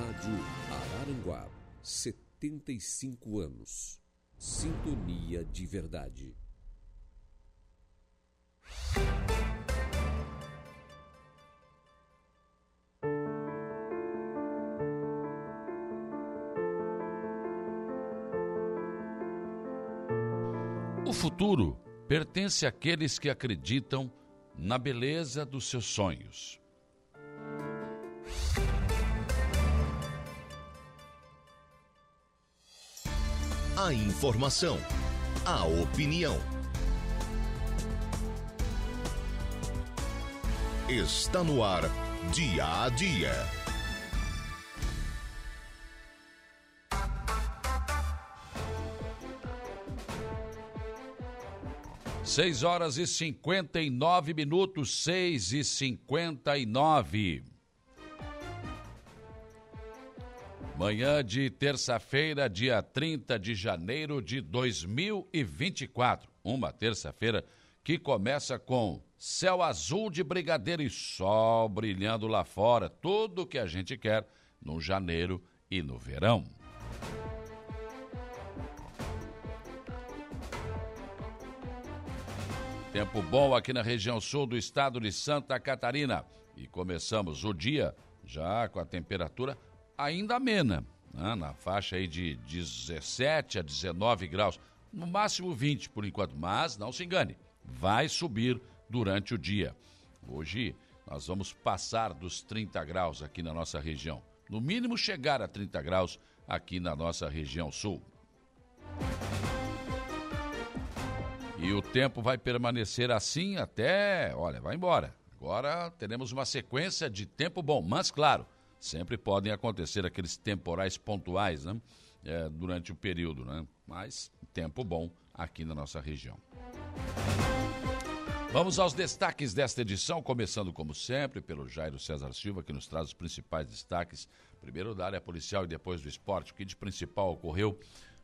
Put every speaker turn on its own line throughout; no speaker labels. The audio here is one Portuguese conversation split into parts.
Rádio Araranguá, 75 anos. Sintonia de verdade.
O futuro pertence àqueles que acreditam na beleza dos seus sonhos.
A informação, a opinião. Está no ar, dia a dia.
6 horas e 59 minutos, 6 e 59. Manhã de terça-feira, dia 30 de janeiro de 2024. Uma terça-feira que começa com céu azul de brigadeiro e sol brilhando lá fora. Tudo o que a gente quer no janeiro e no verão. Tempo bom aqui na região sul do estado de Santa Catarina. E começamos o dia já com a temperatura ainda amena, né? na faixa aí de 17 a 19 graus, no máximo 20 por enquanto. Mas não se engane, vai subir durante o dia. Hoje nós vamos passar dos 30 graus aqui na nossa região. No mínimo chegar a 30 graus aqui na nossa região sul. E o tempo vai permanecer assim até, olha, vai embora. Agora teremos uma sequência de tempo bom, mas claro, sempre podem acontecer aqueles temporais pontuais, né? É, durante o período, né? Mas tempo bom aqui na nossa região. Vamos aos destaques desta edição, começando como sempre pelo Jairo César Silva, que nos traz os principais destaques, primeiro da área policial e depois do esporte. O que de principal ocorreu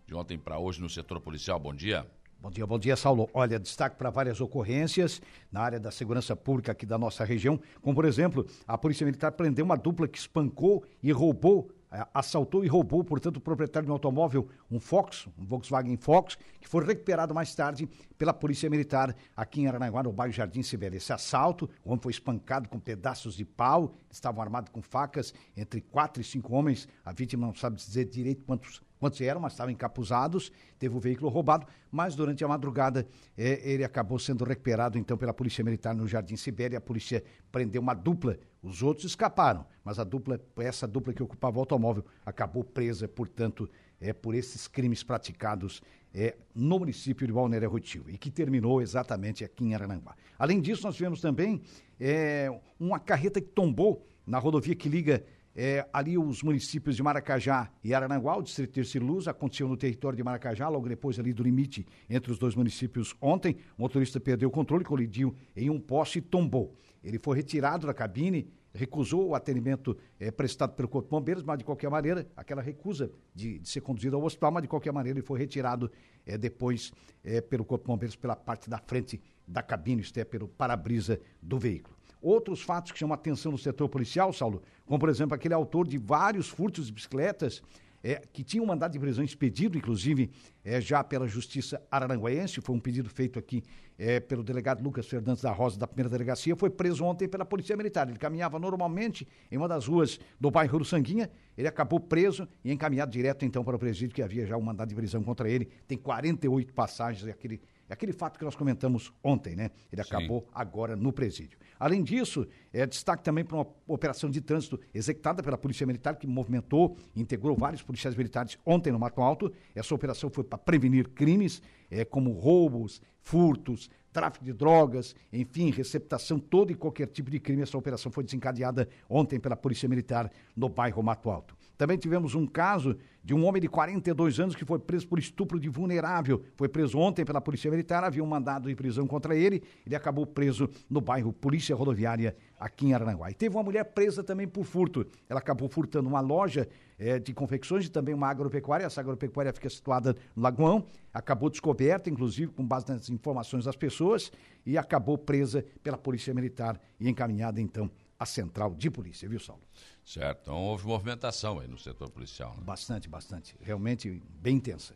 de ontem para hoje no setor policial? Bom dia.
Bom dia, bom dia, Saulo. Olha, destaque para várias ocorrências na área da segurança pública aqui da nossa região, como por exemplo, a Polícia Militar prendeu uma dupla que espancou e roubou assaltou e roubou, portanto, o proprietário de um automóvel, um Fox, um Volkswagen Fox, que foi recuperado mais tarde pela Polícia Militar aqui em Aranaguá, no bairro Jardim Severo. Esse assalto, o homem foi espancado com pedaços de pau, estavam armados com facas, entre quatro e cinco homens. A vítima não sabe dizer direito quantos quantos eram, mas estavam encapuzados, teve o veículo roubado, mas durante a madrugada eh, ele acabou sendo recuperado então pela Polícia Militar no Jardim Sibéria, a polícia prendeu uma dupla, os outros escaparam, mas a dupla, essa dupla que ocupava o automóvel acabou presa, portanto, é, por esses crimes praticados é, no município de Balneário Rotil e que terminou exatamente aqui em Arananguá. Além disso, nós tivemos também é, uma carreta que tombou na rodovia que liga é, ali os municípios de Maracajá e Arananguá, o distrito de Luz, aconteceu no território de Maracajá, logo depois ali do limite entre os dois municípios ontem. O motorista perdeu o controle, colidiu em um poste e tombou. Ele foi retirado da cabine, recusou o atendimento é, prestado pelo Corpo de Bombeiros, mas de qualquer maneira, aquela recusa de, de, ser conduzido ao hospital, mas de qualquer maneira ele foi retirado é, depois é, pelo Corpo de Bombeiros pela parte da frente da cabine, isto é, pelo para-brisa do veículo. Outros fatos que chamam atenção no setor policial, Saulo, como por exemplo aquele autor de vários furtos de bicicletas, é, que tinha um mandado de prisão expedido, inclusive, é, já pela Justiça Araranguaense, foi um pedido feito aqui é, pelo delegado Lucas Fernandes da Rosa, da primeira delegacia, foi preso ontem pela Polícia Militar. Ele caminhava normalmente em uma das ruas do bairro do Sanguinha, ele acabou preso e encaminhado direto então para o presídio, que havia já um mandado de prisão contra ele. Tem 48 passagens, aquele, aquele fato que nós comentamos ontem, né? Ele Sim. acabou agora no presídio. Além disso, é destaque também para uma operação de trânsito executada pela Polícia Militar, que movimentou e integrou vários policiais militares ontem no Mato Alto. Essa operação foi para prevenir crimes é, como roubos, furtos, tráfico de drogas, enfim, receptação, todo e qualquer tipo de crime. Essa operação foi desencadeada ontem pela Polícia Militar no bairro Mato Alto. Também tivemos um caso de um homem de 42 anos que foi preso por estupro de vulnerável. Foi preso ontem pela Polícia Militar, havia um mandado de prisão contra ele. Ele acabou preso no bairro Polícia Rodoviária, aqui em Arananguá. E teve uma mulher presa também por furto. Ela acabou furtando uma loja é, de confecções e também uma agropecuária. Essa agropecuária fica situada no Lagoão. Acabou descoberta, inclusive, com base nas informações das pessoas, e acabou presa pela Polícia Militar e encaminhada, então, à central de polícia, viu, Saulo?
Certo. Então houve movimentação aí no setor policial. Né?
Bastante, bastante. Realmente bem intensa.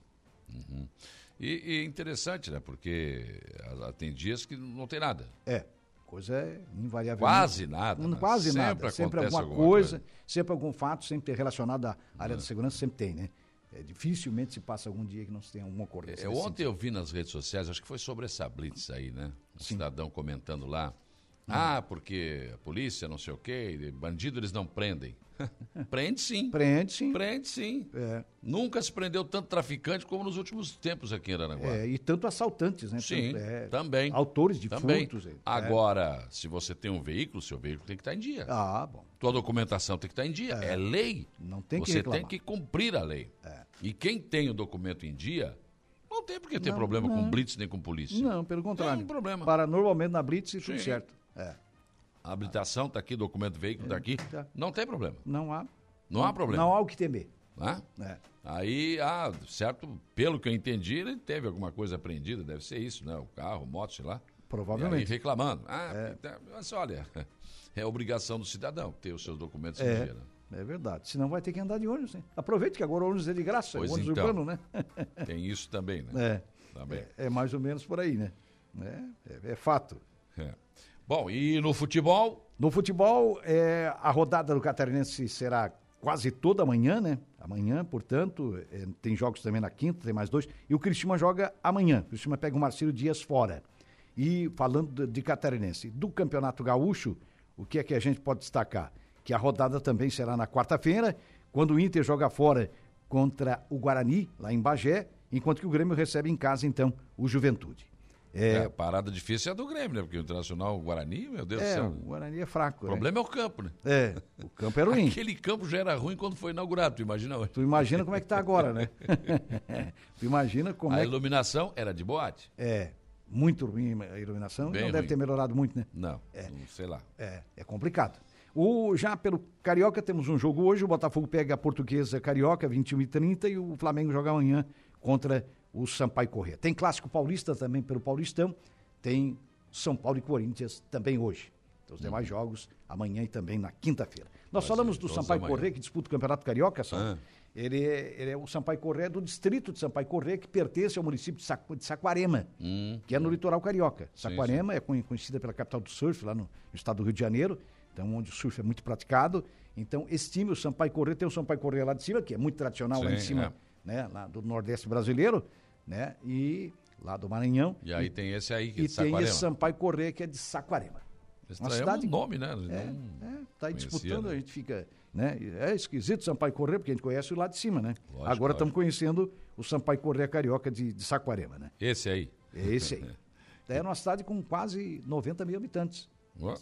Uhum. E, e, interessante, né? Porque tem dias que não tem nada.
É. Coisa é invariável.
Quase nada.
Né? Quase sempre nada. Sempre alguma, alguma coisa, coisa, sempre algum fato, sempre relacionado à área da segurança, sempre tem, né? É, dificilmente se passa algum dia que não se tenha alguma ocorrência.
É, ontem sentido. eu vi nas redes sociais, acho que foi sobre essa blitz aí, né? Um Sim. cidadão comentando lá. Ah, porque a polícia, não sei o quê, bandido eles não prendem. Prende sim.
Prende sim.
Prende sim. É. Nunca se prendeu tanto traficante como nos últimos tempos aqui em Aranaguá.
É, e tanto assaltantes, né?
Sim,
tanto,
é, também.
Autores de
também.
furtos. É.
Agora, se você tem um veículo, seu veículo tem que estar em dia.
Ah, bom.
Tua documentação tem que estar em dia. É, é lei.
Não tem que
Você
reclamar.
tem que cumprir a lei.
É.
E quem tem o documento em dia, não tem por que ter não, problema não. com blitz nem com polícia.
Não, pelo contrário.
Tem um problema.
Para normalmente na blitz e tudo certo. É.
A habilitação está aqui, documento veículo está aqui. Tá. Não tem problema.
Não há.
Não, há problema.
Não há o que temer.
É. Aí, ah, certo, pelo que eu entendi, ele teve alguma coisa apreendida, deve ser isso, né? O carro, moto, sei lá.
Provavelmente.
E reclamando. Ah, é. mas olha, é obrigação do cidadão ter os seus documentos é. em dia, né?
É verdade. Senão vai ter que andar de ônibus, né? Aproveite que agora o ônibus é de graça,
pois
ônibus
então,
urbano, né?
Tem isso também, né?
É. Também. É, é, mais ou menos por aí, né? É, é, é fato.
É. Bom, e no futebol?
No futebol, é, a rodada do Catarinense será quase toda manhã, né? Amanhã, portanto, é, tem jogos também na quinta, tem mais dois. E o Cristina joga amanhã. O Cristina pega o Marcelo Dias fora. E falando de, de Catarinense, do Campeonato Gaúcho, o que é que a gente pode destacar? Que a rodada também será na quarta-feira, quando o Inter joga fora contra o Guarani, lá em Bagé, enquanto que o Grêmio recebe em casa, então, o Juventude.
É, é, parada difícil é a do Grêmio, né? Porque o Internacional, o Guarani, meu Deus
é,
do céu.
O Guarani é fraco.
O problema é o campo, né?
É, o campo é ruim.
Aquele campo já era ruim quando foi inaugurado, tu imagina hoje.
Tu imagina como é que tá agora, né? tu imagina como
a
é.
A iluminação era de boate.
É, muito ruim a iluminação. Bem não ruim. deve ter melhorado muito, né?
Não, é. não sei lá.
É, é complicado. O, já pelo Carioca temos um jogo hoje, o Botafogo pega a Portuguesa Carioca, 21 e 30 e o Flamengo joga amanhã contra o Sampaio Corrêa. Tem clássico paulista também pelo Paulistão tem São Paulo e Corinthians também hoje. Então, os demais uhum. jogos amanhã e também na quinta-feira. Nós falamos do Sampaio Corrêa, que disputa o Campeonato Carioca, só. Ah. Ele, é, ele é o Sampaio Corrêa do distrito de Sampaio Corrêa, que pertence ao município de, de Saquarema,
hum,
que é no litoral carioca. Saquarema sim, sim. é conhecida pela capital do surf, lá no, no, estado do Rio de Janeiro, então onde o surf é muito praticado. Então, esse time, o Sampaio Corrêa, tem o Sampaio Corrêa lá de cima, que é muito tradicional sim, lá em cima, é. Né, lá do Nordeste brasileiro, né? E lá do Maranhão.
E aí tem esse aí que
é de Saquarema. E tem esse Sampaio Correia que é de Saquarema.
Esse uma cidade, é um nome, né?
É, é, tá aí disputando, né? a gente fica... Né? É esquisito Sampaio Correia, porque a gente conhece o lado de cima, né? Lógico, Agora estamos conhecendo o Sampaio Correia Carioca de, de Saquarema, né?
Esse aí.
É esse aí. é uma cidade com quase 90 mil habitantes.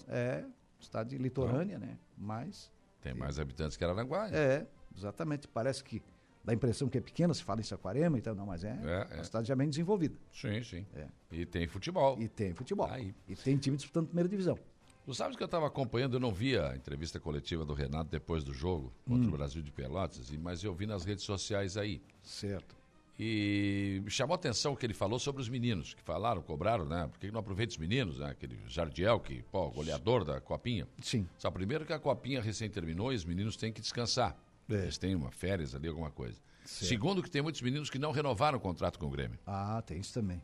É, cidade litorânea, né? Mas...
Tem mais habitantes que Aranaguá.
É, exatamente. Parece que dá a impressão que é pequena, se fala em Saquarema e tal, não, mas é, é, é. uma cidade já bem desenvolvida.
Sim, sim. É. E tem futebol.
E tem futebol. Aí. E tem time disputando primeira divisão.
Tu sabes que eu estava acompanhando, eu não vi a entrevista coletiva do Renato depois do jogo contra hum. o Brasil de Pelotas, mas eu vi nas redes sociais aí.
Certo.
E me chamou a atenção o que ele falou sobre os meninos, que falaram, cobraram, né? Por que não aproveita os meninos, né? Aquele Jardiel, que, pô, goleador da Copinha.
Sim.
Só primeiro que a Copinha recém terminou e os meninos têm que descansar. É. Eles têm uma férias ali, alguma coisa. Certo. Segundo, que tem muitos meninos que não renovaram o contrato com o Grêmio.
Ah, tem isso também.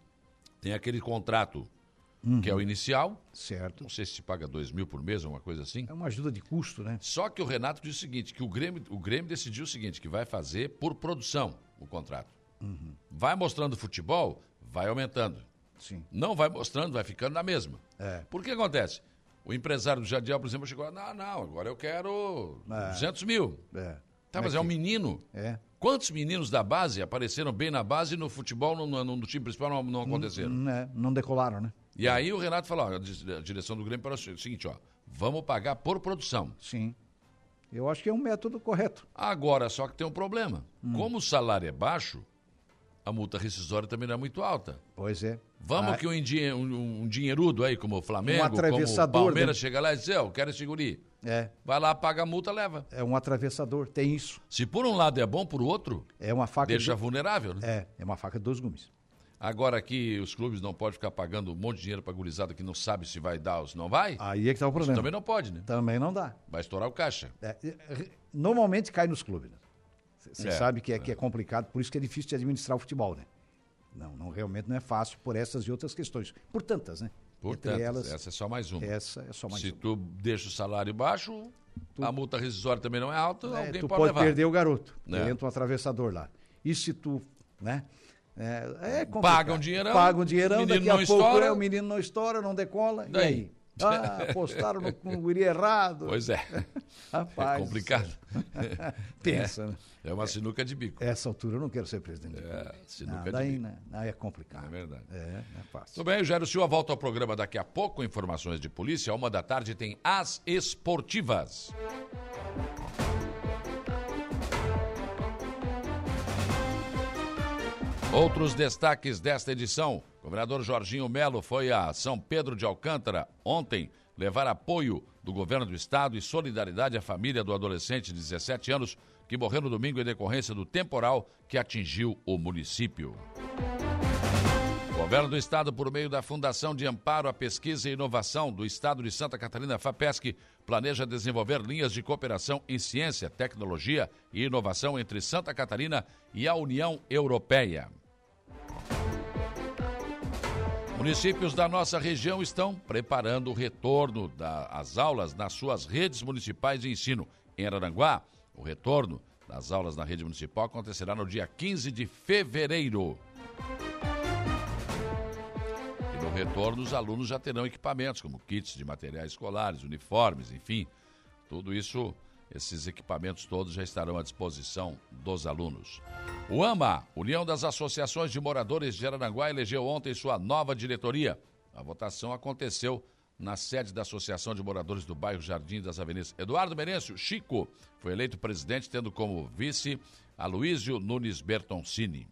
Tem aquele contrato uhum. que é o inicial.
Certo.
Não sei se paga dois mil por mês uma coisa assim.
É uma ajuda de custo, né?
Só que o Renato disse o seguinte, que o Grêmio, o Grêmio decidiu o seguinte, que vai fazer por produção o contrato.
Uhum.
Vai mostrando futebol, vai aumentando.
Sim.
Não vai mostrando, vai ficando na mesma.
É.
Por que acontece? O empresário do Jadiel, por exemplo, chegou, não, não, agora eu quero é. 200 mil.
É.
Tá, mas é, um menino.
É.
Quantos meninos da base apareceram bem na base e no futebol, no, no, no time principal, não, não aconteceram?
Não, é, não decolaram, né?
E aí o Renato falou, ó, a direção do Grêmio para o seguinte, ó, vamos pagar por produção.
Sim. Eu acho que é um método correto.
Agora, só que tem um problema. Hum. Como o salário é baixo, a multa rescisória também não é muito alta.
Pois é.
Vamos ah. que um, um, um, dinheirudo aí, como o Flamengo, um como o Palmeiras,
né?
chega lá e diz, eu quero esse guri.
É.
Vai lá, paga a multa, leva.
É um atravessador, tem isso.
Se por um lado é bom, por outro,
é uma faca
deixa
de...
vulnerável. Né?
É, é uma faca de dois gumes.
Agora aqui os clubes não podem ficar pagando um monte de dinheiro para gurizada que não sabe se vai dar ou se não vai.
Aí é que tá o
Isso
problema.
também não pode, né?
Também não dá.
Vai estourar o caixa.
É, é, normalmente cai nos clubes. Você
É,
sabe que é, que é complicado, por isso que é difícil de administrar o futebol, né? Não, não realmente não é fácil por essas e outras questões. Por tantas, né?
Portanto,
Entre elas,
essa é só mais uma.
essa é só mais
Se
uma.
tu deixa o salário baixo, a multa rescisória também não é alta,
É,
alguém
tu
pode,
pode,
levar.
perder o garoto.
É.
Entra um atravessador lá. E se tu, né? É, é complicado.
Paga um dinheirão,
Paga um dinheirão, daqui a pouco
estoura.
é, o menino não estoura, não decola.
Daí?
E aí? Ah, apostaram no, no guri errado.
Pois é.
Rapaz.
É complicado.
Pensa, né?
É uma sinuca de bico.
Essa altura eu não quero ser presidente.
É, sinuca
não,
de bico.
né, aí é complicado.
É verdade.
É, não é fácil.
Tudo bem, o Jairo Silva volta ao programa daqui a pouco. Informações de polícia. Uma da tarde tem as esportivas. Outros destaques desta edição. O governador Jorginho Melo foi a São Pedro de Alcântara ontem levar apoio do governo do estado e solidariedade à família do adolescente de 17 anos que morreu no domingo em decorrência do temporal que atingiu o município. O governo do estado, por meio da Fundação de Amparo à Pesquisa e Inovação do Estado de Santa Catarina, FAPESC, planeja desenvolver linhas de cooperação em ciência, tecnologia e inovação entre Santa Catarina e a União Europeia. Municípios da nossa região estão preparando o retorno das aulas nas suas redes municipais de ensino. Em Araranguá, o retorno das aulas na rede municipal acontecerá no dia 15 de fevereiro. E no retorno, os alunos já terão equipamentos, como kits de materiais escolares, uniformes, enfim. Tudo isso, esses equipamentos todos já estarão à disposição dos alunos. O AMA, União das Associações de Moradores de Araranguá, elegeu ontem sua nova diretoria. A votação aconteceu na sede da Associação de Moradores do bairro Jardim das Avenidas. Eduardo Merencio, Chico, foi eleito presidente, tendo como vice Aloísio Nunes Bertoncini.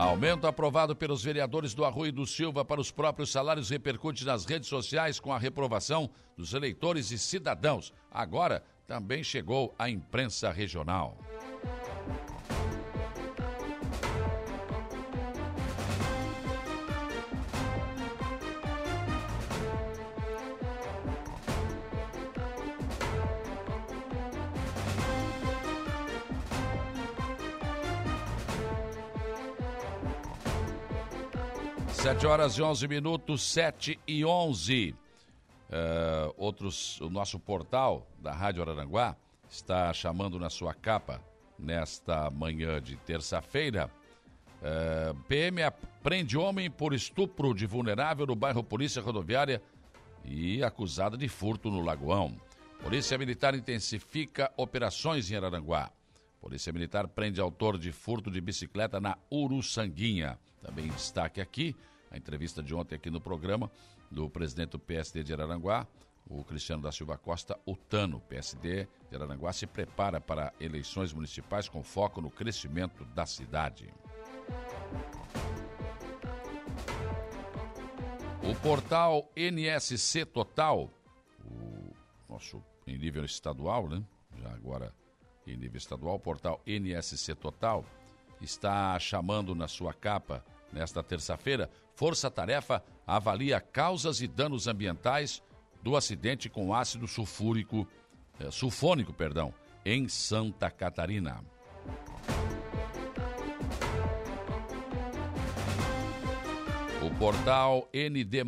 Aumento aprovado pelos vereadores do Arroio do Silva para os próprios salários repercute nas redes sociais com a reprovação dos eleitores e cidadãos. Agora também chegou à imprensa regional. Sete horas e onze minutos, sete e onze. Eh, outros, o nosso portal da Rádio Araranguá está chamando na sua capa, nesta manhã de terça-feira, eh, PM prende homem por estupro de vulnerável no bairro Polícia Rodoviária e acusada de furto no Lagoão. Polícia Militar intensifica operações em Araranguá. Polícia Militar prende autor de furto de bicicleta na Uruçanguinha. Também destaque aqui, a entrevista de ontem aqui no programa do presidente do PSD de Araranguá, o Cristiano da Silva Costa, o TANO, PSD de Araranguá, se prepara para eleições municipais com foco no crescimento da cidade. O portal NSC Total, o nosso em nível estadual, né? Já agora em nível estadual, o portal NSC Total está chamando na sua capa nesta terça-feira, Força Tarefa avalia causas e danos ambientais do acidente com ácido sulfúrico, eh, sulfônico, perdão, em Santa Catarina. O portal ND+,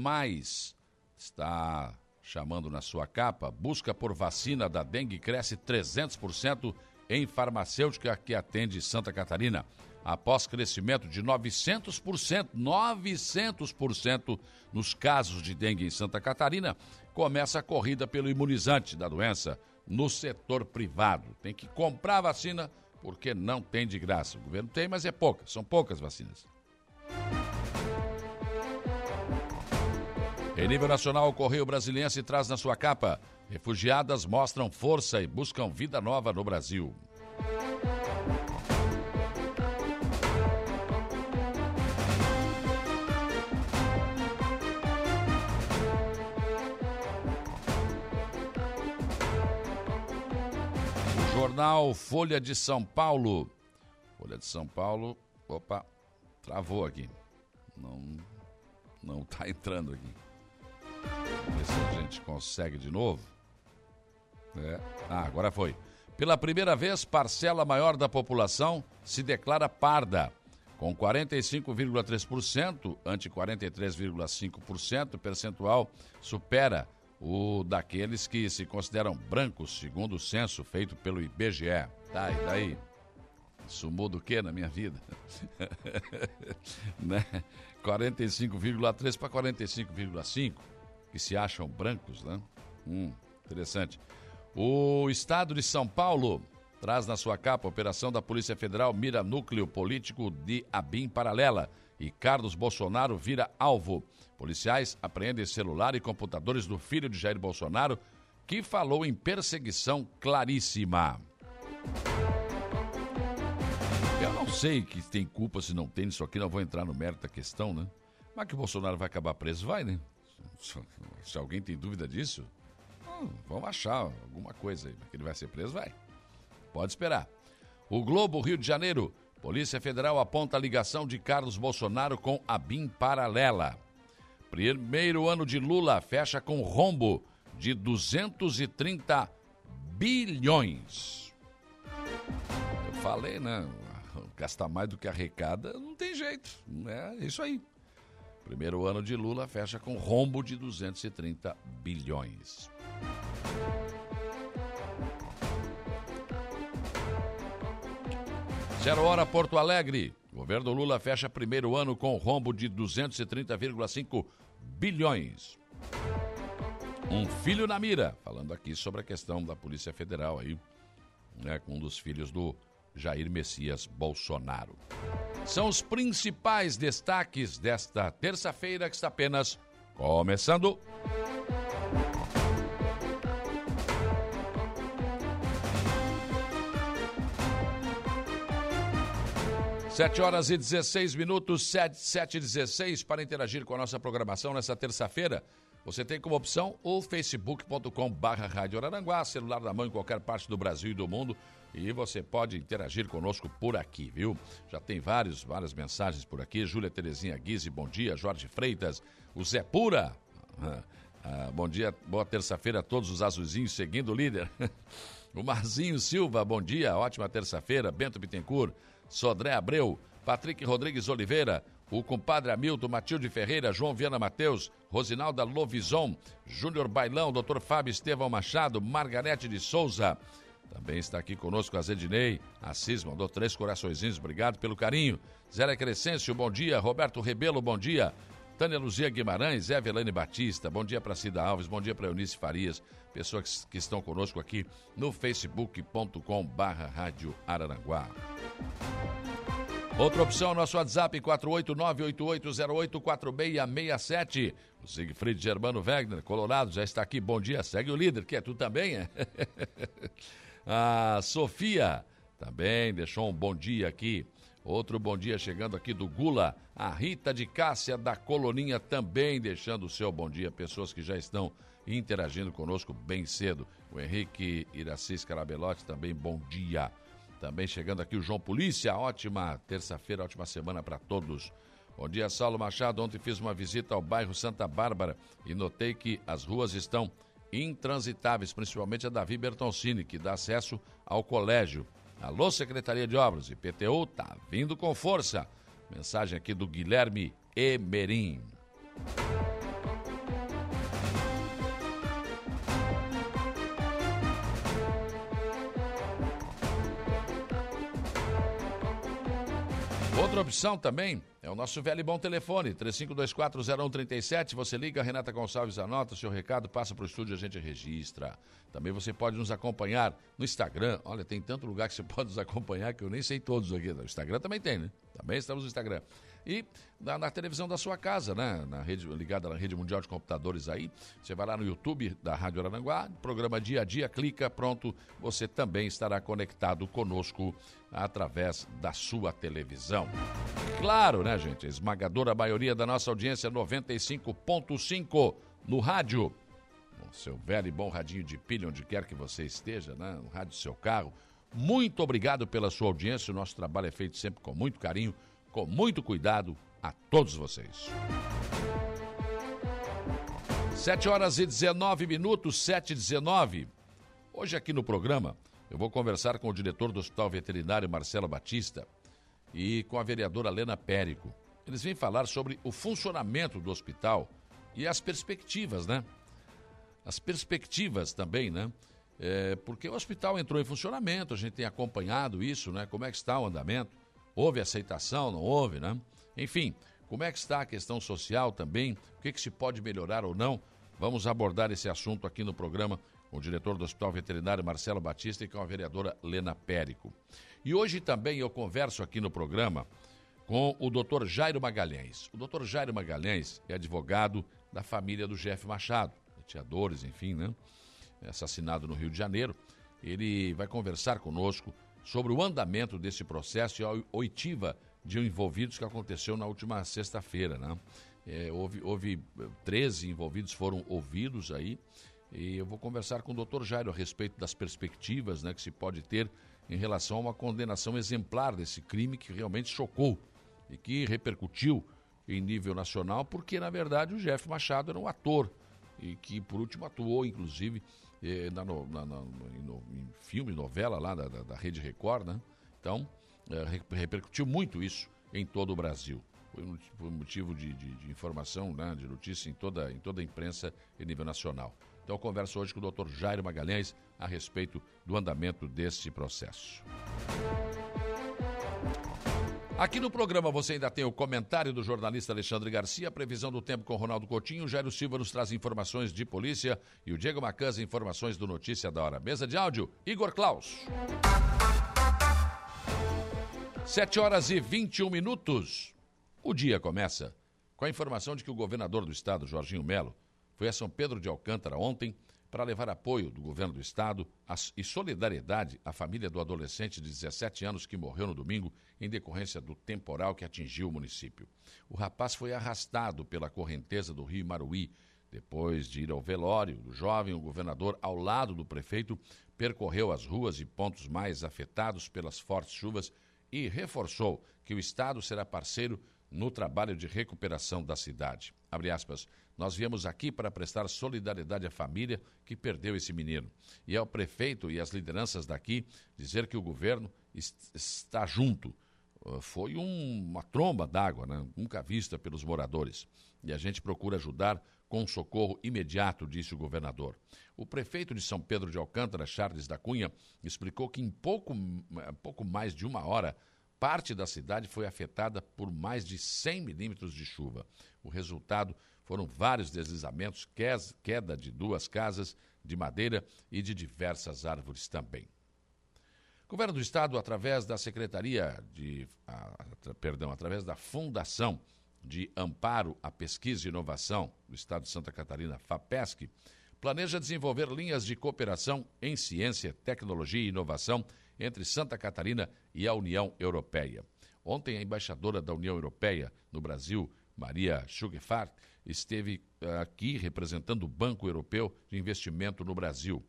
está chamando na sua capa, busca por vacina da dengue cresce 300% em farmacêutica que atende Santa Catarina. Após crescimento de 900%, 900% nos casos de dengue em Santa Catarina, começa a corrida pelo imunizante da doença no setor privado. Tem que comprar vacina porque não tem de graça. O governo tem, mas é pouca, são poucas vacinas. Em nível nacional, o Correio Brasiliense traz na sua capa: refugiadas mostram força e buscam vida nova no Brasil. Jornal Folha de São Paulo. Folha de São Paulo. Opa, travou aqui. Não, não tá entrando aqui. Vamos ver se a gente consegue de novo. É. Ah, agora foi. Pela primeira vez, parcela maior da população se declara parda. Com 45,3% ante 43,5%, percentual supera o daqueles que se consideram brancos, segundo o censo feito pelo IBGE. Tá, e daí? Isso muda o quê na minha vida? né? 45,3 para 45,5, que se acham brancos, né? Hum, interessante. O estado de São Paulo traz na sua capa a operação da Polícia Federal mira núcleo político de Abim Paralela e Carlos Bolsonaro vira alvo. Policiais apreendem celular e computadores do filho de Jair Bolsonaro, que falou em perseguição claríssima. Eu não sei que tem culpa se não tem isso aqui, não vou entrar no mérito da questão, né? Mas que o Bolsonaro vai acabar preso, vai, né? Se alguém tem dúvida disso, hum, vamos achar alguma coisa aí. Que ele vai ser preso, vai. Pode esperar. O Globo Rio de Janeiro. Polícia Federal aponta a ligação de Carlos Bolsonaro com a BIM paralela. Primeiro ano de Lula fecha com rombo de 230 bilhões. Eu falei, né? Gastar mais do que arrecada não tem jeito. É isso aí. Primeiro ano de Lula fecha com rombo de 230 bilhões. Zero hora Porto Alegre. Governo Lula fecha primeiro ano com rombo de 230,5 bilhões. Um filho na mira, falando aqui sobre a questão da Polícia Federal aí, né, com um dos filhos do Jair Messias Bolsonaro. São os principais destaques desta terça-feira que está apenas começando. Sete horas e 16 minutos, sete, sete e 16, para interagir com a nossa programação nessa terça-feira. Você tem como opção o facebook.com barra Rádio Araranguá, celular na mão em qualquer parte do Brasil e do mundo. E você pode interagir conosco por aqui, viu? Já tem vários, várias mensagens por aqui. Júlia Terezinha Guise, bom dia. Jorge Freitas, o Zé Pura. Ah, bom dia, boa terça-feira a todos os azulzinhos seguindo o líder. o Marzinho Silva, bom dia, ótima terça-feira. Bento Bittencourt. Sodré Abreu, Patrick Rodrigues Oliveira, o compadre Hamilton, Matilde Ferreira, João Viana Mateus, Rosinalda Lovison, Júnior Bailão, Dr. Fábio Estevão Machado, Margarete de Souza. Também está aqui conosco a Zedinei, Assis mandou três coraçõezinhos, obrigado pelo carinho. Zé Crescêncio, bom dia. Roberto Rebelo, bom dia. Tânia Luzia Guimarães, Evelane Batista, bom dia para Cida Alves, bom dia para Eunice Farias, pessoas que estão conosco aqui no facebook.com barra Rádio Araranguá. Outra opção, nosso WhatsApp 489-8808-4667. O Siegfried Germano Wegner, Colorado, já está aqui. Bom dia, segue o líder, que é tu também, é? A Sofia também deixou um bom dia aqui. Outro bom dia chegando aqui do Gula. A Rita de Cássia da Coloninha também deixando o seu bom dia. Pessoas que já estão interagindo conosco bem cedo. O Henrique Iracis Carabelotti também, bom dia. Também chegando aqui o João Polícia. Ótima terça-feira, ótima semana para todos. Bom dia, Saulo Machado. Ontem fiz uma visita ao bairro Santa Bárbara e notei que as ruas estão intransitáveis, principalmente a Davi Bertoncini, que dá acesso ao colégio. Alô, Secretaria de Obras, IPTU tá vindo com força. Mensagem aqui do Guilherme Emerim. Outra opção também é o nosso velho e bom telefone, 35240137. Você liga, Renata Gonçalves anota seu recado, passa para o estúdio, a gente registra. Também você pode nos acompanhar no Instagram. Olha, tem tanto lugar que você pode nos acompanhar que eu nem sei todos aqui. O Instagram também tem, né? Também estamos no Instagram e na, na, televisão da sua casa, né? Na rede, ligada na rede mundial de computadores aí. Você vai lá no YouTube da Rádio Arananguá, programa Dia a Dia, clica, pronto, você também estará conectado conosco através da sua televisão. Claro, né, gente? Esmagadora maioria da nossa audiência 95.5 no rádio. O seu velho e bom radinho de pilha, onde quer que você esteja, né? No rádio do seu carro Muito obrigado pela sua audiência. O nosso trabalho é feito sempre com muito carinho, com muito cuidado a todos vocês. 7 horas e 19 minutos, 7 e 19. Hoje aqui no programa eu vou conversar com o diretor do Hospital Veterinário Marcelo Batista e com a vereadora Lena Périco. Eles vêm falar sobre o funcionamento do hospital e as perspectivas, né? As perspectivas também, né? É, porque o hospital entrou em funcionamento, a gente tem acompanhado isso, né? Como é que está o andamento? Houve aceitação, não houve, né? Enfim, como é que está a questão social também? O que, que se pode melhorar ou não? Vamos abordar esse assunto aqui no programa com o diretor do Hospital Veterinário Marcelo Batista e com a vereadora Lena Périco. E hoje também eu converso aqui no programa com o doutor Jairo Magalhães. O doutor Jairo Magalhães é advogado da família do Jeff Machado, teadores, enfim, né? Assassinado no Rio de Janeiro. Ele vai conversar conosco sobre o andamento desse processo e a oitiva de envolvidos que aconteceu na última sexta-feira, né? É, houve, houve 13 envolvidos foram ouvidos aí e eu vou conversar com o doutor Jairo a respeito das perspectivas né, que se pode ter em relação a uma condenação exemplar desse crime que realmente chocou e que repercutiu em nível nacional, porque na verdade o Jeff Machado era um ator e que por último atuou inclusive eh, na, na, na, no, em filme, novela lá da, da, da Rede Record, né? Então eh, repercutiu muito isso em todo o Brasil. Foi, um, motivo de, de, de, informação, né, de notícia em toda, em toda a imprensa em nível nacional. Então eu converso hoje com o Dr. Jairo Magalhães a respeito do andamento desse processo. Aqui no programa você ainda tem o comentário do jornalista Alexandre Garcia, a previsão do tempo com Ronaldo Coutinho, Jairo Silva nos traz informações de polícia e o Diego Macanza informações do Notícia da Hora. Mesa de áudio, Igor Klaus. 7 horas e 21 minutos. O dia começa com a informação de que o governador do estado, Jorginho Melo, foi a São Pedro de Alcântara ontem para levar apoio do governo do estado e solidariedade à família do adolescente de 17 anos que morreu no domingo em decorrência do temporal que atingiu o município. O rapaz foi arrastado pela correnteza do rio Maruí. Depois de ir ao velório do jovem, o governador, ao lado do prefeito, percorreu as ruas e pontos mais afetados pelas fortes chuvas e reforçou que o Estado será parceiro no trabalho de recuperação da cidade. Aspas, Nós viemos aqui para prestar solidariedade à família que perdeu esse menino. E ao prefeito e às lideranças daqui dizer que o governo está junto. Uh, foi um, uma tromba d'água, né? nunca vista pelos moradores. E a gente procura ajudar com socorro imediato, disse o governador. O prefeito de São Pedro de Alcântara, Charles da Cunha, explicou que em pouco, pouco mais de uma hora parte da cidade foi afetada por mais de 100 milímetros de chuva. O resultado foram vários deslizamentos, queda de duas casas de madeira e de diversas árvores também. O governo do estado, através da Secretaria de, perdão, através da Fundação de Amparo à Pesquisa e Inovação do Estado de Santa Catarina, FAPESC, planeja desenvolver linhas de cooperação em ciência, tecnologia e inovação entre Santa Catarina e a União Europeia. Ontem, a embaixadora da União Europeia no Brasil, Maria Schugefart, esteve eh, aqui representando o Banco Europeu de Investimento no Brasil.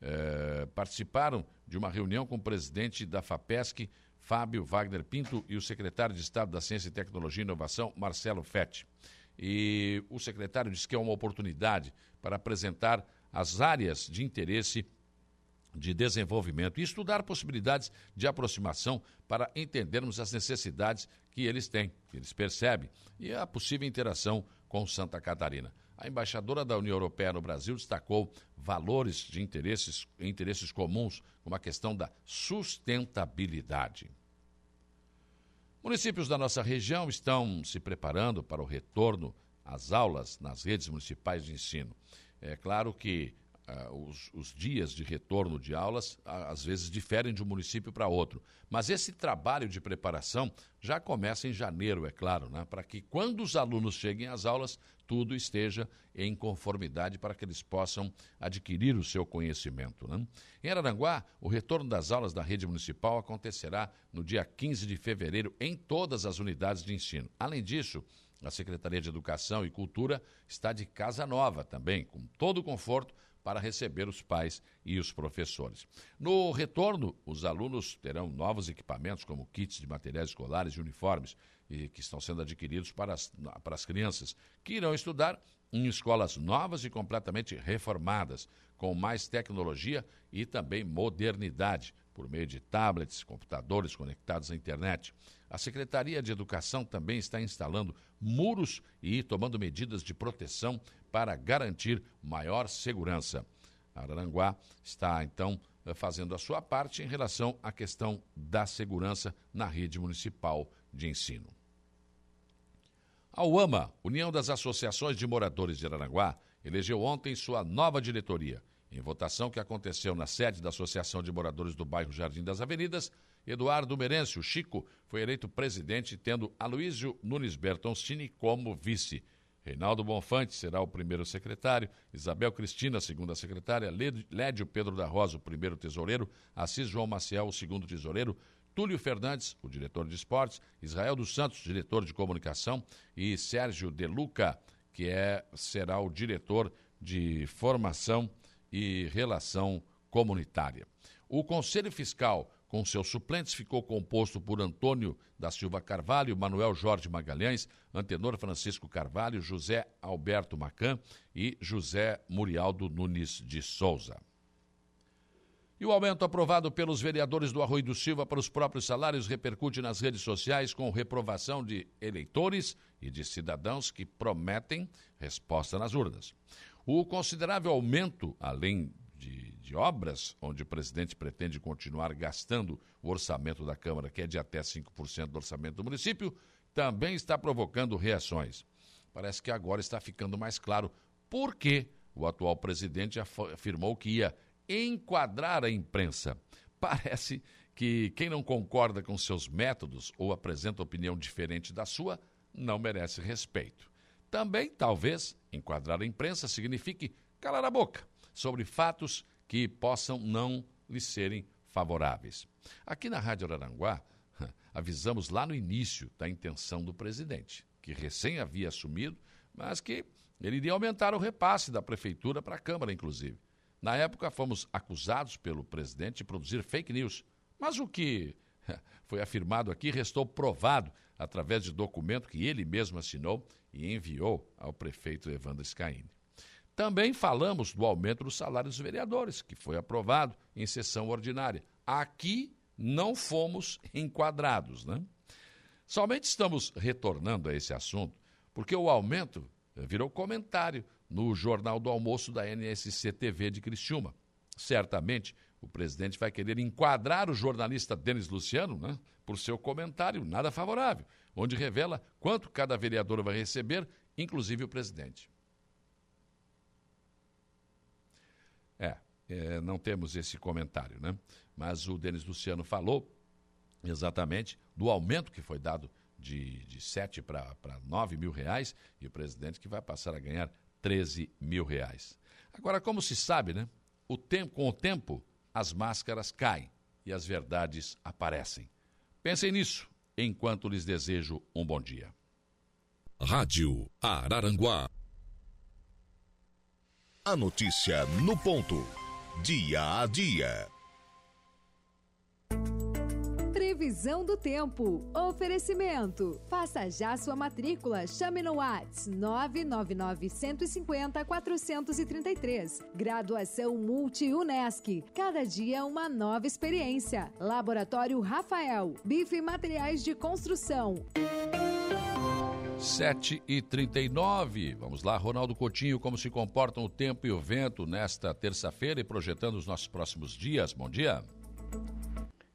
É, participaram de uma reunião com o presidente da FAPESC, Fábio Wagner Pinto, e o secretário de Estado da Ciência, Tecnologia e Inovação, Marcelo Fetti. E o secretário disse que é uma oportunidade para apresentar as áreas de interesse de desenvolvimento e estudar possibilidades de aproximação para entendermos as necessidades que eles têm, que eles percebem, e a possível interação com Santa Catarina. A embaixadora da União Europeia no Brasil destacou valores de interesses, interesses comuns, como a questão da sustentabilidade. Municípios da nossa região estão se preparando para o retorno às aulas nas redes municipais de ensino. É claro que Uh, os, os, dias de retorno de aulas às vezes diferem de um município para outro. Mas esse trabalho de preparação já começa em janeiro, é claro, né? para que quando os alunos cheguem às aulas, tudo esteja em conformidade para que eles possam adquirir o seu conhecimento. Né? Em Araranguá, o retorno das aulas da rede municipal acontecerá no dia 15 de fevereiro em todas as unidades de ensino. Além disso, a Secretaria de Educação e Cultura está de casa nova também, com todo o conforto para receber os pais e os professores. No retorno, os alunos terão novos equipamentos, como kits de materiais escolares e uniformes, e que estão sendo adquiridos para as, para as crianças, que irão estudar em escolas novas e completamente reformadas, com mais tecnologia e também modernidade, por meio de tablets, computadores conectados à internet. A Secretaria de Educação também está instalando muros e tomando medidas de proteção para garantir maior segurança. Araranguá está, então, fazendo a sua parte em relação à questão da segurança na rede municipal de ensino. A UAMA, União das Associações de Moradores de Araranguá, elegeu ontem sua nova diretoria. Em votação que aconteceu na sede da Associação de Moradores do bairro Jardim das Avenidas, Eduardo Merencio Chico foi eleito presidente, tendo Aloísio Nunes Bertoncini como vice. Reinaldo Bonfante será o primeiro secretário, Isabel Cristina, segunda secretária, Lédio Pedro da Rosa, o primeiro tesoureiro, Assis João Maciel, o segundo tesoureiro, Túlio Fernandes, o diretor de esportes, Israel dos Santos, diretor de comunicação, e Sérgio De Luca, que é, será o diretor de formação e relação comunitária. O Conselho Fiscal com seus suplentes, ficou composto por Antônio da Silva Carvalho, Manuel Jorge Magalhães, Antenor Francisco Carvalho, José Alberto Macan e José Murialdo Nunes de Souza. E o aumento aprovado pelos vereadores do Arroio do Silva para os próprios salários repercute nas redes sociais com reprovação de eleitores e de cidadãos que prometem resposta nas urnas. O considerável aumento, além de, de, obras, onde o presidente pretende continuar gastando o orçamento da Câmara, que é de até 5% do orçamento do município, também está provocando reações. Parece que agora está ficando mais claro por que o atual presidente afirmou que ia enquadrar a imprensa. Parece que quem não concorda com seus métodos ou apresenta opinião diferente da sua não merece respeito. Também, talvez, enquadrar a imprensa signifique calar a boca sobre fatos que possam não lhe serem favoráveis. Aqui na Rádio Araranguá, avisamos lá no início da intenção do presidente, que recém havia assumido, mas que ele iria aumentar o repasse da prefeitura para a Câmara, inclusive. Na época, fomos acusados pelo presidente de produzir fake news, mas o que foi afirmado aqui restou provado através de documento que ele mesmo assinou e enviou ao prefeito Evandro Scaini. Também falamos do aumento do salário dos vereadores, que foi aprovado em sessão ordinária. Aqui não fomos enquadrados, né? Somente estamos retornando a esse assunto porque o aumento virou comentário no Jornal do Almoço da NSC TV de Criciúma. Certamente o presidente vai querer enquadrar o jornalista Denis Luciano né, por seu comentário nada favorável, onde revela quanto cada vereador vai receber, inclusive o presidente. É, não temos esse comentário, né? Mas o Denis Luciano falou exatamente do aumento que foi dado de, de 7 para 9 mil reais e o presidente que vai passar a ganhar 13 mil reais. Agora, como se sabe, né? O tempo, com o tempo, as máscaras caem e as verdades aparecem. Pensem nisso enquanto lhes desejo um bom dia.
Rádio Araranguá a notícia no ponto. Dia a dia.
Previsão do tempo. Oferecimento. Faça já sua matrícula. Chame no Whats 999 150 433. Graduação Multi-UNESC. Cada dia uma nova experiência. Laboratório Rafael. Bife Materiais de Construção.
7 e 39 Vamos lá, Ronaldo Coutinho, como se comportam o tempo e o vento nesta terça-feira e projetando os nossos próximos dias. Bom dia.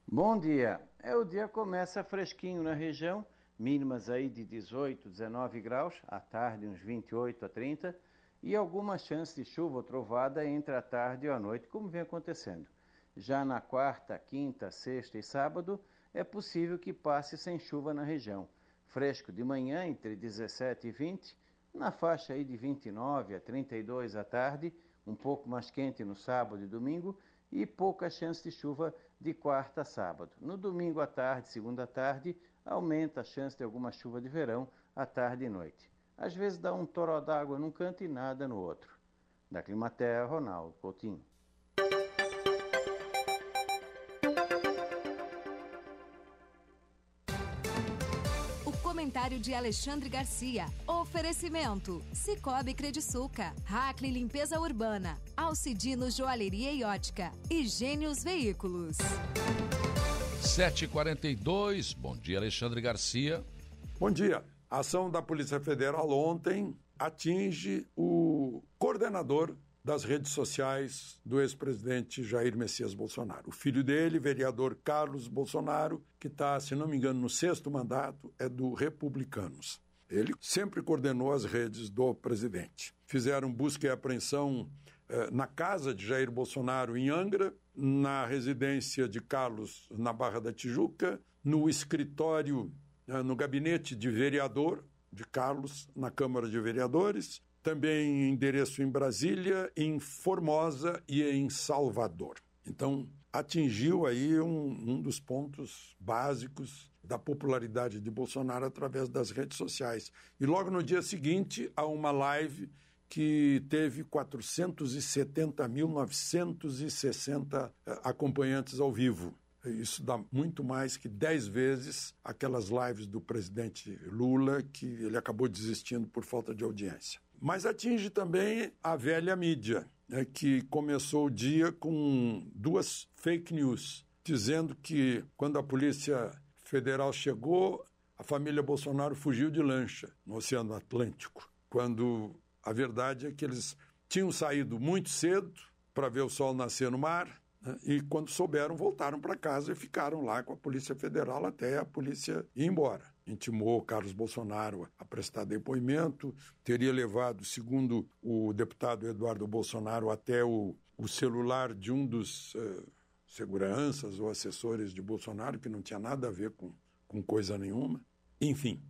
Bom dia. É, o dia começa fresquinho na região, mínimas aí de 18, 19 graus, à tarde uns 28 a 30, e alguma chance de chuva ou trovada entre a tarde e a noite, como vem acontecendo. Já na quarta, quinta, sexta e sábado, é possível que passe sem chuva na região fresco de manhã, entre 17 e 20, na faixa aí de 29 a 32 à tarde, um pouco mais quente no sábado e domingo, e pouca chance de chuva de quarta a sábado. No domingo à tarde, segunda à tarde, aumenta a chance de alguma chuva de verão à tarde e noite. Às vezes dá um toró d'água num canto e nada no outro. Da Climaterra, Ronaldo Coutinho.
Comentário de Alexandre Garcia. Oferecimento: Cicobi Crediçuca, Hackley Limpeza Urbana, Alcidino Joalheria e Ótica e Gênios Veículos.
7h42, bom dia Alexandre Garcia.
Bom dia. A ação da Polícia Federal ontem atinge o coordenador das redes sociais do ex-presidente Jair Messias Bolsonaro. O filho dele, vereador Carlos Bolsonaro, que está, se não me engano, no sexto mandato, é do Republicanos. Ele sempre coordenou as redes do presidente. Fizeram busca e apreensão eh, na casa de Jair Bolsonaro, em Angra, na residência de Carlos, na Barra da Tijuca, no escritório, eh, no gabinete de vereador de Carlos, na Câmara de Vereadores, também endereço em Brasília, em Formosa e em Salvador. Então, atingiu aí um, um, dos pontos básicos da popularidade de Bolsonaro através das redes sociais. E logo no dia seguinte, há uma live que teve 470.960 eh, acompanhantes ao vivo. Isso dá muito mais que 10 vezes aquelas lives do presidente Lula que ele acabou desistindo por falta de audiência. Mas atinge também a velha mídia, né, que começou o dia com duas fake news, dizendo que quando a Polícia Federal chegou, a família Bolsonaro fugiu de lancha no Oceano Atlântico, quando a verdade é que eles tinham saído muito cedo para ver o sol nascer no mar né, e, quando souberam, voltaram para casa e ficaram lá com a Polícia Federal até a polícia ir embora intimou Carlos Bolsonaro a prestar depoimento, teria levado, segundo o deputado Eduardo Bolsonaro, até o, o celular de um dos uh, seguranças ou assessores de Bolsonaro, que não tinha nada a ver com, com coisa nenhuma. Enfim,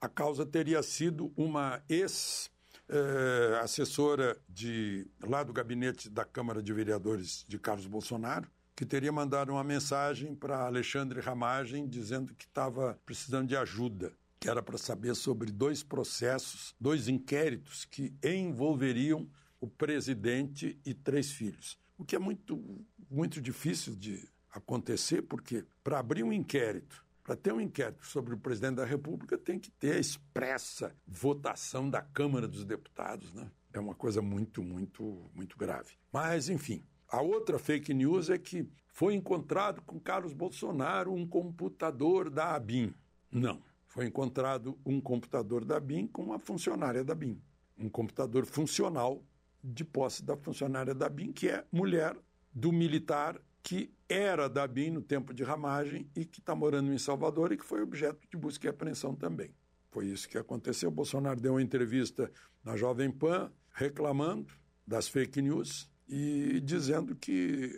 a causa teria sido uma ex. Uh, assessora de, lá do gabinete da Câmara de Vereadores de Carlos Bolsonaro, que teria mandado uma mensagem para Alexandre Ramagem dizendo que estava precisando de ajuda, que era para saber sobre dois processos, dois inquéritos que envolveriam o presidente e três filhos. O que é muito, muito difícil de acontecer, porque para abrir um inquérito, para ter um inquérito sobre o presidente da República, tem que ter a expressa votação da Câmara dos Deputados, né? É uma coisa muito, muito, muito grave. Mas, enfim, a outra fake news é que foi encontrado com Carlos Bolsonaro um computador da ABIN. Não. Foi encontrado um computador da ABIN com uma funcionária da ABIN. Um computador funcional de posse da funcionária da ABIN, que é mulher do militar que era da ABIN no tempo de ramagem e que está morando em Salvador e que foi objeto de busca e apreensão também. Foi isso que aconteceu. Bolsonaro deu uma entrevista na Jovem Pan reclamando das fake news e dizendo que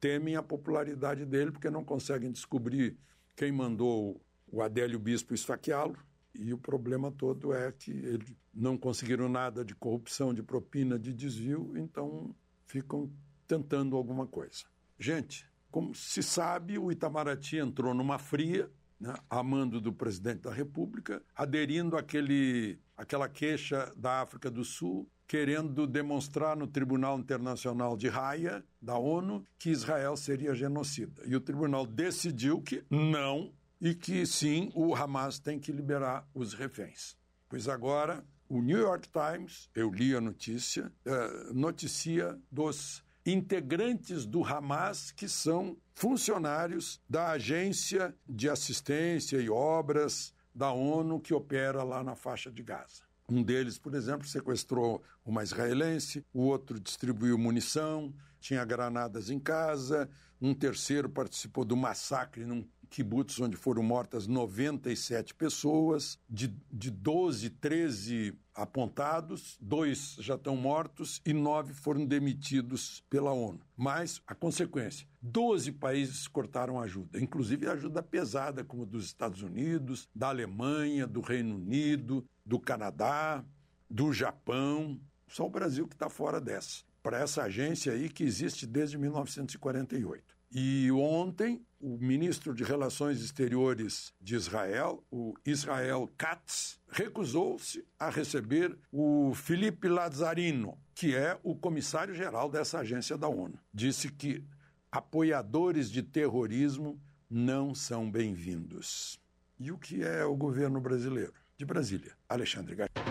temem a popularidade dele porque não conseguem descobrir quem mandou o Adélio Bispo esfaqueá-lo. E o problema todo é que eles não conseguiram nada de corrupção, de propina, de desvio, então ficam tentando alguma coisa. Gente, como se sabe, o Itamaraty entrou numa fria, né, a mando do presidente da República, aderindo àquele, àquela queixa da África do Sul querendo demonstrar no Tribunal Internacional de Haia, da ONU, que Israel seria genocida. E o tribunal decidiu que não e que sim, o Hamas tem que liberar os reféns. Pois agora, o New York Times, eu li a notícia, eh, noticia dos integrantes do Hamas que são funcionários da Agência de Assistência e Obras da ONU que opera lá na faixa de Gaza. Um deles, por exemplo, sequestrou uma israelense, o outro distribuiu munição, tinha granadas em casa, um terceiro participou do massacre num kibbutz onde foram mortas 97 pessoas, de, de 12, 13 apontados, dois já estão mortos e nove foram demitidos pela ONU. Mas a consequência: 12 países cortaram ajuda, inclusive ajuda pesada, como dos Estados Unidos, da Alemanha, do Reino Unido, do Canadá, do Japão. Só o Brasil que está fora dessa. Para essa agência aí que existe desde 1948. E ontem, o ministro de Relações Exteriores de Israel, o Israel Katz, recusou-se a receber o Felipe Lazarino, que é o comissário-geral dessa agência da ONU. Disse que apoiadores de terrorismo não são bem-vindos. E o que é o governo brasileiro? De Brasília, Alexandre Garcia.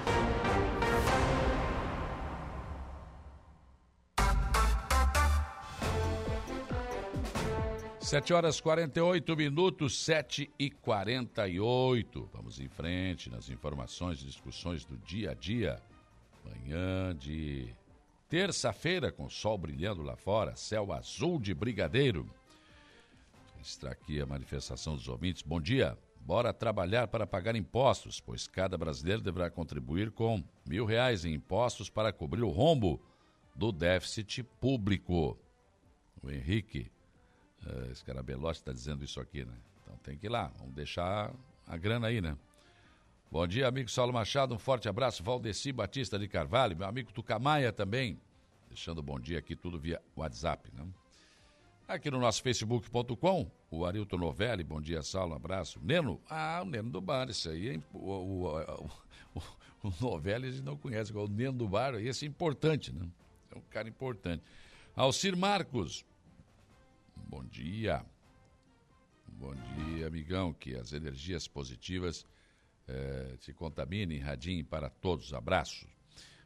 Sete horas 48 minutos, sete e quarenta e oito. Vamos em frente nas informações e discussões do dia a dia. Manhã de terça-feira, com sol brilhando lá fora, céu azul de brigadeiro. Está aqui a manifestação dos ouvintes. Bom dia. Bora trabalhar para pagar impostos, pois cada brasileiro deverá contribuir com mil reais em impostos para cobrir o rombo do déficit público. O Henrique esse cara Belotti está dizendo isso aqui, né? Então tem que ir lá, vamos deixar a grana aí, né? Bom dia, amigo Saulo Machado, um forte abraço. Valdeci Batista de Carvalho, meu amigo Tucamaia também. Deixando bom dia aqui, tudo via WhatsApp, né? Aqui no nosso facebook.com, o Arilton Novelli, bom dia, Saulo, um abraço. Neno, ah, o Neno do Bar, isso aí, hein? O, o, o, o Novelli a gente não conhece, o Neno do Bar, esse é importante, né? É um cara importante. Alcir Marcos, Bom dia. Bom dia, amigão. Que as energias positivas eh, te contaminem, radiem para todos. Abraço.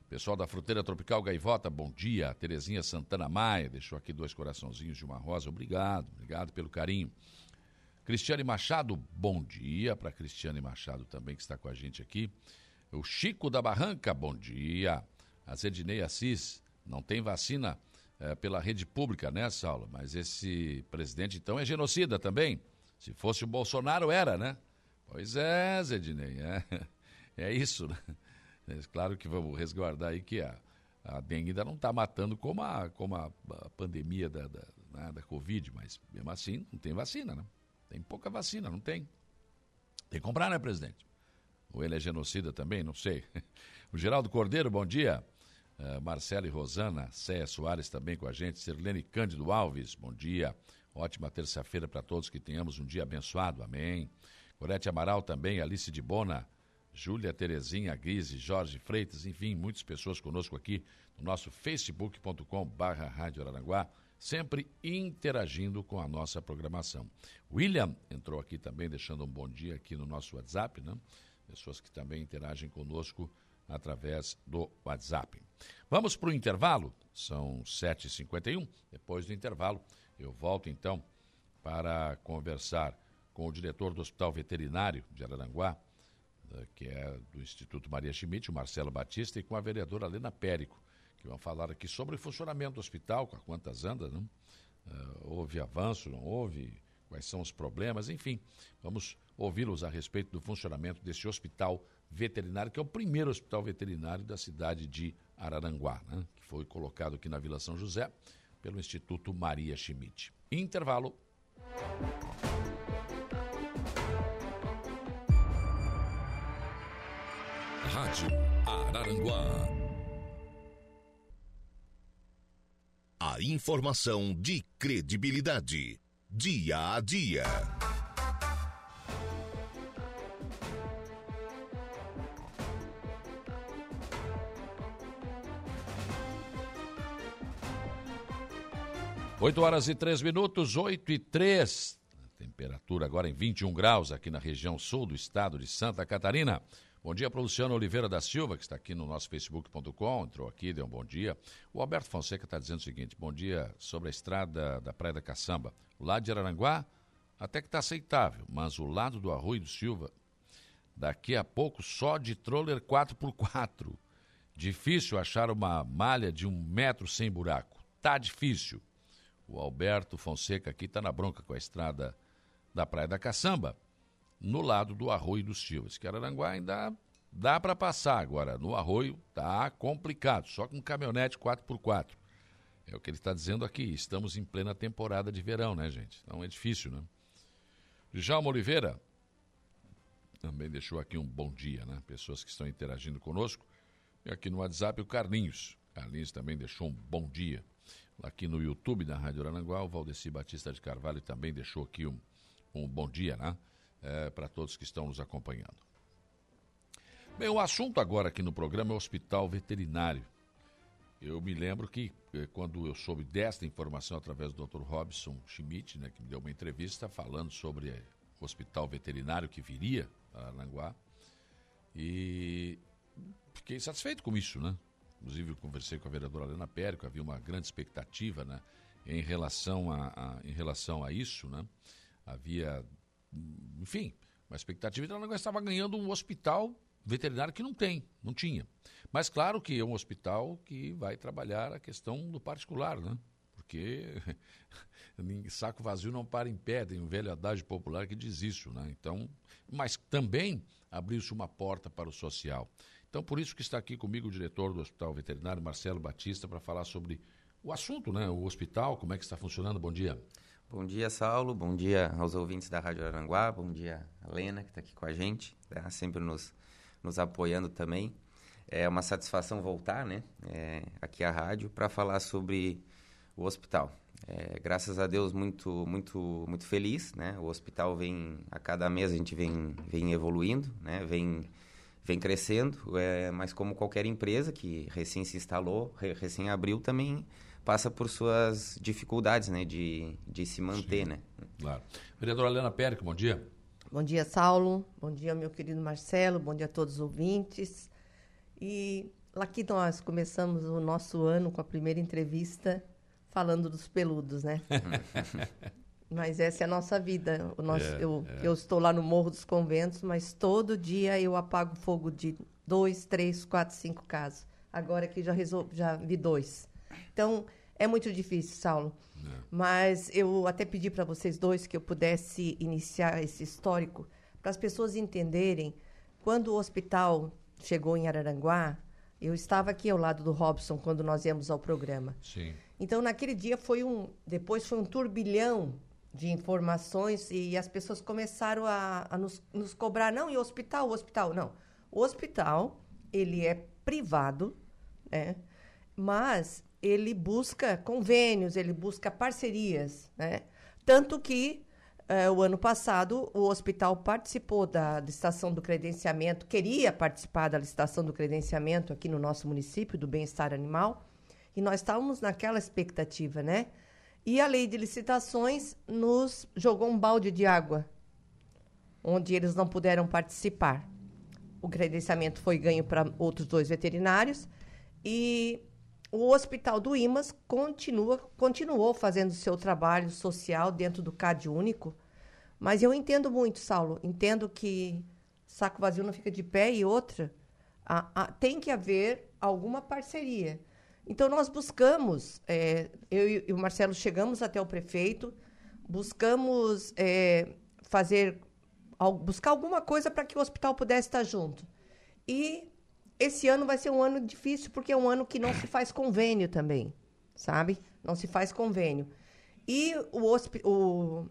Pessoal da Fruteira Tropical Gaivota, bom dia. Terezinha Santana Maia deixou aqui dois coraçãozinhos de uma rosa. Obrigado, obrigado pelo carinho. Cristiane Machado, bom dia para Cristiane Machado também que está com a gente aqui. O Chico da Barranca, bom dia. A Zedinei Assis, não tem vacina é, pela rede pública, né, Saulo? Mas esse presidente, então, é genocida também. Se fosse o Bolsonaro, era, né? Pois é, Zedinei, é, é isso, né? É claro que vamos resguardar aí que a, a dengue ainda não está matando como a, como a, a pandemia da, da, né, da Covid, mas mesmo assim não tem vacina, né? Tem pouca vacina, não tem. Tem que comprar, né, presidente? Ou ele é genocida também, não sei. O Geraldo Cordeiro, bom dia. Uh, Marcela e Rosana, Céia Soares também com a gente, Sirlene Cândido Alves, bom dia. Ótima terça-feira para todos, que tenhamos um dia abençoado, amém. Gorete Amaral também, Alice de Bona, Júlia Terezinha Guise, Jorge Freitas, enfim, muitas pessoas conosco aqui no nosso facebook.com barra Rádio sempre interagindo com a nossa programação. William entrou aqui também, deixando um bom dia aqui no nosso WhatsApp, né? Pessoas que também interagem conosco através do WhatsApp. Vamos para o intervalo, são 7h51. Depois do intervalo, eu volto então para conversar com o diretor do Hospital Veterinário de Araranguá, eh, que é do Instituto Maria Schmidt, o Marcelo Batista, e com a vereadora Helena Périco, que vão falar aqui sobre o funcionamento do hospital, com quantas anda, não? Uh, houve avanço, não houve, quais são os problemas, enfim, vamos ouvi-los a respeito do funcionamento desse hospital veterinário, que é o primeiro hospital veterinário da cidade de Araranguá, né? que foi colocado aqui na Vila São José pelo Instituto Maria Schmidt. Intervalo.
Rádio Araranguá. A informação de credibilidade. Dia a dia.
8 horas e 3 minutos, 8 e 3. Temperatura agora em 21 graus aqui na região sul do estado de Santa Catarina. Bom dia para o Luciano Oliveira da Silva, que está aqui no nosso facebook.com, entrou aqui, deu um bom dia. O Alberto Fonseca está dizendo o seguinte: bom dia sobre a estrada da Praia da Caçamba. O lado de Araranguá até que está aceitável, mas o lado do Arroio do Silva, daqui a pouco só de troller 4x4. Difícil achar uma malha de um metro sem buraco. Tá difícil. O Alberto Fonseca aqui está na bronca com a estrada da Praia da Caçamba, no lado do Arroio dos Silvas. Que Araranguá ainda dá para passar agora. No Arroio tá complicado, só com caminhonete 4x4. É o que ele está dizendo aqui. Estamos em plena temporada de verão, né, gente? Então é difícil, né? Djalma Oliveira também deixou aqui um bom dia, né? Pessoas que estão interagindo conosco. E aqui no WhatsApp o Carlinhos. Carlinhos também deixou um bom dia. Aqui no YouTube da Rádio Aranguá. O Valdeci Batista de Carvalho também deixou aqui um, um bom dia, né? É, para todos que estão nos acompanhando. Bem, o assunto agora aqui no programa é o hospital veterinário. Eu me lembro que eh, quando eu soube desta informação através do Dr. Robson Schmidt, né, que me deu uma entrevista falando sobre eh, o hospital veterinário que viria para Aranguá, e fiquei satisfeito com isso, né? Inclusive, eu conversei com a vereadora Helena Périco, havia uma grande expectativa né, em, relação a, a, em relação a isso, né? Havia, enfim, uma expectativa ela estava ganhando um hospital veterinário que não tem, não tinha. Mas claro que é um hospital que vai trabalhar a questão do particular, né? Porque saco vazio não para em pé, tem um velho adágio popular que diz isso, né? Então, mas também abriu-se uma porta para o social. Então, por isso que está aqui comigo o diretor do Hospital Veterinário, Marcelo Batista, para falar sobre o assunto, né? O hospital, como é que está funcionando. Bom dia.
Bom dia, Saulo. Bom dia aos ouvintes da Rádio Aranguá. Bom dia, Lena, que está aqui com a gente, tá? sempre nos, nos apoiando também. É uma satisfação voltar né, é, aqui à rádio para falar sobre o hospital. É, graças a Deus, muito, muito, muito feliz. Né? O hospital vem, a cada mês a gente vem, vem evoluindo, né? vem, vem crescendo, é, mas como qualquer empresa que recém se instalou, recém abriu, também passa por suas dificuldades né? de, de se manter. Né?
Claro. Vereadora Helena Périco, bom dia.
Bom dia, Saulo. Bom dia, meu querido Marcelo. Bom dia a todos os ouvintes. E aqui nós começamos o nosso ano com a primeira entrevista falando dos peludos, né? mas essa é a nossa vida. O nosso, é, eu, é. eu estou lá no Morro dos Conventos, mas todo dia eu apago fogo de dois, três, quatro, cinco casos. Agora que já, resol... já vi dois. Então, é muito difícil, Saulo. É. Mas eu até pedi para vocês dois que eu pudesse iniciar esse histórico para as pessoas entenderem quando o hospital chegou em Araranguá, eu estava aqui ao lado do Robson quando nós íamos ao programa.
Sim.
Então, naquele dia foi um. Depois foi um turbilhão de informações e as pessoas começaram a, a nos, nos, cobrar. Não, e o hospital? O hospital? Não. O hospital, ele é privado, né? mas ele busca convênios, ele busca parcerias. Né? Tanto que é, o ano passado, o hospital participou da licitação do credenciamento, queria participar da licitação do credenciamento aqui no nosso município, do bem-estar animal, e nós estávamos naquela expectativa, né? E a lei de licitações nos jogou um balde de água, onde eles não puderam participar. O credenciamento foi ganho para outros dois veterinários e o Hospital do Imas continua, continuou fazendo seu trabalho social dentro do CAD único, mas eu entendo muito, Saulo, entendo que saco vazio não fica de pé e outra, a, a, tem que haver alguma parceria. Então, nós buscamos, é, eu e o Marcelo chegamos até o prefeito, buscamos é, fazer, buscar alguma coisa para que o hospital pudesse estar junto. E esse ano vai ser um ano difícil, porque é um ano que não se faz convênio também, sabe? Não se faz convênio. E o, o,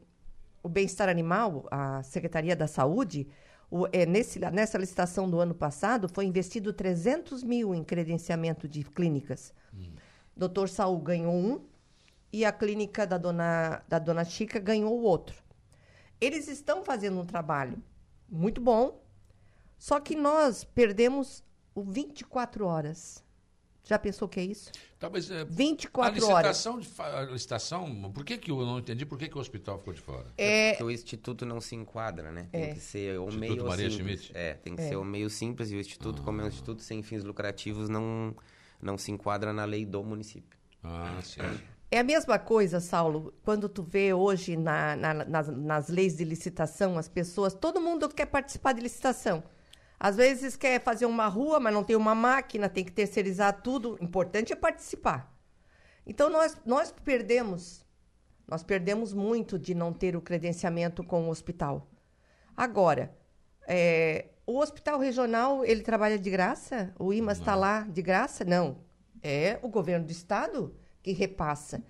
o bem-estar animal, a Secretaria da Saúde, o, é, nesse, nessa licitação do ano passado, foi investido 300 mil em credenciamento de clínicas. Hum. Doutor Saul ganhou um e a clínica da dona, da dona Chica ganhou o outro. Eles estão fazendo um trabalho muito bom, só que nós perdemos o 24 horas. Já pensou o que é isso?
Tá, mas, é,
24 a horas.
De, a licitação, por que, que eu não entendi por que, que o hospital ficou de fora?
É, porque o instituto não se enquadra, né? Tem é. que ser o instituto meio Maria simples. Schmidt? É, tem que é. ser o meio simples e o instituto, ah. como é um instituto sem fins lucrativos, não, não se enquadra na lei do município.
Ah, sim.
É a mesma coisa, Saulo, quando tu vê hoje na, na, nas, nas leis de licitação, as pessoas, todo mundo quer participar de licitação. Às vezes quer fazer uma rua, mas não tem uma máquina, tem que terceirizar tudo. O importante é participar. Então nós, nós perdemos, nós perdemos muito de não ter o credenciamento com o hospital. Agora, é, o hospital regional ele trabalha de graça? O IMAS está lá de graça? Não. É o governo do estado que repassa.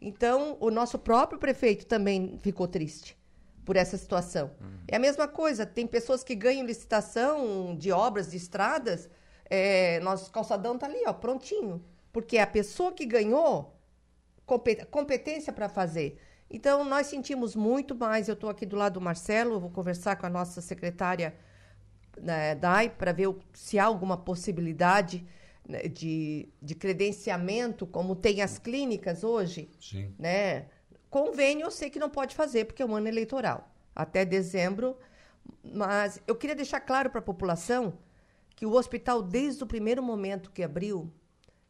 Então, o nosso próprio prefeito também ficou triste por essa situação. Uhum. É a mesma coisa, tem pessoas que ganham licitação de obras de estradas, é, nosso calçadão está ali, ó, prontinho. Porque a pessoa que ganhou competência para fazer. Então, nós sentimos muito mais. Eu estou aqui do lado do Marcelo, vou conversar com a nossa secretária né, DAI para ver se há alguma possibilidade né, de, de credenciamento, como tem as clínicas hoje.
Sim.
Né? Convênio eu sei que não pode fazer, porque é um ano eleitoral. Até dezembro. Mas eu queria deixar claro para a população que o hospital, desde o primeiro momento que abriu,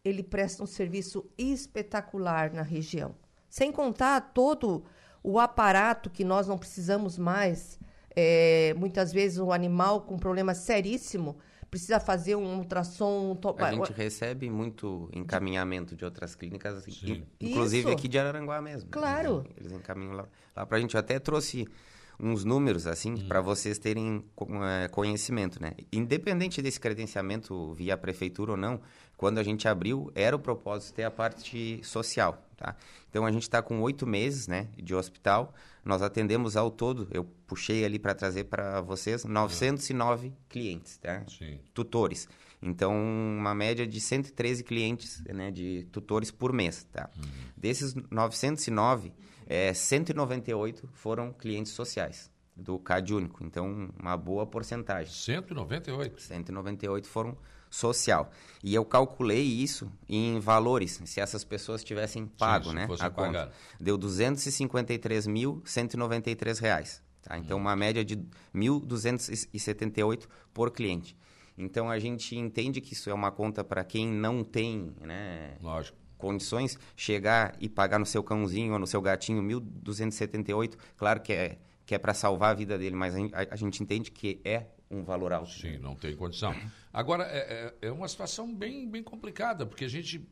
ele presta um serviço espetacular na região. Sem contar todo o aparato que nós não precisamos mais. É, muitas vezes um animal com problema seríssimo precisa fazer um ultrassom.
A gente recebe muito encaminhamento de outras clínicas, Sim. inclusive Isso. aqui de Araranguá mesmo.
Claro.
Eles, eles encaminham lá, lá para a gente. Eu até trouxe uns números assim hum. para vocês terem é, conhecimento, né? Independente desse credenciamento via prefeitura ou não, quando a gente abriu era o propósito ter a parte social, tá? Então a gente está com oito meses, né, de hospital. Nós atendemos ao todo, eu puxei ali para trazer para vocês 909 hum. clientes, tá?
Sim.
Tutores. Então, uma média de 113 clientes, né, de tutores por mês, tá? Uhum. Desses 909, é, 198 foram clientes sociais do CAD único. Então, uma boa porcentagem.
198?
198 foram social. E eu calculei isso em valores, se essas pessoas tivessem pago, Sim, né? A conta. Deu 253.193 reais. Tá? Então, uma média de 1.278 por cliente. Então, a gente entende que isso é uma conta para quem não tem, né?
Lógico
condições, chegar e pagar no seu cãozinho ou no seu gatinho 1.278, claro que é, que é para salvar a vida dele, mas a, gente entende que é um valor alto.
Sim, não tem condição. Agora, é, é, é uma situação bem, bem complicada, porque a gente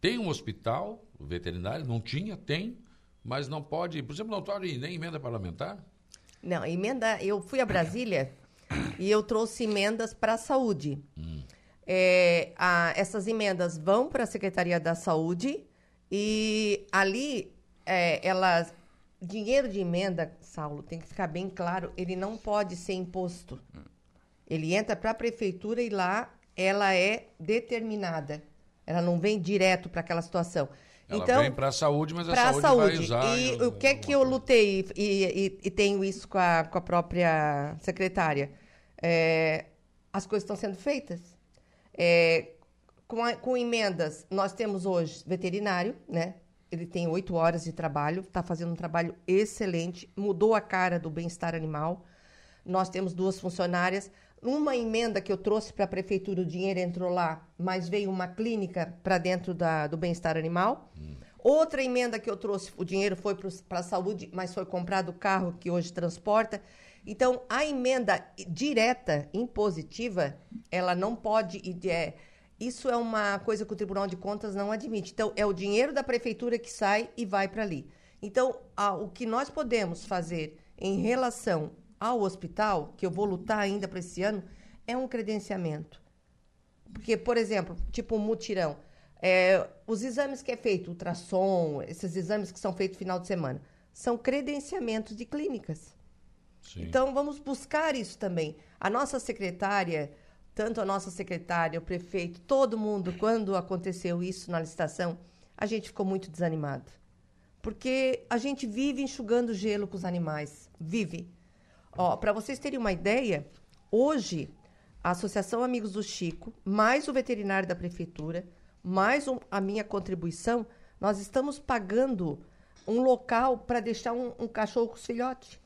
tem um hospital veterinário, não tinha, tem, mas não pode, por exemplo, não pode nem emenda parlamentar?
Não, emenda, eu fui a Brasília e eu trouxe emendas para a saúde. Hum. É, a, essas emendas vão para a Secretaria da Saúde e ali é, elas. Dinheiro de emenda, Saulo, tem que ficar bem claro, ele não pode ser imposto. Ele entra para a prefeitura e lá ela é determinada. Ela não vem direto para aquela situação.
Ela
então,
vem para a saúde, mas a saúde, saúde, vai usar.
E o que é que eu lutei e, e, e, tenho isso com a, com a própria secretária? É, as coisas estão sendo feitas. É, com, a, com emendas, nós temos hoje veterinário, né? Ele tem oito horas de trabalho, está fazendo um trabalho excelente, mudou a cara do bem-estar animal. Nós temos duas funcionárias. Uma emenda que eu trouxe para a prefeitura, o dinheiro entrou lá, mas veio uma clínica para dentro da, do bem-estar animal. Hum. Outra emenda que eu trouxe, o dinheiro foi para a saúde, mas foi comprado o carro que hoje transporta. Então, a emenda direta, impositiva, ela não pode. É, isso é uma coisa que o Tribunal de Contas não admite. Então, é o dinheiro da prefeitura que sai e vai para ali. Então, a, o que nós podemos fazer em relação ao hospital, que eu vou lutar ainda para esse ano, é um credenciamento. Porque, por exemplo, tipo um mutirão. É, os exames que é feito, ultrassom, esses exames que são feitos no final de semana, são credenciamentos de clínicas. Sim. Então, vamos buscar isso também. A nossa secretária, tanto a nossa secretária, o prefeito, todo mundo, quando aconteceu isso na licitação, a gente ficou muito desanimado. Porque a gente vive enxugando gelo com os animais. Vive. Ó, para vocês terem uma ideia, hoje a Associação Amigos do Chico, mais o veterinário da prefeitura, mais um, a minha contribuição, nós estamos pagando um local para deixar um, um cachorro com os filhotes.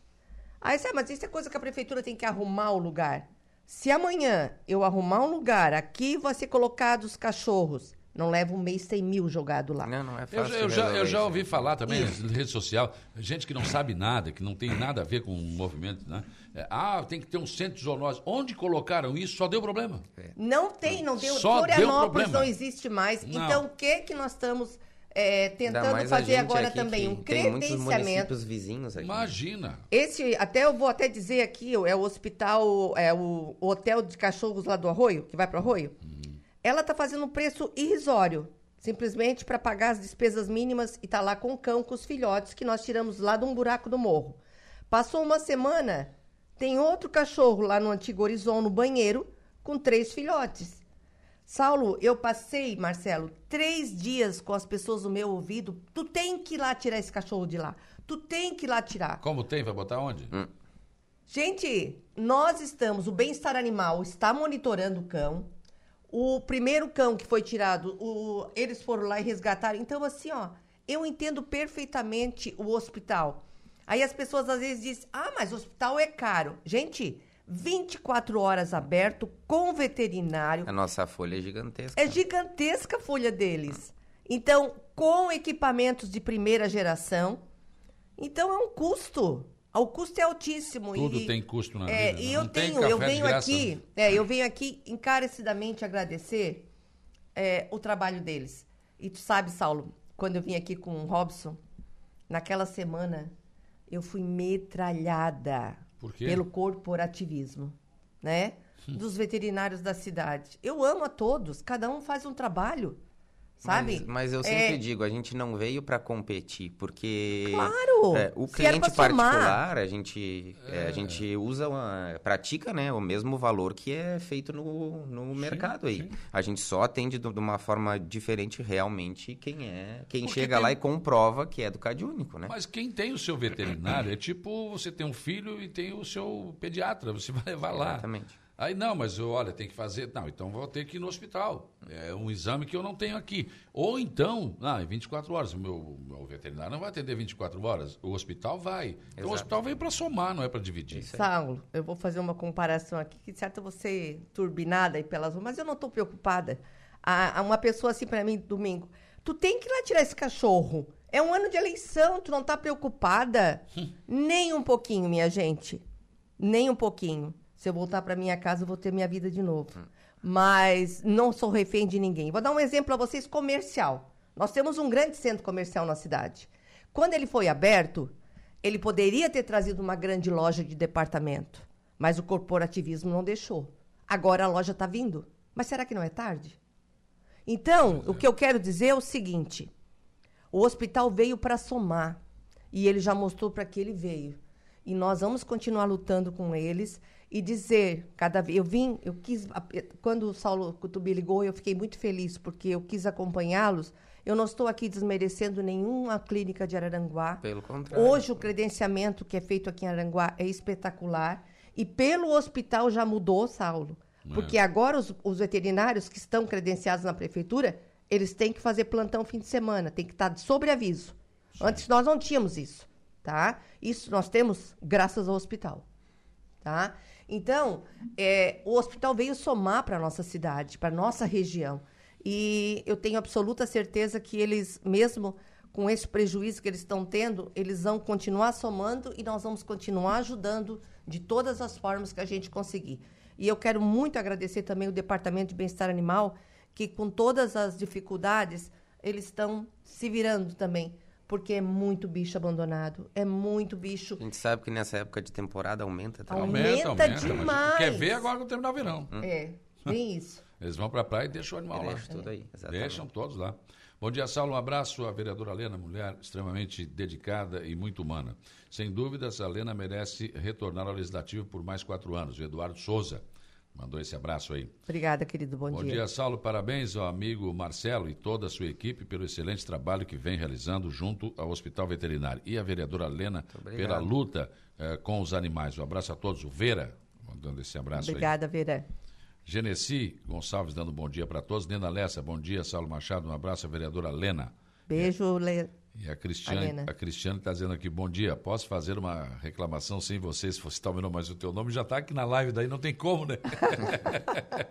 Aí você, mas isso é coisa que a prefeitura tem que arrumar o lugar. Se amanhã eu arrumar um lugar, aqui vai ser colocado os cachorros. Não leva um mês, tem mil jogado lá.
Não, não é fácil. Eu, eu já, eu já ouvi falar também na rede social, gente que não sabe nada, que não tem nada a ver com o movimento, né? É, ah, tem que ter um centro de zoonose. Onde colocaram isso, só deu problema.
É. Não tem, não deu. Só Florianópolis deu não existe mais. Não. Então, o que que nós estamos é, tentando fazer agora também um credenciamento.
vizinhos aqui.
Imagina.
Esse, até eu vou até dizer aqui, é o hospital, é o, o hotel de cachorros lá do Arroio, que vai para o Arroio. Uhum. Ela está fazendo um preço irrisório, simplesmente para pagar as despesas mínimas e tá lá com o cão, com os filhotes que nós tiramos lá de um buraco do morro. Passou uma semana, tem outro cachorro lá no antigo Horizon, no banheiro, com três filhotes. Saulo, eu passei, Marcelo, três dias com as pessoas no meu ouvido. Tu tem que ir lá tirar esse cachorro de lá. Tu tem que ir lá tirar.
Como tem? Vai botar onde?
Gente, nós estamos, o bem-estar animal está monitorando o cão. O primeiro cão que foi tirado, o- eles foram lá e resgataram. Então, assim, ó, eu entendo perfeitamente o hospital. Aí as pessoas às vezes dizem, ah, mas o hospital é caro. Gente, 24 horas aberto, com veterinário.
A nossa folha é gigantesca.
É gigantesca a folha deles. Então, com equipamentos de primeira geração. Então, é um custo. O custo é altíssimo.
Tudo
e,
tem custo na
é,
vida.
E
né?
eu tenho, eu venho aqui, é, eu venho aqui encarecidamente agradecer é, o trabalho deles. E tu sabe, Saulo, quando eu vim aqui com o Robson, naquela semana, eu fui metralhada pelo corporativismo, né?
Hum.
Dos veterinários da cidade. Eu amo a todos, cada um faz um trabalho, sabe?
Mas, mas eu sempre
É,
digo, a gente não veio para competir, porque
Claro!
é, o cliente
somar.
particular, a gente, é, a gente usa, uma, pratica né, o mesmo valor que é feito no, no mercado aí. A gente só atende de uma forma diferente realmente quem é, quem
Porque
chega
tem-
lá e comprova que é do Único, né?
Mas quem tem o seu veterinário é tipo você tem um filho e tem o seu pediatra, você vai levar lá.
Exatamente.
Aí não, mas eu, olha, tem que fazer. Não, então vou ter que ir no hospital. É um exame que eu não tenho aqui. Ou então, ah, em 24 horas. O meu, meu veterinário não vai atender 24 horas. O hospital vai. Então o
Exato.
hospital veio para somar, não é para dividir.
Saulo, eu vou fazer uma comparação aqui, que certo você turbinada aí pelas mas eu não estou preocupada. A, a uma pessoa assim para mim domingo, tu tem que ir lá tirar esse cachorro. É um ano de eleição, tu não tá preocupada? Nem um pouquinho, minha gente. Nem um pouquinho. Se eu voltar para minha casa, eu vou ter minha vida de novo. Mas não sou refém de ninguém. Vou dar um exemplo a vocês comercial. Nós temos um grande centro comercial na cidade. Quando ele foi aberto, ele poderia ter trazido uma grande loja de departamento, mas o corporativismo não deixou. Agora a loja está vindo. Mas será que não é tarde? Então, o que eu quero dizer é o seguinte: o hospital veio para somar e ele já mostrou para que ele veio. E nós vamos continuar lutando com eles e dizer cada vez. Eu vim, eu quis. Quando o Saulo Cutubi ligou, eu fiquei muito feliz porque eu quis acompanhá-los. Eu não estou aqui desmerecendo nenhuma clínica de Araranguá.
Pelo contrário.
Hoje o credenciamento que é feito aqui em Aranguá é espetacular. E pelo hospital já mudou, Saulo. Porque agora os, os veterinários que estão credenciados na prefeitura, eles têm que fazer plantão fim de semana, tem que estar de sobreaviso. Antes nós não tínhamos isso, tá? Isso nós temos graças ao hospital, tá? Então, é, o hospital veio somar para a nossa cidade, para a nossa região. E eu tenho absoluta certeza que eles, mesmo com esse prejuízo que eles estão tendo, eles vão continuar somando e nós vamos continuar ajudando de todas as formas que a gente conseguir. E eu quero muito agradecer também o Departamento de Bem-Estar Animal, que com todas as dificuldades, eles estão se virando também, porque é muito bicho abandonado, é muito bicho.
A gente sabe que nessa época de temporada aumenta também.
Aumenta.
Aumenta, aumenta. mas
demais.
Quer ver agora que terminar o verão.
É, bem isso.
Eles vão para a praia e deixam o animal lá.
Tudo aí, exatamente.
Deixam todos lá. Bom dia, Saulo. Um abraço à vereadora Lena, mulher extremamente dedicada e muito humana. Sem dúvidas, a Lena merece retornar ao Legislativo por mais quatro anos. O Eduardo Souza mandou esse abraço aí.
Obrigada, querido. Bom,
Bom dia, Saulo. Parabéns ao amigo Marcelo e toda a sua equipe pelo excelente trabalho que vem realizando junto ao Hospital Veterinário. E a vereadora Lena pela luta eh, com os animais. Um abraço a todos. O Vera, mandando esse abraço aí.
Obrigada, Vera.
Genesi Gonçalves dando bom dia para todos. Nena Lessa, bom dia. Saulo Machado, um abraço à vereadora Lena.
Beijo, Le...
E a Cristiane, a Cristiane está dizendo aqui, bom dia, posso fazer uma reclamação sem você, se você está ouvindo mais o teu nome, já está aqui na live, daí não tem como, né?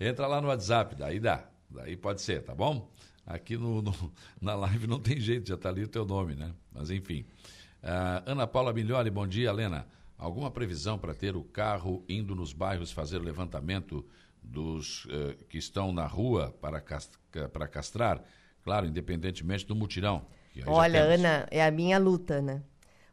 Entra lá no WhatsApp, daí dá, daí pode ser, tá bom? Aqui no, no- na live não tem jeito, já está ali o teu nome, né? Mas enfim. Ah, Ana Paula Milholi, bom dia, Lena. Alguma previsão para ter o carro indo nos bairros fazer o levantamento dos eh, que estão na rua para, cas- para castrar? Claro, independentemente do mutirão.
Olha. Ana, é a minha luta, né?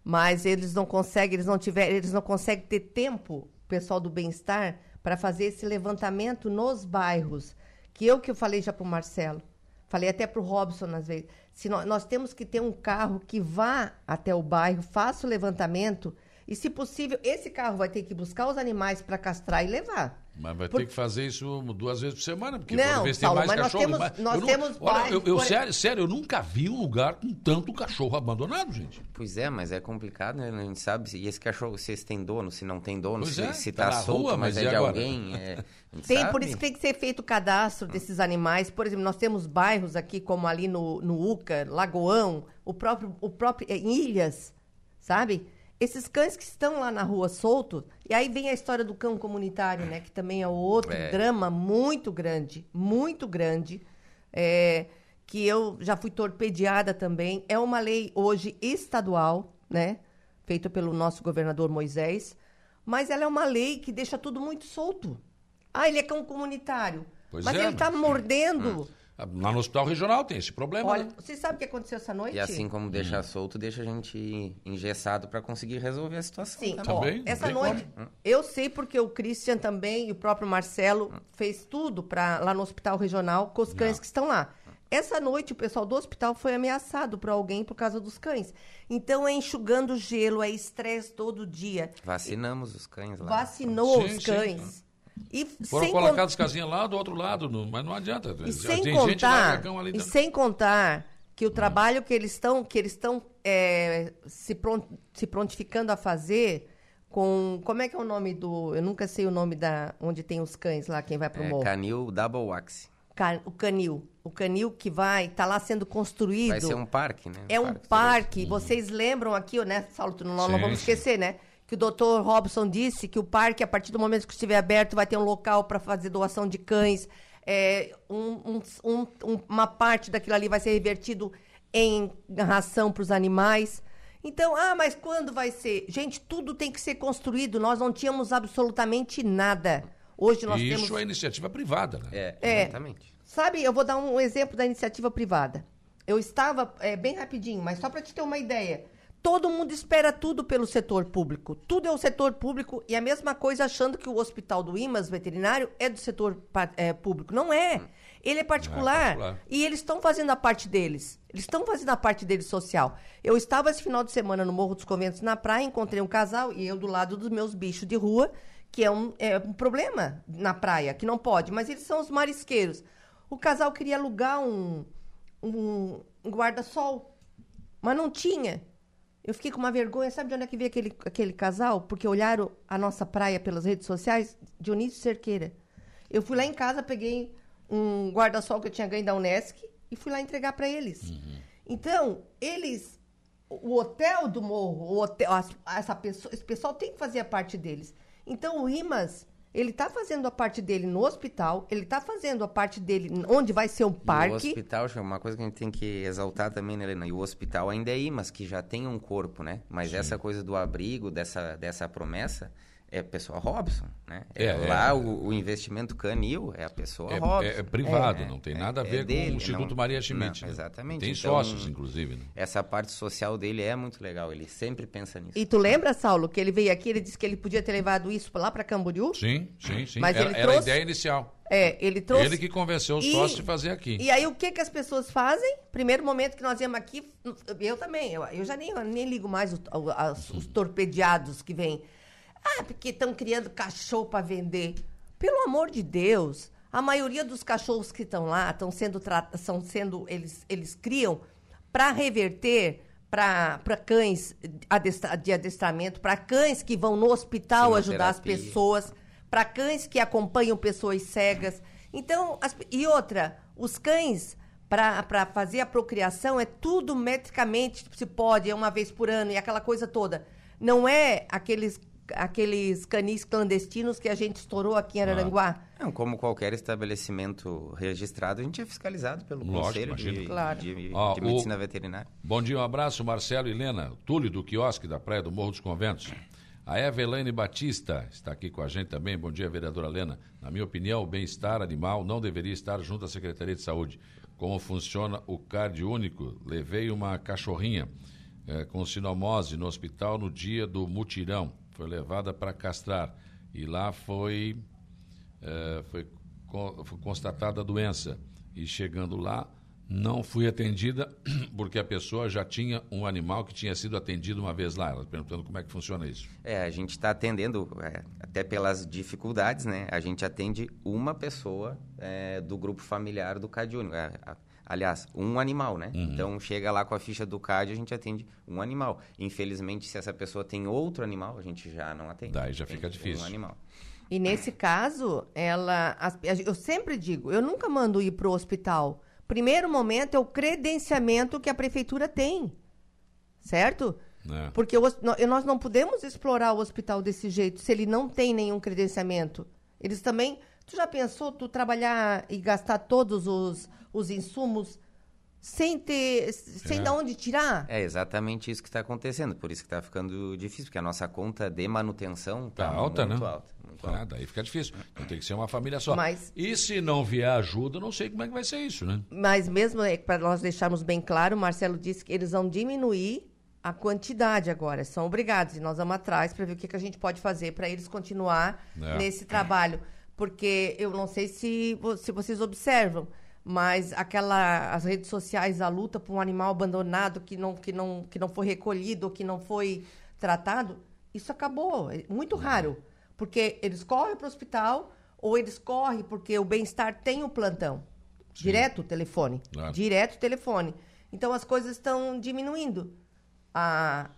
Mas eles não conseguem, eles não tiveram, eles não conseguem ter tempo, o pessoal do bem-estar, para fazer esse levantamento nos bairros. Que eu que eu falei já para o Marcelo, falei até para o Robson às vezes. Se nós, nós temos que ter um carro que vá até o bairro, faça o levantamento e, se possível, esse carro vai ter que buscar os animais para castrar e levar.
Mas vai
Por-
ter que fazer isso duas vezes por semana, porque
Não,
vez tem mais
mas nós
cachorro.
temos-
mas
nós
eu não-
temos
olha, eu, eu-
por-
sério, sério, eu nunca vi um lugar com tanto cachorro abandonado, gente.
Pois é, mas é complicado, né? A gente sabe se e esse cachorro, se esse tem dono, se não tem dono,
Pois
se,
é,
se
tá
tá, solto,
rua,
mas
mas
é de
agora?
alguém. É,
Tem,
sabe.
por isso que tem que ser feito o cadastro desses animais. Por exemplo, nós temos bairros aqui, como ali no, no Uca, Lagoão, o próprio, o próprio em Ilhas, sabe? Esses cães que estão lá na rua soltos. E aí vem a história do cão comunitário, né? Que também é outro
É.
drama muito grande, muito grande. é, que eu já fui torpedeada também. É uma lei hoje estadual, né? Feita pelo nosso governador Moisés. Mas ela é uma lei que deixa tudo muito solto. Ah, ele é cão comunitário.
Pois
mas
é,
ele está mordendo.
Lá no hospital regional tem esse problema.
Olha,
né?
você sabe o que aconteceu essa noite?
E assim como deixar solto, deixa a gente engessado para conseguir resolver a situação.
Sim,
também.
ó,
Também, não
essa noite, eu sei porque o Christian também e o próprio Marcelo fez tudo para lá no hospital regional com os cães que estão lá. Essa noite o pessoal do hospital foi ameaçado por alguém por causa dos cães. Então é enxugando gelo, é estresse todo dia.
Vacinamos os cães lá.
Vacinou
Sim,
os
sim.
E
Foram
sem
colocadas
con-
as casinhas lá do outro lado, no- mas não adianta.
E sem
tem gente
contar, e sem contar que o trabalho que eles estão que eles estão é, se, pron- se prontificando a fazer com como é que é o nome do eu nunca sei o nome da onde tem os cães lá quem vai pro
É,
morro
canil Double Wax.
Ca- o canil o canil que vai tá lá sendo construído
Vai ser um parque, né?
é um
Parque
parque. Vocês lembram aqui, né, Saulo? tu Não, não vamos esquecer, né? Que o doutor Robson disse que o parque, a partir do momento que estiver aberto, vai ter um local para fazer doação de cães. É, um- um- um- um- uma parte daquilo ali vai ser revertido em ração para os animais. Então, ah, mas quando vai ser? Gente, tudo tem que ser construído. Nós não tínhamos absolutamente nada. Hoje nós
E
temos.
isso é iniciativa privada, né?
É,
É.
exatamente.
Sabe, eu vou dar um exemplo da iniciativa privada. Eu estava, é, bem rapidinho, mas só para te ter uma ideia. Todo mundo espera tudo pelo setor público. Tudo é o setor público e a mesma coisa achando que o hospital do IMAS veterinário é do setor é, público. Não é. Ele é particular.
particular.
E eles estão fazendo a parte deles. Eles estão fazendo a parte deles social. Eu estava esse final de semana no Morro dos Conventos, na praia, encontrei um casal e eu do lado dos meus bichos de rua, que é um, é um problema na praia, que não pode, mas eles são os marisqueiros. O casal queria alugar um, um, um guarda-sol, mas não tinha. Eu fiquei com uma vergonha. Sabe de onde é que veio aquele, aquele casal? Porque olharam a nossa praia pelas redes sociais? Dionísio Cerqueira. Eu fui lá em casa, peguei um guarda-sol que eu tinha ganho da Unesc e fui lá entregar para eles. Então, eles... O hotel do morro, o hotel, essa pessoa, esse pessoal tem que fazer a parte deles. Então, o IMAS, ele está fazendo a parte dele no hospital, ele está fazendo a parte dele onde vai ser um
E o
parque.
hospital, é uma coisa que a gente tem que exaltar também, né, Helena? E o hospital ainda é IMAS, que já tem um corpo, né? Mas essa coisa do abrigo, dessa, dessa promessa, é a pessoa Robson, né?
É,
lá
é.
O, o investimento canil é a pessoa
É,
Robson.
é- é privado,
É,
não tem
é-
nada a
é
ver com
dele,
o Instituto
não-
Maria Schmidt.
não,
né?
exatamente.
Tem
Então,
sócios, inclusive. Né?
Essa parte social dele é muito legal, ele sempre pensa nisso.
E tu lembra, Saulo, que ele veio aqui, ele disse que ele podia ter levado isso lá para Camboriú?
Sim, sim, sim.
Mas
era
ele
era a
trouxe-
ideia inicial.
É, ele trouxe.
Ele que convenceu os
E-
sócios de fazer aqui.
E aí, o que que as pessoas fazem? Primeiro momento que nós viemos aqui, eu também, eu, eu já nem, eu nem ligo mais o- o- as- os torpedeados que vêm. Ah, porque estão criando cachorro para vender. Pelo amor de Deus, a maioria dos cachorros que estão lá estão sendo são sendo, eles, eles criam para reverter para cães de adestramento, para cães que vão no hospital ajudar as pessoas, para cães que acompanham pessoas cegas. Então, as- e outra, os cães para fazer a procriação é tudo metricamente se pode, é uma vez por ano e aquela coisa toda. Não é aqueles aqueles canis clandestinos que a gente estourou aqui em Araranguá.
Não, como qualquer estabelecimento registrado, a gente é fiscalizado pelo
Lógico,
Conselho de.
Claro.
de- de
o-
Medicina Veterinária.
Bom dia, um abraço, Marcelo e Helena. Túlio do quiosque da Praia do Morro dos Conventos. A Eva Elaine Batista está aqui com a gente também. Bom dia, vereadora Helena. Na minha opinião, o bem-estar animal não deveria estar junto à Secretaria de Saúde. Como funciona o CARD único? Levei uma cachorrinha eh, com sinomose no hospital no dia do mutirão. Foi levada para castrar. E lá foi eh, foi, foi constatada a doença. E chegando lá, não fui atendida porque a pessoa já tinha um animal que tinha sido atendido uma vez lá. Ela perguntando como é que funciona isso.
É, a gente está atendendo, é, até pelas dificuldades, né? A gente atende uma pessoa é, do grupo familiar do CAD Único. É, aliás, um animal, né?
Uhum.
Então, chega lá com a ficha do CAD, a gente atende um animal. Infelizmente, se essa pessoa tem outro animal, a gente já não atende.
Daí já fica difícil.
Um animal.
E nesse caso, ela. eu sempre digo, eu nunca mando ir para o hospital. Primeiro momento é o credenciamento que a prefeitura tem. Certo?
né?
Porque nós não podemos explorar o hospital desse jeito se ele não tem nenhum credenciamento. Eles também. Tu já pensou tu trabalhar e gastar todos os, os insumos sem ter. sem
É.
de onde tirar?
É exatamente isso que está acontecendo. Por isso que está ficando difícil, porque a nossa conta de manutenção
Tá
está
alta,
muito
né?
alta. Muito alta.
Ah, daí fica difícil. Então tem que ser uma família só.
Mas-
E se não vier ajuda, eu não sei como é que vai ser isso, né?
Mas mesmo para nós deixarmos bem claro, o Marcelo disse que eles vão diminuir a quantidade agora. São obrigados. E nós vamos atrás para ver o que, que a gente pode fazer para eles continuar
É.
nesse trabalho. Porque eu não sei se, se vocês observam, mas aquela as redes sociais, a luta por um animal abandonado que não, que não, que não foi recolhido, que não foi tratado, isso acabou. É muito raro. Porque eles correm para o hospital ou eles correm porque o bem-estar tem o plantão. Direto o telefone.
Claro.
Direto o telefone. Então as coisas estão diminuindo. A,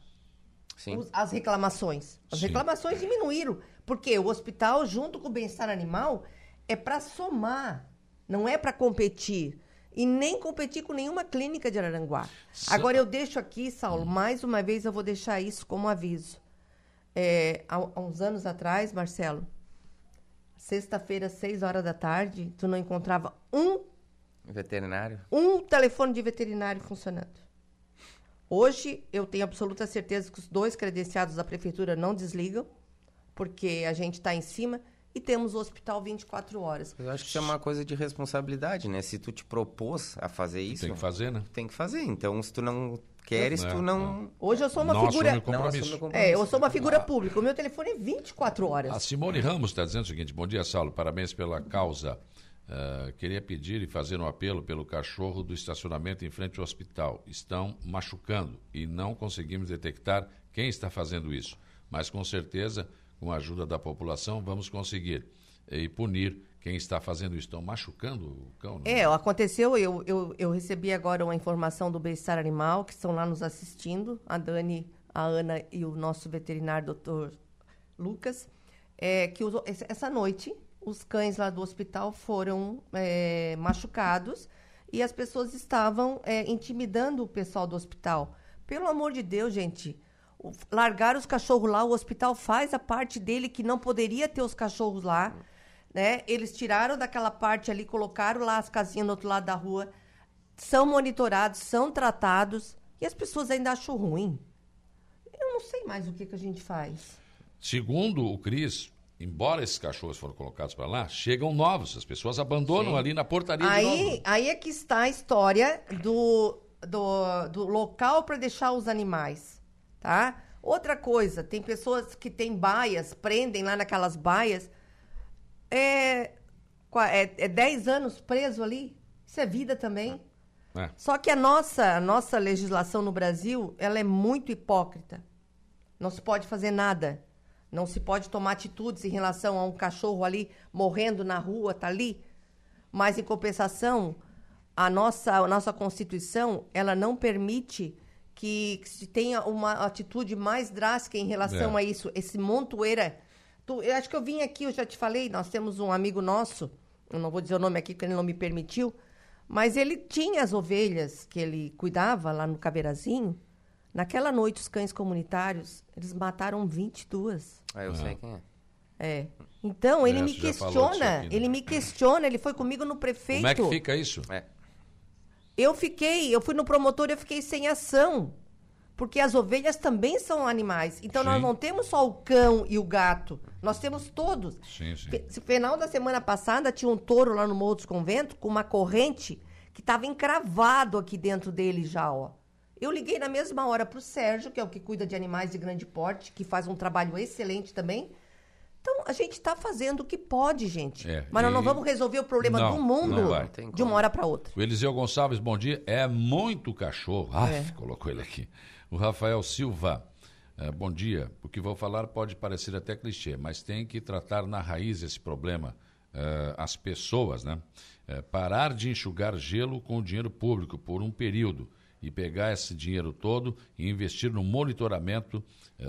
Sim.
os- as reclamações. As
Sim.
reclamações diminuíram. Porque o hospital, junto com o bem-estar animal, é para somar, não é para competir. E nem competir com nenhuma clínica de Araranguá.
Sa-
Agora eu deixo aqui, Saulo, mais uma vez eu vou deixar isso como aviso. É, há, há uns anos atrás, Marcelo, sexta-feira, seis horas da tarde, tu não encontrava um
Veterinário?
um telefone de veterinário funcionando. Hoje, eu tenho absoluta certeza que os dois credenciados da prefeitura não desligam, porque a gente está em cima e temos o hospital 24 horas.
Eu acho que isso é uma coisa de responsabilidade, né? Se tu te propôs a fazer isso,
Tem que fazer, né?
tem que fazer. Então, se tu não queres,
É,
tu não...
Hoje eu sou uma
Não
figura.
assume o
Não assume compromisso.
É, eu sou uma figura pública. O meu telefone é 24 horas.
A Simone Ramos está dizendo o seguinte: bom dia, Saulo, parabéns pela causa. Ah, queria pedir e fazer um apelo pelo cachorro do estacionamento em frente ao hospital. Estão machucando e não conseguimos detectar quem está fazendo isso. Mas com certeza, com a ajuda da população, vamos conseguir e punir quem está fazendo isso. Estão machucando o cão? né?
É, aconteceu, eu, eu, eu recebi agora uma informação do Bem-Estar Animal, que estão lá nos assistindo, a Dani, a Ana e o nosso veterinário, doutor Lucas, é, que essa noite os cães lá do hospital foram é, machucados e as pessoas estavam é, intimidando o pessoal do hospital. Pelo amor de Deus, gente, o- largar os cachorros lá, o hospital faz a parte dele que não poderia ter os cachorros lá, né? Eles tiraram daquela parte ali, colocaram lá as casinhas do outro lado da rua, são monitorados, são tratados e as pessoas ainda acham ruim. Eu não sei mais o que, que a gente faz.
Segundo o Cris, embora esses cachorros foram colocados para lá, chegam novos. As pessoas abandonam ali na portaria de
Aí, aí é que está a história do, do, do local para deixar os animais, tá? Outra coisa, tem pessoas que têm baias, prendem lá naquelas baias, é, é, é 10 anos preso ali, isso é vida também.
É.
Só que a nossa, a nossa legislação no Brasil, ela é muito hipócrita. Não se pode fazer nada. Não se pode tomar atitudes em relação a um cachorro ali morrendo na rua, tá ali. Mas em compensação, a nossa, a nossa Constituição, ela não permite que, que se tenha uma atitude mais drástica em relação
É.
a isso. Esse montoeira. Tu- eu acho que eu vim aqui, eu já te falei, nós temos um amigo nosso, eu não vou dizer o nome aqui porque ele não me permitiu, mas ele tinha as ovelhas que ele cuidava lá no Caveirazinho. Naquela noite, os cães comunitários, eles mataram 22.
Ah, eu sei quem é.
É. Então, ele
É,
me questiona,
aqui, né?
ele me questiona, ele foi comigo no prefeito.
Como é que fica isso?
É.
Eu fiquei, eu fui no promotor e eu fiquei sem ação. Porque as ovelhas também são animais. Então nós
Sim.
não temos só o cão e o gato. Nós temos todos.
Sim, sim.
Final da semana passada tinha um touro lá no Morro dos Conventos com uma corrente que estava encravado aqui dentro dele já, ó. Eu liguei na mesma hora pro Sérgio, que é o que cuida de animais de grande porte, que faz um trabalho excelente também. Então, a gente está fazendo o que pode, gente.
É,
Mas nós não vamos resolver o problema
Não,
do mundo de uma hora para outra.
O Eliseu Gonçalves, bom dia. É muito cachorro. Ah,
É.
colocou ele aqui. O Rafael Silva, eh, bom dia. O que vou falar pode parecer até clichê, mas tem que tratar na raiz esse problema. eh, as pessoas, né? Eh, parar de enxugar gelo com o dinheiro público por um período e pegar esse dinheiro todo e investir no monitoramento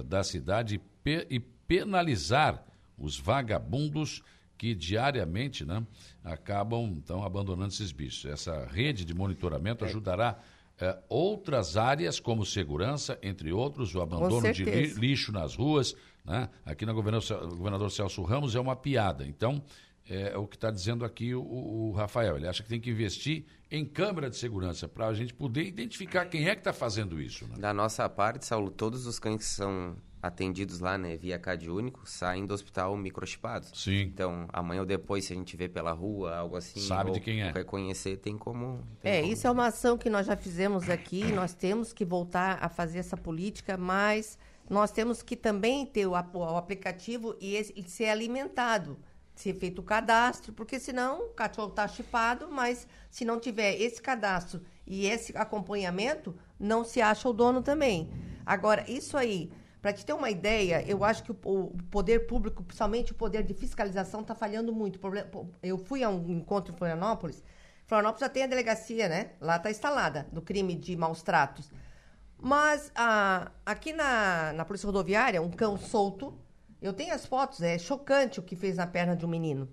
da cidade e, pe- e penalizar os vagabundos que diariamente né, acabam então abandonando esses bichos. Essa rede de monitoramento ajudará eh, outras áreas como segurança, entre outros, o abandono de li- lixo nas ruas. Né? Aqui na governador, governador Celso Ramos é uma piada. Então, é o que está dizendo aqui o, o Rafael. Ele acha que tem que investir em câmera de segurança para a gente poder identificar quem é que está fazendo isso. Né?
Da nossa parte, Saulo, todos os cães que são atendidos lá, né, via CAD único, saem do hospital microchipados.
Sim.
Então, amanhã ou depois, se a gente vê pela rua, algo assim,
Sabe
ou
de quem é.
reconhecer, tem como... tem
É,
como.
isso é uma ação que nós já fizemos aqui, nós temos que voltar a fazer essa política, mas nós temos que também ter o, o aplicativo e, esse- e ser alimentado, ser feito o cadastro, porque senão o cachorro está chipado, mas se não tiver esse cadastro e esse acompanhamento, não se acha o dono também. Agora, isso aí, para te ter uma ideia, eu acho que o, o poder público, principalmente o poder de fiscalização, está falhando muito. O Eu fui a um encontro em Florianópolis, Florianópolis já tem a delegacia, né? Lá está instalada, do crime de maus tratos. Mas ah, aqui na, na Polícia Rodoviária, um cão solto, eu tenho as fotos, é chocante o que fez na perna de um menino.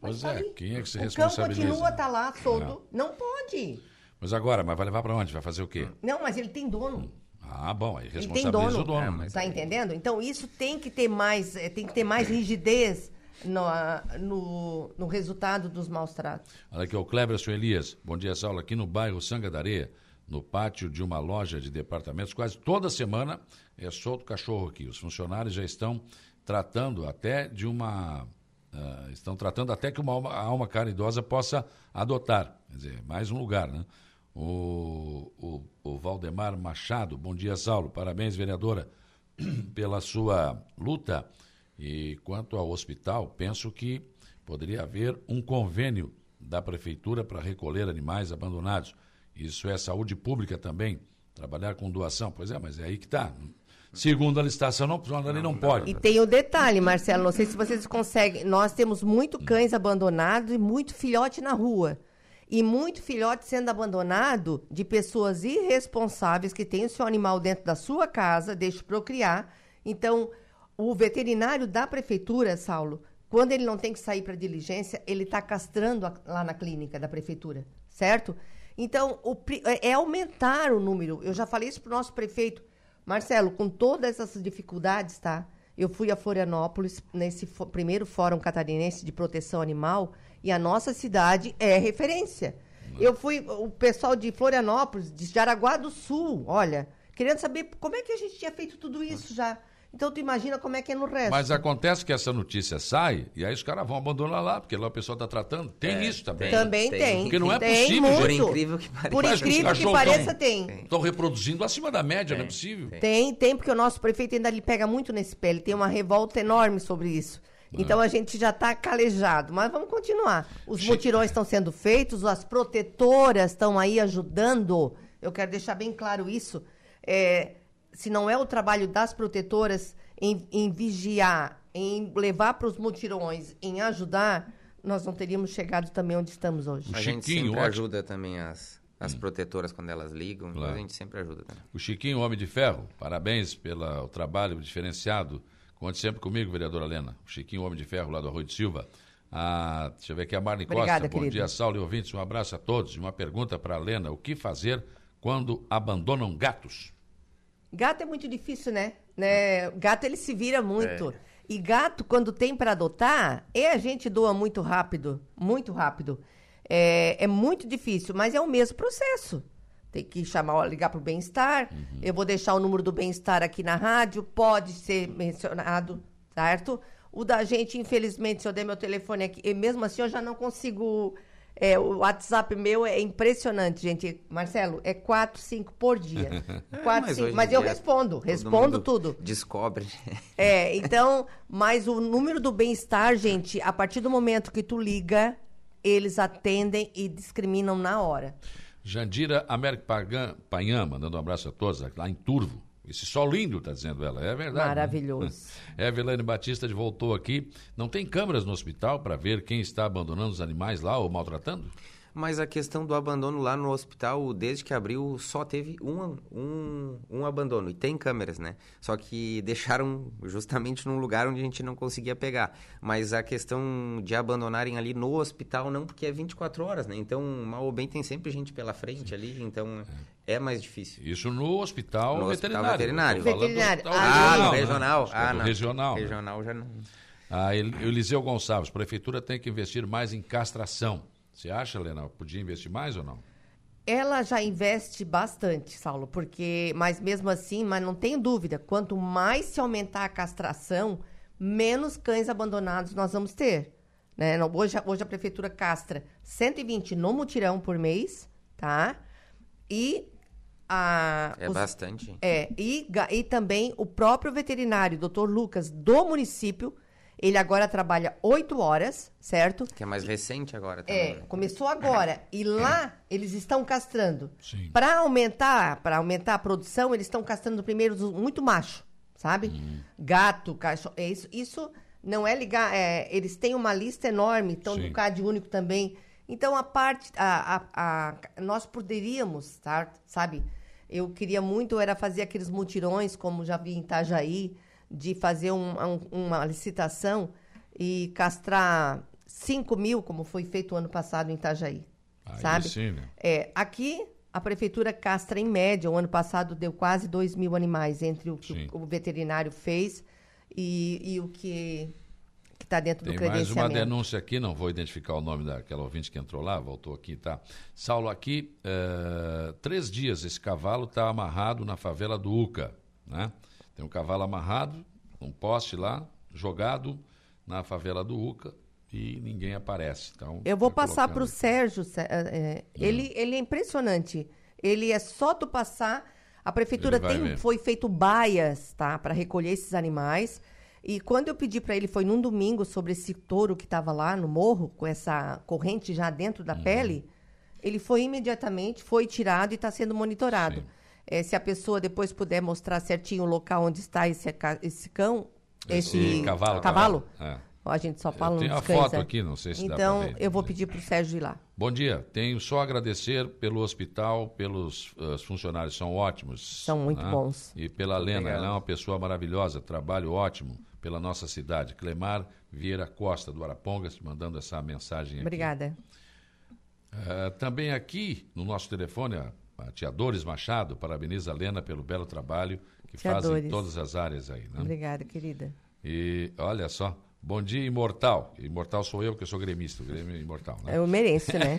Pois
Tá
é, quem é que se
o cão
responsabiliza?
continua, tá lá, solto. Não pode.
Mas agora, mas vai levar para onde? Vai fazer o quê?
Não, mas ele tem dono.
Ah, bom, aí responsabiliza
dono.
o dono.
É,
né?
mas-
Tá entendendo? Então isso tem que ter mais, eh, tem que ter mais rigidez no, no, no resultado dos maus tratos.
Olha aqui, o Cleberson Elias. Bom dia, Saulo. Aqui no bairro Sanga da Areia, no pátio de uma loja de departamentos, quase toda semana é solto cachorro aqui. Os funcionários já estão tratando até de uma. ah, estão tratando até que uma alma, alma caridosa possa adotar. Quer dizer, mais um lugar, né? O, o, o Valdemar Machado, bom dia, Saulo. Parabéns, vereadora, pela sua luta. E quanto ao hospital, penso que poderia haver um convênio da prefeitura para recolher animais abandonados. Isso é saúde pública também. Trabalhar com doação. Pois é, mas é aí que está. Segundo a licitação, não, ali não pode.
E tem o detalhe, Marcelo, não sei se vocês conseguem. Nós temos muito cães abandonados e muito filhote na rua. E muito filhote sendo abandonado de pessoas irresponsáveis que têm o seu animal dentro da sua casa, deixa procriar. Então, o veterinário da prefeitura, Saulo, quando ele não tem que sair para diligência, ele está castrando a- lá na clínica da prefeitura, certo? Então, o é é aumentar o número. Eu já falei isso para o nosso prefeito. Marcelo, com todas essas dificuldades, tá? Eu fui a Florianópolis nesse primeiro Fórum Catarinense de Proteção Animal e a nossa cidade é referência. Eu fui, o pessoal de Florianópolis, de Jaraguá do Sul, olha, querendo saber como é que a gente tinha feito tudo isso já. Então, tu imagina como é que é no resto.
Mas acontece que essa notícia sai e aí os caras vão abandonar lá, porque lá o pessoal está tratando. Tem
É,
isso também.
tem.
Também tem.
Porque não é
tem
possível,
muito.
Por incrível que pareça.
Por incrível que pareça, tem.
Estão reproduzindo acima da média, não é possível.
Tem, tem, porque o nosso prefeito ainda lhe pega muito nesse pé. Ele tem uma revolta enorme sobre isso. Então a gente já está calejado. Mas vamos continuar. Os mutirões estão sendo feitos, as protetoras estão aí ajudando. Eu quero deixar bem claro isso. É, se não é o trabalho das protetoras em, em vigiar, em levar para os mutirões, em ajudar, nós não teríamos chegado também onde estamos hoje.
A gente
Chiquinho,
sempre
ótimo.
ajuda também as, as protetoras quando elas ligam, então
Claro.
a gente sempre ajuda também.
O Chiquinho, Homem de Ferro, parabéns pelo trabalho diferenciado. Conte sempre comigo, vereadora Helena. O Chiquinho, Homem de Ferro, lá do Arroio de Silva. Ah, deixa eu ver aqui a Marne
Obrigada,
Costa. Bom dia, Saulo e ouvintes. Um abraço a todos. E Uma pergunta para a Helena. O que fazer quando abandonam gatos?
Gato é muito difícil, né? né? Gato ele se vira muito. E gato, quando tem para adotar, é a gente doa muito rápido, muito rápido. É, é muito difícil, mas é o mesmo processo. Tem que chamar, ligar para o bem-estar. Eu vou deixar o número do bem-estar aqui na rádio, pode ser mencionado, certo? O da gente, infelizmente, se eu der meu telefone aqui, e mesmo assim eu já não consigo É, o WhatsApp meu é impressionante, gente. Marcelo, é 4, 5 por dia. 4,
mas
5.
hoje
Mas
em
eu respondo, respondo tudo.
Descobre.
É, então, mas o número do bem-estar, gente, a partir do momento que tu liga, eles atendem e discriminam na hora.
Jandira Américo Panhã, mandando um abraço a todos, lá em Turvo. Esse sol lindo, tá dizendo ela. É verdade. né?
Maravilhoso.
Evelane Batista de voltou aqui. Não tem câmeras no hospital para ver quem está abandonando os animais lá ou maltratando?
Mas a questão do abandono lá no hospital, desde que abriu, só teve um, um, um abandono. E tem câmeras, né? Só que deixaram justamente num lugar onde a gente não conseguia pegar. Mas a questão de abandonarem ali no hospital, não, porque é 24 horas, né? Então, mal ou bem, tem sempre gente pela frente ali, então é mais difícil.
Isso no hospital
No hospital
veterinário.
veterinário.
Veterinário.
hospital
Ah,
no
né?
regional?
Hospital
Ah, não.
regional. né?
Regional já não.
Ah, El- Eliseu Gonçalves, prefeitura tem que investir mais em castração. Você acha, Helena, podia investir mais ou não?
Ela já investe bastante, Saulo, porque, mas mesmo assim, mas não tenho dúvida, quanto mais se aumentar a castração, menos cães abandonados nós vamos ter. Né? Não, Hoje, a- hoje a prefeitura castra 120 no mutirão por mês, tá? E a,
É
os-
bastante.
é, e, e também o próprio veterinário, doutor Lucas, do município, ele agora trabalha oito horas, certo?
Que é mais recente agora também.
É,
né?
começou agora. E lá eles estão castrando.
Sim.
Para aumentar, para aumentar a produção, eles estão castrando primeiro muito macho, sabe? Gato, cachorro. É isso, isso não é ligar. é, eles têm uma lista enorme, estão no CAD único também. Então a parte, a, a- a- nós poderíamos, tá, sabe? Eu queria muito era fazer aqueles mutirões, como já vi em Itajaí, de fazer um- um- uma licitação e castrar 5 mil, como foi feito ano passado em Itajaí.
Aí
sabe?
sim, né?
É, aqui a prefeitura castra em média, o ano passado deu quase 2 mil animais entre o que
Sim.
o, veterinário fez e, e o que está dentro
Tem
do
mais uma
credenciamento.
denúncia aqui, não vou identificar o nome daquela ouvinte que entrou lá, voltou aqui, tá? Saulo, aqui, eh, três dias esse cavalo está amarrado na favela do Uca, né? Tem um cavalo amarrado, um poste lá, jogado na favela do Uca e ninguém aparece. Então,
Eu vou passar para o. Sérgio. Sé- é, ele, ele é impressionante. Ele é só tu passar. A prefeitura tem,
ver.
foi feito baias, tá, para recolher esses animais. E quando eu pedi para ele, foi num domingo sobre esse touro que estava lá no morro com essa corrente já dentro
Uhum.
da pele. Ele foi imediatamente, foi tirado e está sendo monitorado.
Sim.
É, se a pessoa depois puder mostrar certinho o local onde está esse, esse cão,
Esse
esse,
cavalo,
cavalo,
é.
a gente só fala nos
a foto
né?
aqui, não sei se dá
Então,
pra ver.
eu vou pedir para o Sérgio ir lá.
Bom dia, tenho só a agradecer pelo hospital, pelos funcionários, são ótimos.
São muito
né?
bons.
E pela Lena,
Obrigado.
ela é uma pessoa maravilhosa, trabalho ótimo pela nossa cidade. Clemar Vieira Costa, do Arapongas, mandando essa mensagem aqui.
Obrigada.
Eh, também aqui, no nosso telefone, a, a tia Dores Machado parabeniza a Lena pelo belo trabalho que
Tia
faz em
Dores.
todas as áreas aí. Né?
Obrigada, querida.
E olha só, bom dia, imortal. Imortal sou eu, porque eu sou gremista, o Grêmio é imortal. Né?
Eu mereço, né?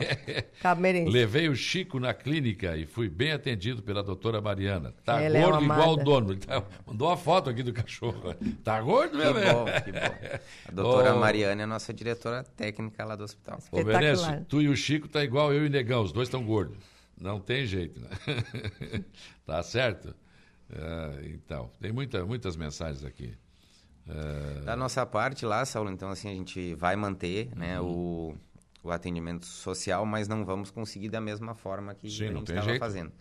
Cabo merense.
Levei o Chico na clínica e fui bem atendido pela doutora Mariana. Tá
Ela é
gordo
uma
igual o dono. Tá- mandou uma foto aqui do cachorro. Tá gordo
Que
mesmo?
bom, que bom. A doutora
Ô.
Mariana é a nossa diretora técnica lá do hospital.
Ô. Venâncio, tu e o Chico tá igual eu e o Negão. Os dois estão gordos. Não tem jeito, né? tá certo? É, então, tem muita, muitas mensagens aqui. É,
Da nossa parte lá, Saulo, então assim, a gente vai manter né,
Uhum.
o, o atendimento social, mas não vamos conseguir da mesma forma que
Sim,
a gente estava fazendo.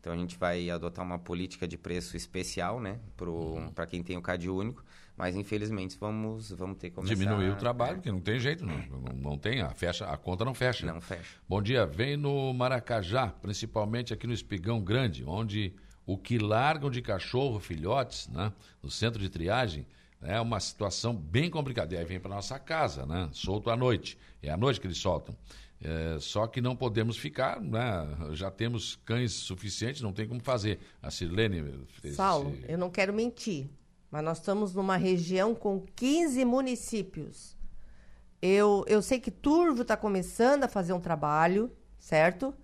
Então a gente vai adotar uma política de preço especial, né, para
Uhum.
quem tem o CAD único, mas infelizmente vamos, vamos ter que começar...
diminuir o trabalho, porque não tem jeito, não, não, não tem, a, fecha, a conta não fecha.
Não fecha.
Bom dia, vem no Maracajá, principalmente aqui no Espigão Grande, onde o que largam de cachorro, filhotes, né, no centro de triagem, é uma situação bem complicada. E aí vem para nossa casa, né, solto à noite. É à noite que eles soltam. É, só que não podemos ficar, né, já temos cães suficientes, não tem como fazer. A Sirlene fez
Saulo,
esse-
eu não quero mentir, mas nós estamos numa região com 15 municípios. Eu, eu sei que Turvo está começando a fazer um trabalho, certo?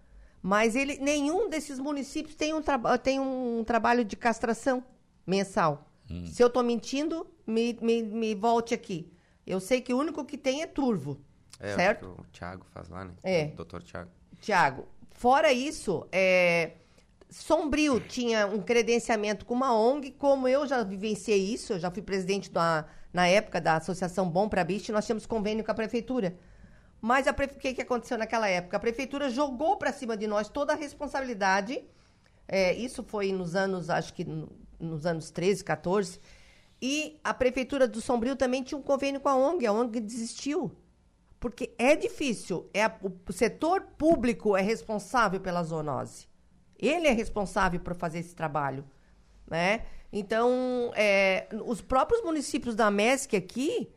Mas ele, nenhum desses municípios tem um, tem um trabalho de castração mensal.
Hum.
Se eu estou mentindo, me, me, me volte aqui. Eu sei que o único que tem é Turvo.
É,
certo?
O Thiago faz lá, né?
É.
O doutor Thiago.
Tiago, fora isso, é, Sombrio tinha um credenciamento com uma ONG, como eu já vivenciei isso, eu já fui presidente da, na época da Associação Bom para Bicho, nós tínhamos convênio com a prefeitura. Mas o que, que aconteceu naquela época? A prefeitura jogou para cima de nós toda a responsabilidade. é, isso foi nos anos, acho que no- nos anos 13, 14. E a prefeitura do Sombrio também tinha um convênio com a ONG, a ONG desistiu. Porque é difícil. É a- o setor público é responsável pela zoonose. Ele é responsável por fazer esse trabalho. Né? Então, é, os próprios municípios da MESC aqui,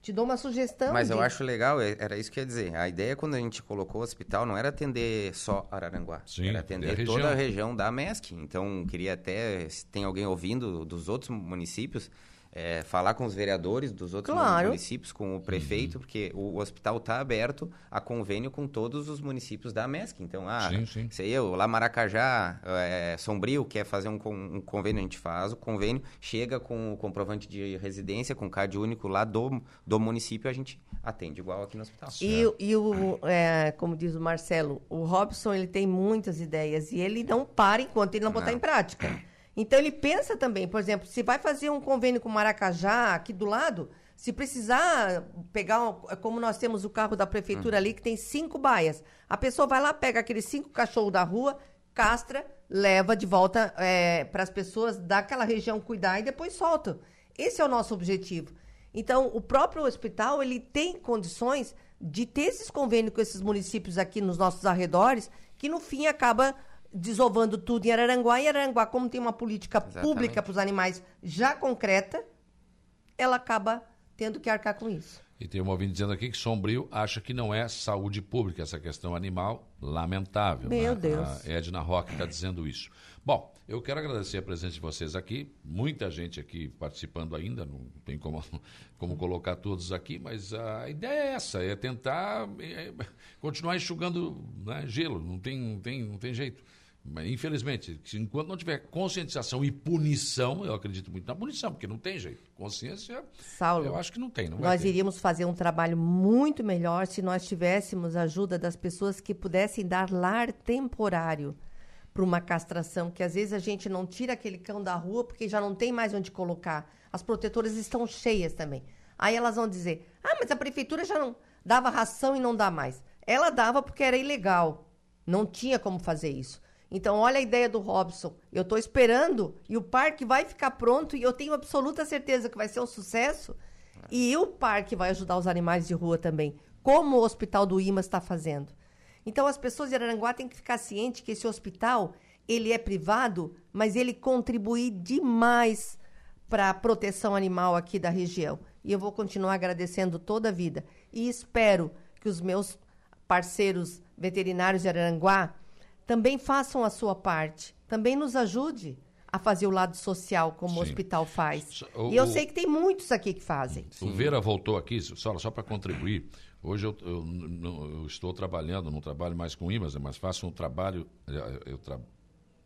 te dou uma sugestão.
Mas eu
de-
acho legal, é- era isso que eu ia dizer. A ideia quando a gente colocou o hospital não era atender só Araranguá.
Sim,
era
atender a
toda a
região.
região da MESC. Então, queria até, se tem alguém ouvindo dos outros municípios, é, falar com os vereadores dos outros
Claro.
municípios, com o prefeito, porque o, o hospital está aberto a convênio com todos os municípios da MESC. Então, ah,
Sim, sim.
sei eu, lá Maracajá, é, Sombrio, quer fazer um, um convênio, a gente faz o convênio, chega com o comprovante de residência, com o CAD único lá do, do município, a gente atende igual aqui no hospital.
E, o- e o, é, como diz o Marcelo, o Robson ele tem muitas ideias e ele não para enquanto ele não botar
Não.
em prática. Então ele pensa também, por exemplo, se vai fazer um convênio com Maracajá aqui do lado, se precisar pegar, um- como nós temos o carro da prefeitura ali que tem cinco baias, a pessoa vai lá, pega aqueles cinco cachorros da rua, castra, leva de volta para as pessoas daquela região cuidar e depois solta. Esse é o nosso objetivo. Então, o próprio hospital, ele tem condições de ter esses convênios com esses municípios aqui nos nossos arredores, que no fim acaba desovando tudo em Araranguá. E Araranguá, como tem uma política
Exatamente.
pública para os animais já concreta, ela acaba tendo que arcar com isso.
E tem um ouvinte dizendo aqui que Sombrio acha que não é saúde pública essa questão animal, lamentável.
Meu
né?
Deus.
A Edna Roque está dizendo isso. Bom, eu quero agradecer a presença de vocês aqui, muita gente aqui participando ainda, não tem como, como colocar todos aqui, mas a ideia é essa, é tentar é, continuar enxugando né, gelo, não tem, não, tem, não tem jeito. Infelizmente, enquanto não tiver conscientização e punição, eu acredito muito na punição, porque não tem jeito. Consciência,
Saulo,
eu acho que não tem. Não
Nós
ter.
iríamos fazer um trabalho muito melhor se nós tivéssemos a ajuda das pessoas que pudessem dar lar temporário para uma castração, que às vezes a gente não tira aquele cão da rua porque já não tem mais onde colocar. As protetoras estão cheias também. Aí elas vão dizer: ah, mas a prefeitura já não dava ração e não dá mais. Ela dava porque era ilegal. Não tinha como fazer isso. Então, olha a ideia do Robson. Eu estou esperando e o parque vai ficar pronto e eu tenho absoluta certeza que vai ser um sucesso. E o parque vai ajudar os animais de rua também, como o Hospital do Imas está fazendo. Então, as pessoas de Araranguá têm que ficar cientes que esse hospital, ele é privado, mas ele contribui demais para a proteção animal aqui da região. E eu vou continuar agradecendo toda a vida. E espero que os meus parceiros veterinários de Araranguá também façam a sua parte, também nos ajude a fazer o lado social como o
Sim.
hospital faz.
O-
e eu
o-
sei que tem muitos aqui que fazem.
O Vera voltou aqui, só, só para contribuir. Hoje eu, eu eu estou trabalhando, não trabalho mais com IMAS, mas faço um trabalho. Eu, eu tra-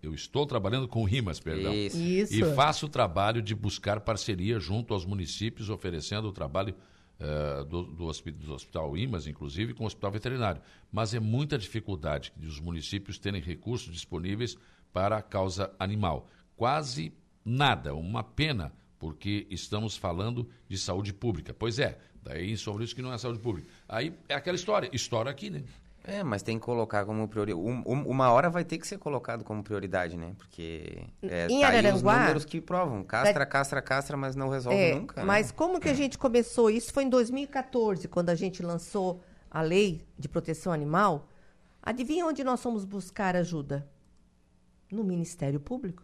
eu estou trabalhando com RIMAS, perdão.
Isso.
Isso.
E faço o trabalho de buscar parceria junto aos municípios, oferecendo o trabalho eh, do, do, do Hospital IMAS, inclusive, com o Hospital Veterinário. Mas é muita dificuldade de os municípios terem recursos disponíveis para a causa animal. Quase nada, uma pena, porque estamos falando de saúde pública. Pois é, daí sobre isso que não é saúde pública. Aí é aquela história, história aqui, né?
É, mas tem que colocar como prioridade. uma hora vai ter que ser colocado como prioridade, né? Porque é,
Em
tá aí os
Araranguá-
números que provam. Castra, castra, castra, mas não resolve
É,
nunca. né?
Mas como que a gente começou? Isso foi em 2014, quando a gente lançou a lei de proteção animal. Adivinha onde nós fomos buscar ajuda? No Ministério Público.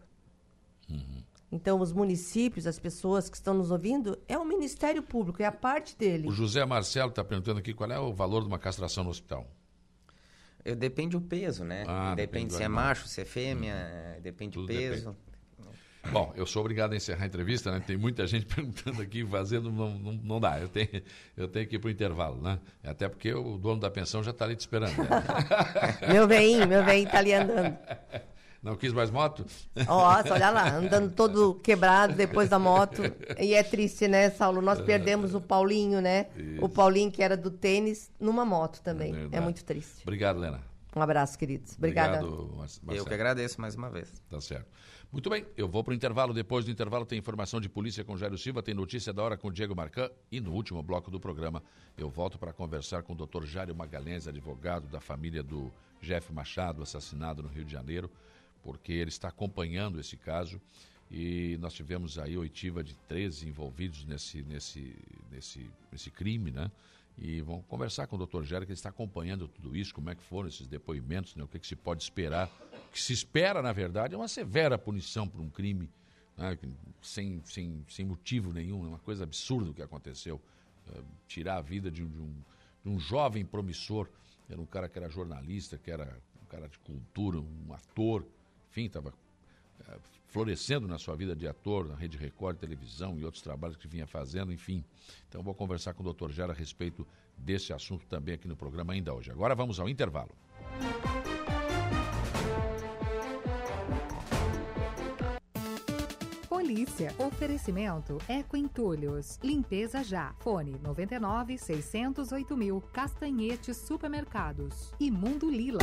Então, os municípios, as pessoas que estão nos ouvindo, é o Ministério Público, é a parte dele.
O José Marcelo está perguntando aqui qual é o valor de uma castração no hospital.
Eu, depende o peso, né?
Ah, depende
depende se é macho, se é fêmea, depende
Tudo
o peso.
Bom, eu sou obrigado a encerrar a entrevista, né? Tem muita gente perguntando aqui, fazendo, não, não, não dá. Eu tenho, eu tenho que ir para o intervalo, né? Até porque o dono da pensão já está ali te esperando. né?
Meu veinho, meu veinho tá ali andando.
Não quis mais moto?
Nossa, olha lá, andando todo quebrado depois da moto. E é triste, né, Saulo? Nós perdemos o Paulinho, né?
Isso.
O Paulinho, que era do tênis, numa moto também. É,
verdade.
muito triste.
Obrigado, Lena.
Um abraço, queridos. Obrigada.
Obrigado, Marcelo.
Eu que agradeço mais uma vez.
Tá certo. Muito bem, eu vou para o intervalo. Depois do intervalo tem informação de polícia com Jairo Silva, tem notícia da hora com Diego Marcan e no último bloco do programa eu volto para conversar com o Dr. Jário Magalhães, advogado da família do Jeff Machado, assassinado no Rio de Janeiro, porque ele está acompanhando esse caso e nós tivemos aí oitiva de 13 envolvidos nesse, nesse, nesse, nesse crime, né? E vamos conversar com o Dr. Jário, que ele está acompanhando tudo isso, como é que foram esses depoimentos, né? o que, que se pode esperar. O que se espera, na verdade, é uma severa punição por um crime né? sem, sem, sem motivo nenhum, é uma coisa absurda o que aconteceu. Eh, tirar a vida de de, um, de um jovem promissor, era um cara que era jornalista, que era um cara de cultura, um ator, enfim, estava eh, florescendo na sua vida de ator, na Rede Record, televisão e outros trabalhos que vinha fazendo, enfim. Então vou conversar com o Dr. Jara a respeito desse assunto também aqui no programa ainda hoje. Agora vamos ao intervalo.
Polícia. Oferecimento Eco Entulhos. Limpeza já. Fone 99 608 mil. Castanhetes Supermercados. E Mundo Lila.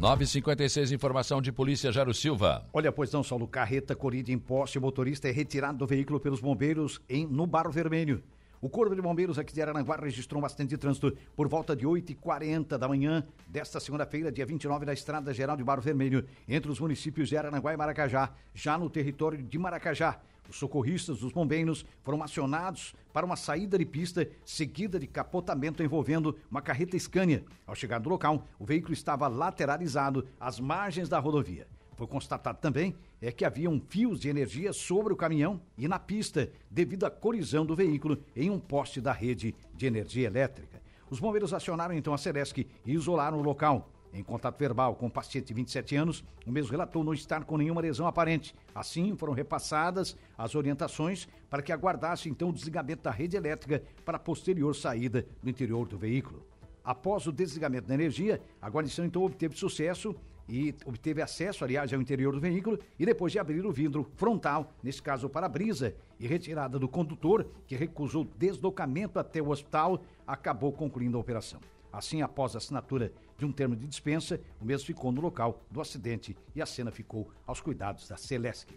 Nove e cinquenta e seis, informação de polícia, Jaro Silva.
Olha, pois não, Saulo, carreta corrida em poste, o motorista é retirado do veículo pelos bombeiros em, no Barro Vermelho. O Corpo de Bombeiros aqui de Araranguá registrou um acidente de trânsito por volta de 8h40 da manhã desta segunda-feira, dia 29, na Estrada Geral de Barro Vermelho, entre os municípios de Araranguá e Maracajá, já no território de Maracajá. Os socorristas dos bombeiros foram acionados para uma saída de pista seguida de capotamento envolvendo uma carreta Scania. Ao chegar no local, o veículo estava lateralizado às margens da rodovia. Foi constatado também é que haviam fios de energia sobre o caminhão e na pista, devido à colisão do veículo em um poste da rede de energia elétrica. Os bombeiros acionaram então a Celesc e isolaram o local. Em contato verbal com o paciente de 27 anos, o mesmo relatou não estar com nenhuma lesão aparente. Assim, foram repassadas as orientações para que aguardasse então o desligamento da rede elétrica para a posterior saída do interior do veículo. Após o desligamento da energia, a guarnição então obteve sucesso e obteve acesso, aliás, ao interior do veículo e depois de abrir o vidro frontal, nesse caso o para-brisa, e retirada do condutor, que recusou deslocamento até o hospital, acabou concluindo a operação. Assim, após a assinatura de um termo de dispensa, o mesmo ficou no local do acidente e a cena ficou aos cuidados da Celesc.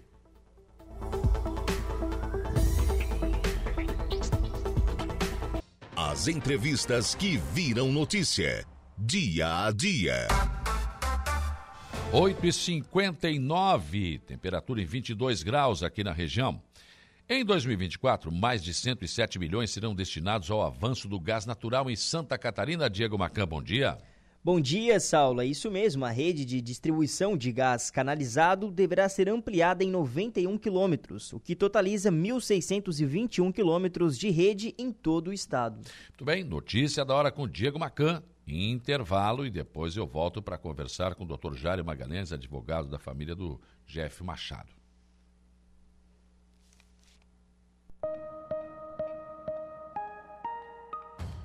As entrevistas que viram notícia. Dia a dia.
8 e 59 temperatura em 22 graus aqui na região. Em 2024, mais de 107 milhões serão destinados ao avanço do gás natural em Santa Catarina. Diego Macan, bom dia.
Bom dia, Saulo. É isso mesmo. A rede de distribuição de gás canalizado deverá ser ampliada em 91 quilômetros, o que totaliza 1.621 quilômetros de rede em todo o estado.
Muito bem, notícia da hora com Diego Macan. Intervalo e depois eu volto para conversar com o Dr. Jário Magalhães, advogado da família do Jeff Machado.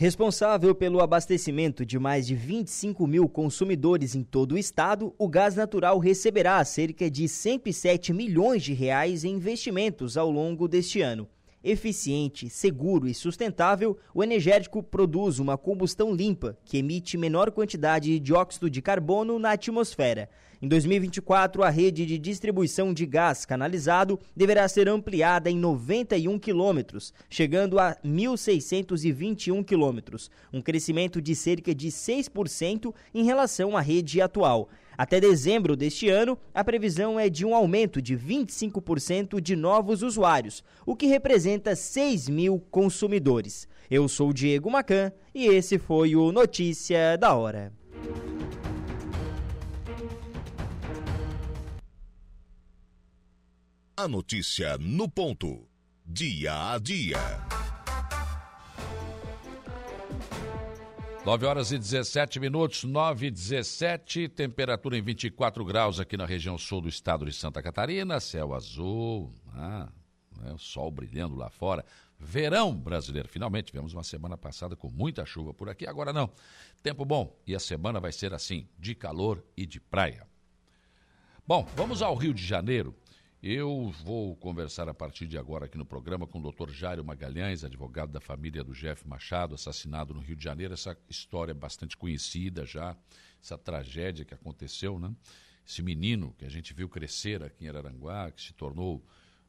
Responsável pelo abastecimento de mais de 25 mil consumidores em todo o estado, o gás natural receberá cerca de 107 milhões de reais em investimentos ao longo deste ano. Eficiente, seguro e sustentável, o energético produz uma combustão limpa, que emite menor quantidade de dióxido de carbono na atmosfera. Em 2024, a rede de distribuição de gás canalizado deverá ser ampliada em 91 quilômetros, chegando a 1.621 quilômetros, um crescimento de cerca de 6% em relação à rede atual. Até dezembro deste ano, a previsão é de um aumento de 25% de novos usuários, o que representa 6 mil consumidores. Eu sou Diego Macan e esse foi o Notícia da Hora.
A notícia no ponto. Dia a dia.
9 horas e 17 minutos, 9 e 17, temperatura em 24 graus aqui na região sul do estado de Santa Catarina, céu azul, ah, né, sol brilhando lá fora. Verão brasileiro, finalmente tivemos uma semana passada com muita chuva por aqui, agora não. Tempo bom e a semana vai ser assim, de calor e de praia. Bom, vamos ao Rio de Janeiro. Eu vou conversar a partir de agora aqui no programa com o Dr. Jário Magalhães, advogado da família do Jeff Machado, assassinado no Rio de Janeiro. Essa história é bastante conhecida já, essa tragédia que aconteceu, né? Esse menino que a gente viu crescer aqui em Araranguá, que se tornou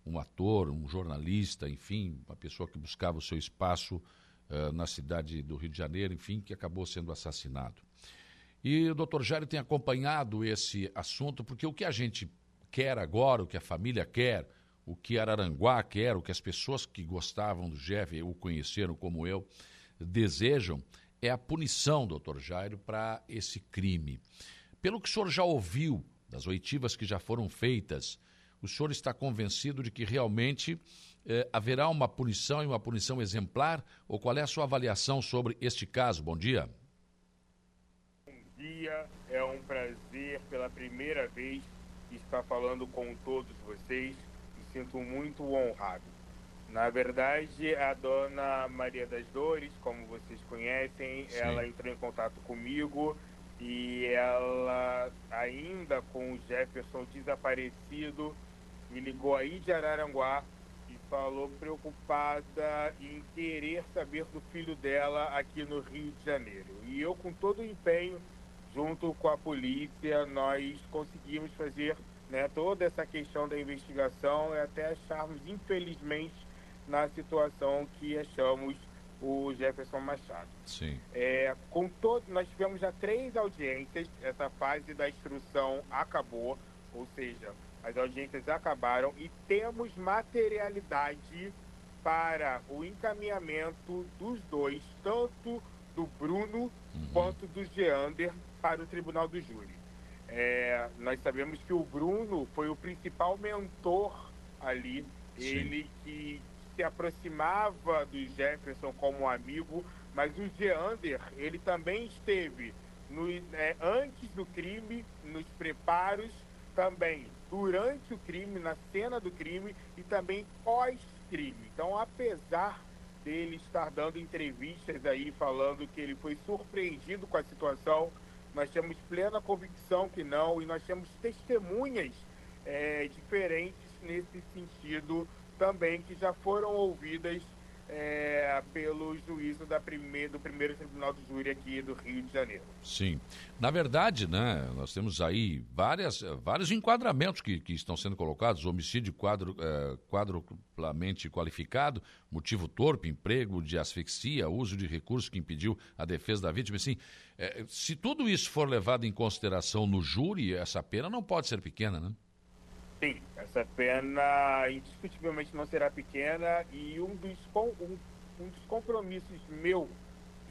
um ator, um jornalista, enfim, uma pessoa que buscava o seu espaço uh, na cidade do Rio de Janeiro, enfim, que acabou sendo assassinado. E o doutor Jário tem acompanhado esse assunto, porque o que a gente quer agora, o que a família quer, o que Araranguá quer, o que as pessoas que gostavam do Jeff, o conheceram como eu, desejam, é a punição, doutor Jairo, para esse crime. Pelo que o senhor já ouviu das oitivas que já foram feitas, o senhor está convencido de que realmente eh, haverá uma punição e uma punição exemplar? Ou qual é a sua avaliação sobre este caso? Bom dia.
Bom dia, é um prazer pela primeira vez estar falando com todos vocês. Me sinto muito honrado. Na verdade, a dona Maria das Dores, como vocês conhecem, Sim. ela entrou em contato comigo e ela, ainda com o Jefferson desaparecido, me ligou aí de Araranguá e falou preocupada em querer saber do filho dela aqui no Rio de Janeiro. E eu, com todo o empenho, junto com a polícia, nós conseguimos fazer né, toda essa questão da investigação e até acharmos, infelizmente, na situação que achamos o Jefferson Machado.
Sim.
É, com todo, nós tivemos já três audiências, essa fase da instrução acabou, ou seja, as audiências acabaram e temos materialidade para o encaminhamento dos dois, tanto do Bruno uhum. quanto do Geander, para o Tribunal do Júri. É, nós sabemos que o Bruno foi o principal mentor ali, Sim. ele que se aproximava do Jefferson como amigo, mas o Geander, ele também esteve no, é, antes do crime, nos preparos, também durante o crime, na cena do crime e também pós-crime. Então, apesar dele estar dando entrevistas aí falando que ele foi surpreendido com a situação, nós temos plena convicção que não, e nós temos testemunhas é, diferentes nesse sentido também, que já foram ouvidas é, pelo juízo da do primeiro tribunal do júri aqui do Rio de Janeiro.
Sim. Na verdade, né, nós temos aí várias, vários enquadramentos que, que estão sendo colocados: homicídio quadro, é, quadruplamente qualificado, motivo torpe, emprego de asfixia, uso de recursos que impediu a defesa da vítima. Assim, é, se tudo isso for levado em consideração no júri, essa pena não pode ser pequena, né?
Sim, essa pena indiscutivelmente não será pequena e um dos, um, um dos compromissos meu,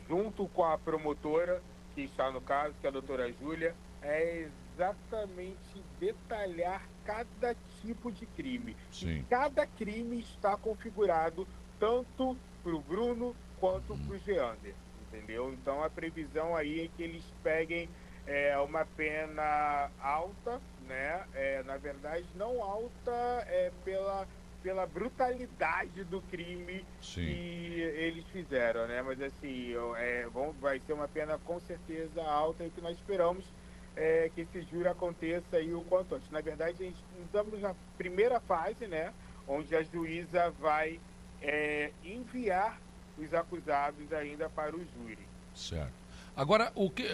junto com a promotora que está no caso, que é a doutora Júlia, é exatamente detalhar cada tipo de crime.
Sim.
E cada crime está configurado tanto para o Bruno quanto para o Geander, entendeu? Então a previsão aí é que eles peguem é, uma pena alta né? É, na verdade, não alta é, pela, pela brutalidade do crime
Sim.
que eles fizeram, né? Mas assim, é, vão, vai ser uma pena com certeza alta e que nós esperamos é, que esse júri aconteça aí o quanto antes. Na verdade, a gente estamos na primeira fase, né? Onde a juíza vai é, enviar os acusados ainda para o júri.
Certo. Agora, o que,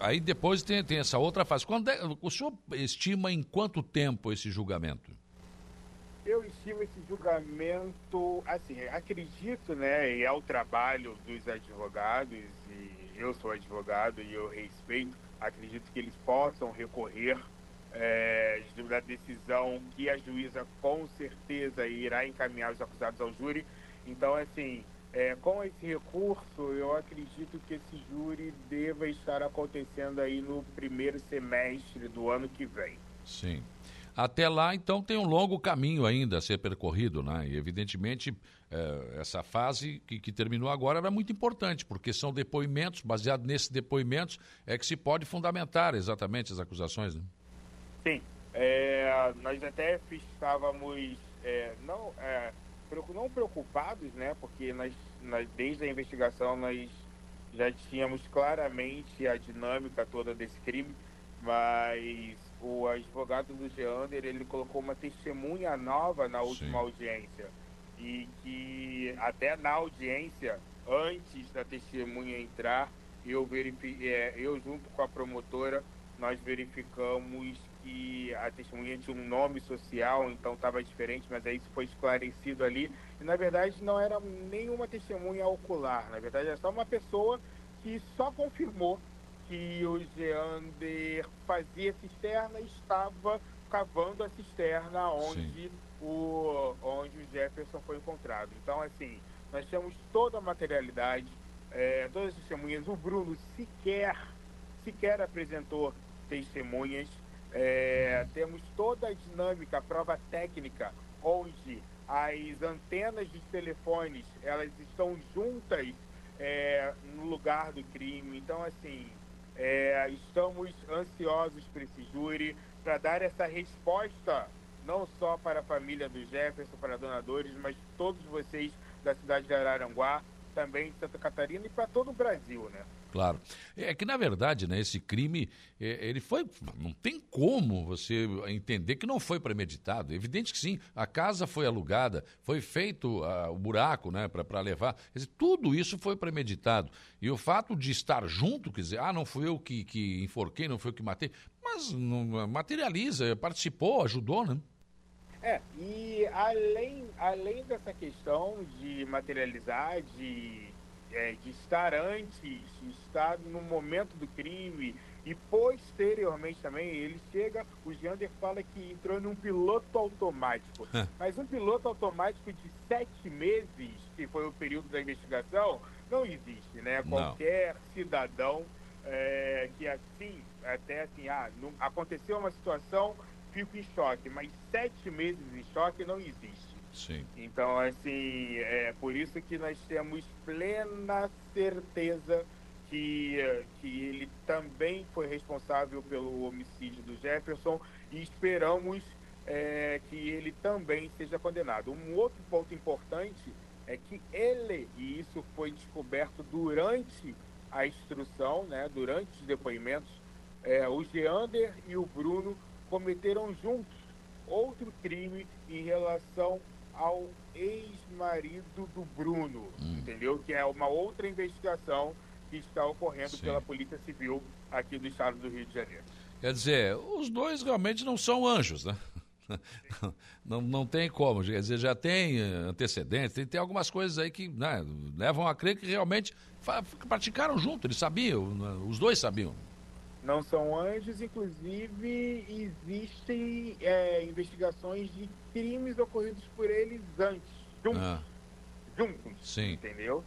aí depois tem, tem essa outra fase. Quando é, o senhor estima em quanto tempo esse julgamento?
Eu estimo esse julgamento, assim, acredito, né, e é o trabalho dos advogados, e eu sou advogado e eu respeito, acredito que eles possam recorrer é, da decisão que a juíza com certeza irá encaminhar os acusados ao júri. Então, assim, é, com esse recurso, eu acredito que esse júri deva estar acontecendo aí no primeiro semestre do ano que vem.
Sim. Até lá, então, tem um longo caminho ainda a ser percorrido, né? E, evidentemente, eh, essa fase que, que, terminou agora era muito importante, porque são depoimentos, baseado nesses depoimentos, é que se pode fundamentar exatamente as acusações, né?
Sim. É, nós até estávamos é, não, é, não preocupados, né? Porque nós, nós, desde a investigação nós já tínhamos claramente a dinâmica toda desse crime, mas o advogado do Geander ele colocou uma testemunha nova na última Sim. audiência e que até na audiência antes da testemunha entrar eu verifiquei é, eu junto com a promotora nós verificamos que a testemunha tinha um nome social, então estava diferente, mas aí isso foi esclarecido ali. E na verdade não era nenhuma testemunha ocular, na verdade era só uma pessoa que só confirmou que o Geander fazia cisterna e estava cavando a cisterna onde o, onde o Jefferson foi encontrado. Então, assim, nós temos toda a materialidade, é, todas as testemunhas. O Bruno sequer, sequer apresentou testemunhas. É, temos toda a dinâmica, a prova técnica, onde as antenas dos telefones elas estão juntas é, no lugar do crime. Então, assim, é, estamos ansiosos para esse júri, para dar essa resposta, não só para a família do Jefferson, para donadores, mas todos vocês da cidade de Araranguá, também de Santa Catarina e para todo o Brasil, né?
Claro. É que, na verdade, né, esse crime, é, ele foi. Não tem como você entender que não foi premeditado. É evidente que sim. A casa foi alugada, foi feito uh, o buraco né, para levar. Dizer, tudo isso foi premeditado. E o fato de estar junto, quer dizer, ah, não fui eu que, que enforquei, não fui eu que matei. Mas não, materializa, participou, ajudou, né?
É, e além, além dessa questão de materializar, de é, de estar antes, de estar no momento do crime e posteriormente também ele chega, o Jander fala que entrou num piloto automático. É. Mas um piloto automático de sete meses, que foi o período da investigação, não existe, né? Não. Qualquer cidadão é, que assim, até assim, ah, não, aconteceu uma situação, fico em choque, mas sete meses em choque não existe.
Sim.
Então, assim, é por isso que nós temos plena certeza que, que ele também foi responsável pelo homicídio do Jefferson e esperamos é, que ele também seja condenado. Um outro ponto importante é que ele, e isso foi descoberto durante a instrução, né, durante os depoimentos, é, o Geander e o Bruno cometeram juntos outro crime em relação ao ex-marido do Bruno, hum. entendeu? Que é uma outra investigação que está ocorrendo Sim. pela Polícia Civil aqui do estado do Rio de Janeiro.
Quer dizer, os dois realmente não são anjos, né? Não, não tem como, quer dizer, já tem antecedentes, tem, tem algumas coisas aí que né, levam a crer que realmente praticaram junto, eles sabiam, né? os dois sabiam
não são anjos, inclusive existem é, investigações de crimes ocorridos por eles antes, juntos. Ah. Juntos.
Sim.
Entendeu?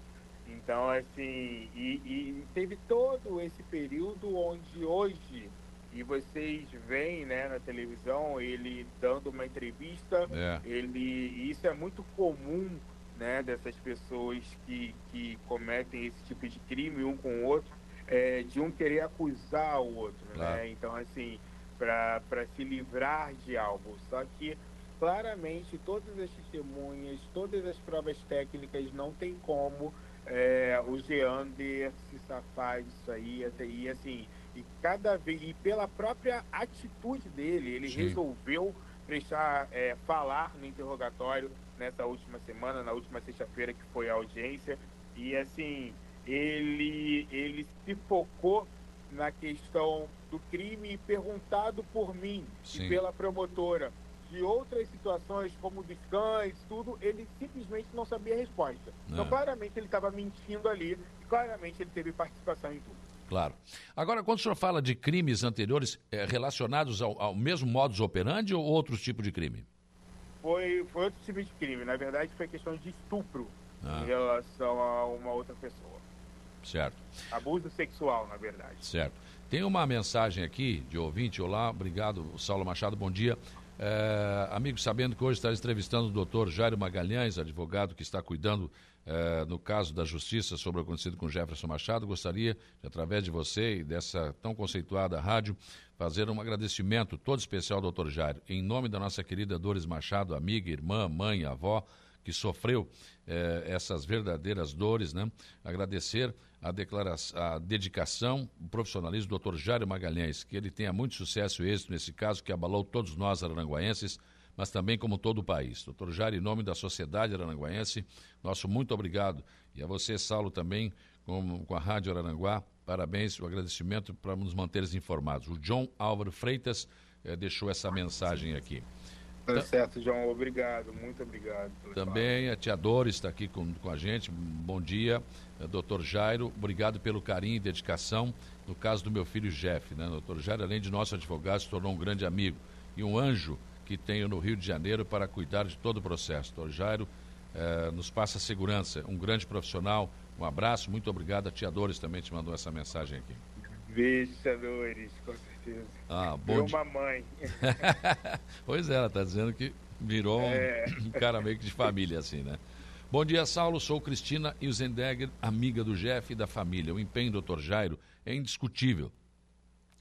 Então, assim, e, e, teve todo esse período onde hoje, e vocês veem né, na televisão, ele dando uma entrevista, é. ele. Isso é muito comum né, dessas pessoas que, que cometem esse tipo de crime um com o outro é, de um querer acusar o outro, né? claro. né? Então, assim, para se livrar de algo. Só que, claramente, todas as testemunhas, todas as provas técnicas, não tem como é, o Geander se safar disso aí. Até, e, assim, e cada vez, e pela própria atitude dele, ele Sim. resolveu deixar é, falar no interrogatório nessa última semana, na última sexta-feira que foi a audiência. E, assim, ele, ele se focou na questão do crime perguntado por mim Sim. e pela promotora. De outras situações, como dos cães, tudo, ele simplesmente não sabia a resposta. Então, é. claramente, ele estava mentindo ali e claramente ele teve participação em tudo.
Claro. Agora, quando o senhor fala de crimes anteriores é, relacionados ao, ao, mesmo modus operandi ou outros tipos de crime?
Foi, foi outro tipo de crime. Na verdade, foi questão de estupro ah. em relação a uma outra pessoa.
Certo.
Abuso sexual, na verdade.
Certo. Tem uma mensagem aqui de ouvinte. Olá, obrigado, Saulo Machado, bom dia. É, amigo, sabendo que hoje está entrevistando o doutor Jairo Magalhães, advogado que está cuidando é, no caso da justiça sobre o acontecido com Jefferson Machado, gostaria, através de você e dessa tão conceituada rádio, fazer um agradecimento todo especial ao doutor Jairo, em nome da nossa querida Dores Machado, amiga, irmã, mãe, avó, que sofreu eh, essas verdadeiras dores, né? Agradecer a, declaração, a dedicação, o profissionalismo do Dr. Jário Magalhães, que ele tenha muito sucesso e êxito nesse caso que abalou todos nós aranguaenses, mas também como todo o país. Doutor Jário, em nome da sociedade aranguaense, nosso muito obrigado. E a você, Saulo, também, com, com a Rádio Araranguá, parabéns, o agradecimento para nos manter informados. O John Álvaro Freitas eh, deixou essa mensagem aqui.
Tá certo, João. Obrigado, muito obrigado.
Também a tia Dores está aqui com, com a gente. Bom dia, eh, doutor Jairo. Obrigado pelo carinho e dedicação no caso do meu filho Jeff. Né? Doutor Jairo, além de nosso advogado, se tornou um grande amigo e um anjo que tenho no Rio de Janeiro para cuidar de todo o processo. Doutor Jairo eh, nos passa segurança, um grande profissional. Um abraço, muito obrigado. A tia também te mandou essa mensagem aqui.
Beijo, tia com certeza certeza.
Ah, bom.
Mãe.
pois é, ela está dizendo que virou é. um cara meio que de família, assim, né? Bom dia, Saulo. Sou Cristina Ilzendegger, amiga do Jeff e da família. O empenho do Dr. Jairo é indiscutível,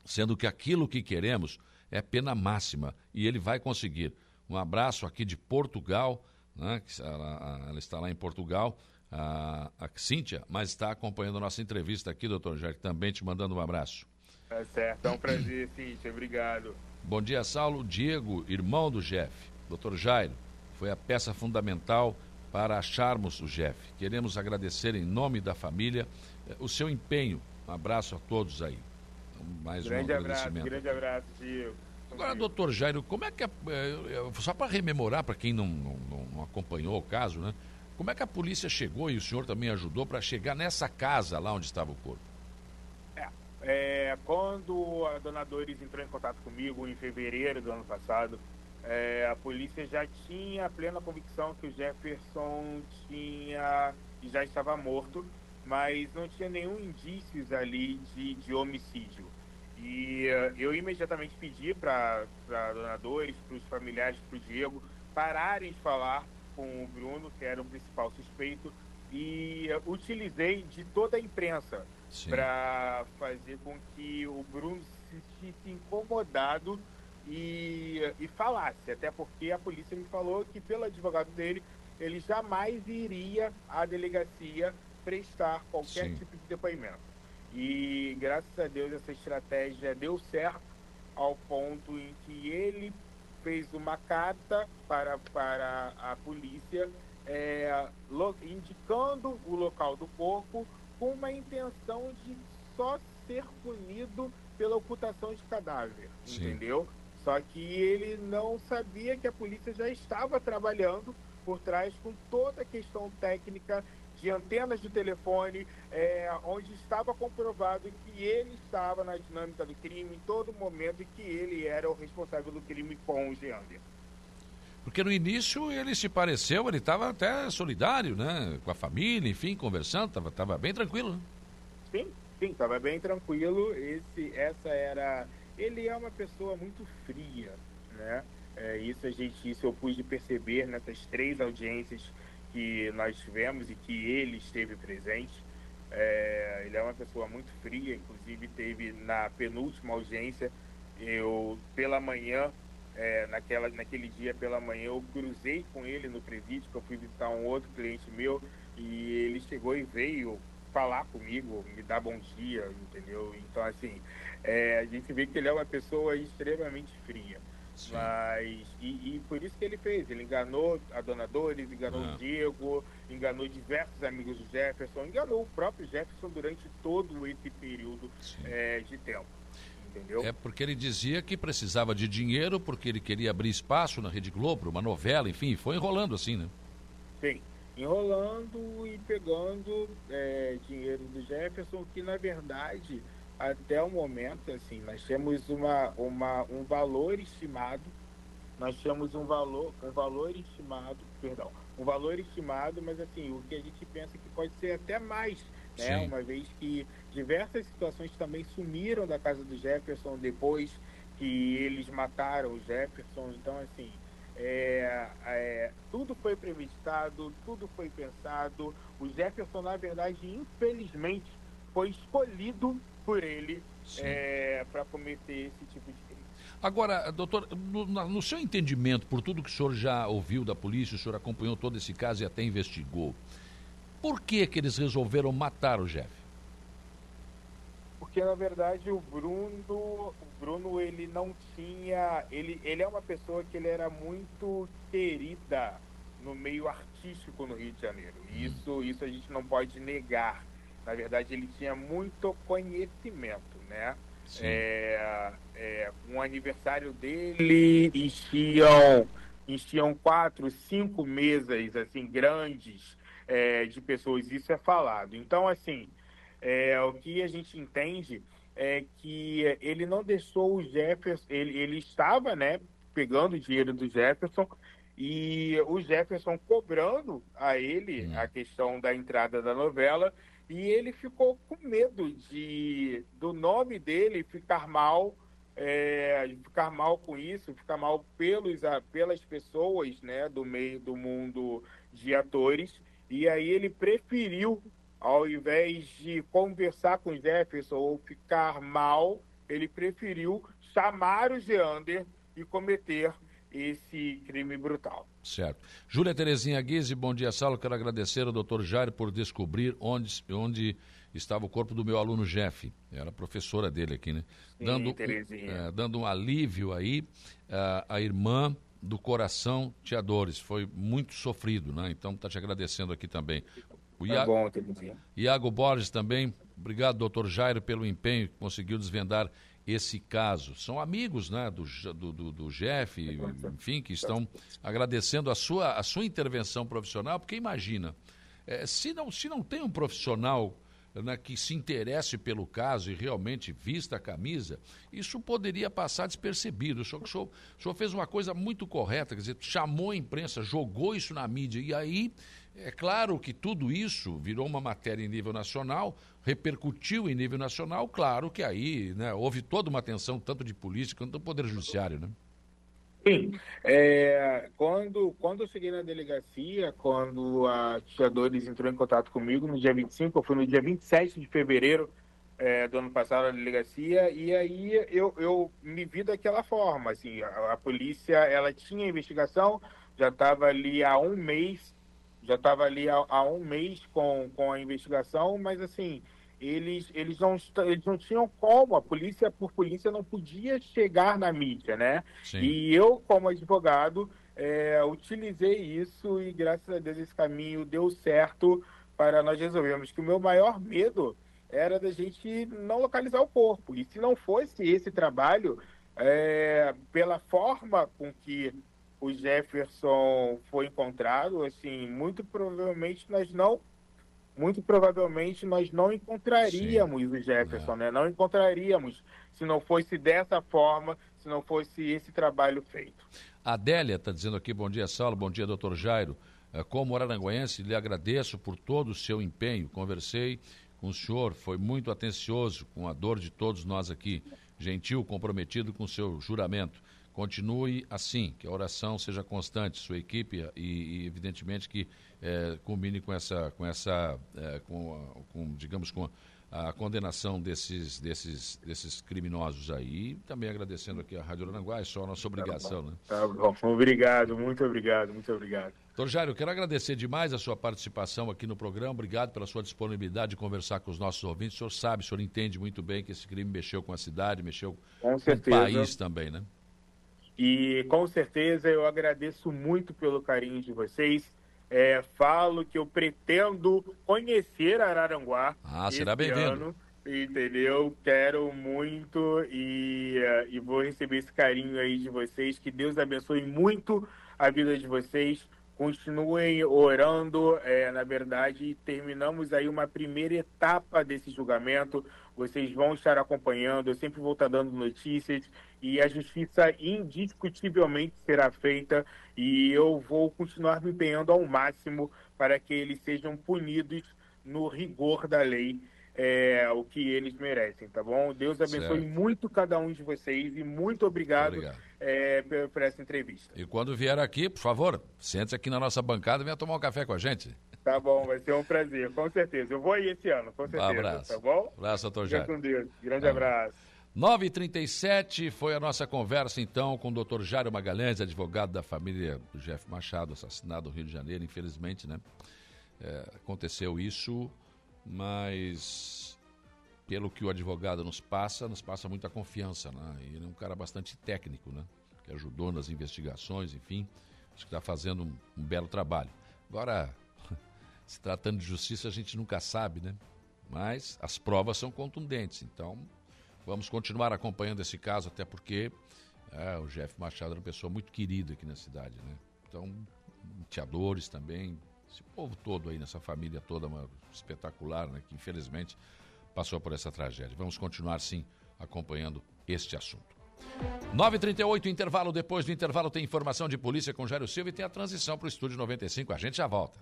sendo que aquilo que queremos é pena máxima e ele vai conseguir. Um abraço aqui de Portugal, né? ela, ela está lá em Portugal, a, a Cíntia, mas está acompanhando a nossa entrevista aqui, doutor Jairo, também te mandando um abraço.
Tá certo, é um prazer, Cíntia, obrigado.
Bom dia, Saulo. Diego, irmão do Jeff. Doutor Jairo, foi a peça fundamental para acharmos o Jeff. Queremos agradecer em nome da família eh, o seu empenho. Um abraço a todos aí. Então, mais
grande
um agradecimento.
Abraço, grande abraço, Diego.
Agora, doutor Jairo, como é que. É, só para rememorar, para quem não, não, não, acompanhou o caso, né? Como é que a polícia chegou e o senhor também ajudou para chegar nessa casa lá onde estava o corpo?
É, quando a dona Dores entrou em contato comigo em fevereiro do ano passado, é, a polícia já tinha plena convicção que o Jefferson tinha já estava morto, mas não tinha nenhum indícios ali de, de homicídio. E uh, eu imediatamente pedi para dona Dores, para os familiares, para o Diego, pararem de falar com o Bruno, que era o principal suspeito, e uh, utilizei de toda a imprensa para fazer com que o Bruno se sentisse incomodado e, e falasse, até porque a polícia me falou que pelo advogado dele ele jamais iria à delegacia prestar qualquer Sim. tipo de depoimento. E graças a Deus essa estratégia deu certo ao ponto em que ele fez uma carta para, para a polícia é, indicando o local do corpo com uma intenção de só ser punido pela ocultação de cadáver, Sim. entendeu? Só que ele não sabia que a polícia já estava trabalhando por trás com toda a questão técnica de antenas de telefone, é, onde estava comprovado que ele estava na dinâmica do crime em todo momento e que ele era o responsável do crime com o Geander.
Porque no início ele se pareceu, ele estava até solidário, né? Com a família, enfim, conversando, estava tava bem tranquilo. Né?
Sim, sim, estava bem tranquilo. Esse, essa era. Ele é uma pessoa muito fria, né? É, isso a gente, isso eu pude perceber nessas três audiências que nós tivemos e que ele esteve presente. É, ele é uma pessoa muito fria, inclusive teve na penúltima audiência, eu pela manhã é, naquela, naquele dia pela manhã eu cruzei com ele no presídio, que eu fui visitar um outro cliente meu, e ele chegou e veio falar comigo, me dar bom dia, entendeu? Então, assim, é, a gente vê que ele é uma pessoa extremamente fria. Sim. Mas, e, e, por isso que ele fez, ele enganou a dona Dores, enganou ah. o Diego, enganou diversos amigos do Jefferson, enganou o próprio Jefferson durante todo esse período é, de tempo entendeu?
É porque ele dizia que precisava de dinheiro porque ele queria abrir espaço na Rede Globo, uma novela, enfim, foi enrolando assim, né?
Sim, enrolando e pegando é, dinheiro do Jefferson, que na verdade, até o momento, assim, nós temos uma, uma, um valor estimado, nós temos um valor, um valor estimado, perdão, um valor estimado, mas assim, o que a gente pensa que pode ser até mais né? Uma vez que diversas situações também sumiram da casa do Jefferson depois que eles mataram o Jefferson. Então, assim, é, é, tudo foi premeditado, tudo foi pensado. O Jefferson, na verdade, infelizmente, foi escolhido por ele é, para cometer esse tipo de crime.
Agora, doutor, no, no, seu entendimento, por tudo que o senhor já ouviu da polícia, o senhor acompanhou todo esse caso e até investigou, por que, que eles resolveram matar o Jeff?
Porque, na verdade, o Bruno, o Bruno ele não tinha... Ele, ele é uma pessoa que ele era muito querida no meio artístico no Rio de Janeiro. Isso, isso a gente não pode negar. Na verdade, ele tinha muito conhecimento, né? É, é, um aniversário dele enchiam, enchiam quatro, cinco mesas assim grandes é, de pessoas. Isso é falado. Então, assim, é, o que a gente entende é que ele não deixou o Jefferson, ele, ele estava, né, pegando o dinheiro do Jefferson e o Jefferson cobrando a ele hum. a questão da entrada da novela e ele ficou com medo de do nome dele ficar mal, é, ficar mal com isso, ficar mal pelos, pelas pessoas né, do meio do mundo de atores. E aí ele preferiu, ao invés de conversar com Jefferson ou ficar mal, ele preferiu chamar o Geander e cometer esse crime brutal.
Certo. Júlia Terezinha Guise, bom dia, Saulo. Quero agradecer ao doutor Jair por descobrir onde, onde estava o corpo do meu aluno Jeff. Era professora dele aqui, né?
Sim,
dando,
Terezinha.
É, dando um alívio aí uh, a irmã do coração Tiadores. Foi muito sofrido, né? Então está te agradecendo aqui também.
O tá Iago, bom, Terezinha.
Iago Borges também. Obrigado, doutor Jairo, pelo empenho que conseguiu desvendar esse caso. São amigos né, do, do, do Jeff, enfim, que estão agradecendo a sua, a sua intervenção profissional, porque imagina, é, se, não, se não tem um profissional né, que se interesse pelo caso e realmente vista a camisa, isso poderia passar despercebido. O senhor, o, senhor, o senhor fez uma coisa muito correta, quer dizer, chamou a imprensa, jogou isso na mídia, e aí é claro que tudo isso virou uma matéria em nível nacional, repercutiu em nível nacional, claro que aí né, houve toda uma atenção, tanto de polícia quanto do Poder Judiciário, né?
Sim. É, quando, quando eu cheguei na delegacia, quando a Tia Dores entrou em contato comigo no dia 25, eu fui no dia 27 de fevereiro é, do ano passado na delegacia, e aí eu, eu me vi daquela forma, assim, a, a polícia, ela tinha investigação, já estava ali há um mês já estava ali há, há, um mês com, com a investigação, mas assim, eles, eles, não, eles não tinham como, a polícia, por polícia, não podia chegar na mídia, né? Sim. E eu, como advogado, é, utilizei isso e graças a Deus esse caminho deu certo para nós resolvermos. Que o meu maior medo era da gente não localizar o corpo. E se não fosse esse trabalho, é, pela forma com que o Jefferson foi encontrado, assim, muito provavelmente nós não muito provavelmente nós não encontraríamos Sim. o Jefferson, é. né? Não encontraríamos se não fosse dessa forma, se não fosse esse trabalho feito.
A Adélia está dizendo aqui, bom dia, Saulo, bom dia, doutor Jairo. É, como araranguense, lhe agradeço por todo o seu empenho. Conversei com o senhor, foi muito atencioso com a dor de todos nós aqui. Gentil, comprometido com o seu juramento. Continue assim, que a oração seja constante, sua equipe e, e evidentemente que é, combine com essa, com essa, é, com, com, digamos, com a condenação desses, desses, desses criminosos aí. E também agradecendo aqui a Rádio Aranguá, é só a nossa obrigação,
tá
né?
Tá bom, obrigado, muito obrigado, muito obrigado.
Doutor Jairo, quero agradecer demais a sua participação aqui no programa, obrigado pela sua disponibilidade de conversar com os nossos ouvintes. O senhor sabe, o senhor entende muito bem que esse crime mexeu com a cidade, mexeu com, com o país também, né?
E com certeza eu agradeço muito pelo carinho de vocês. É, falo que eu pretendo conhecer Araranguá.
Ah, será bem-vindo.
Entendeu? Quero muito e, uh, e vou receber esse carinho aí de vocês. Que Deus abençoe muito a vida de vocês. Continuem orando. É, na verdade, terminamos aí uma primeira etapa desse julgamento. Vocês vão estar acompanhando. Eu sempre vou estar dando notícias e a justiça indiscutivelmente será feita e eu vou continuar me empenhando ao máximo para que eles sejam punidos no rigor da lei. é, o que eles merecem, tá bom? Deus abençoe
Certo.
muito cada um de vocês e muito obrigado,
Obrigado.
é, por, essa entrevista.
E quando vier aqui, por favor, sente aqui na nossa bancada e venha tomar um café com a gente.
Tá bom, vai ser um prazer, com certeza. Eu vou aí esse ano, com certeza.
abraço.
Tá bom?
Abraço, doutor Jairo.
com Deus. Grande abraço.
9h37 foi a nossa conversa, então, com o doutor Jário Magalhães, advogado da família do Jeff Machado, assassinado no Rio de Janeiro, infelizmente, né? É, aconteceu isso, mas pelo que o advogado nos passa, nos passa muita confiança, né? Ele é um cara bastante técnico, né? Que ajudou nas investigações, enfim, acho que está fazendo um, um belo trabalho. Agora, se tratando de justiça, a gente nunca sabe, né? Mas as provas são contundentes, então vamos continuar acompanhando esse caso, até porque é, o Jeff Machado era uma pessoa muito querida aqui na cidade, né? Então, teadores também, esse povo todo aí, nessa família toda uma, espetacular, né? Que infelizmente passou por essa tragédia. Vamos continuar, sim, acompanhando este assunto. 9h38, intervalo. Depois do intervalo tem informação de polícia com Jairo Silva e tem a transição para o Estúdio 95. A gente já volta.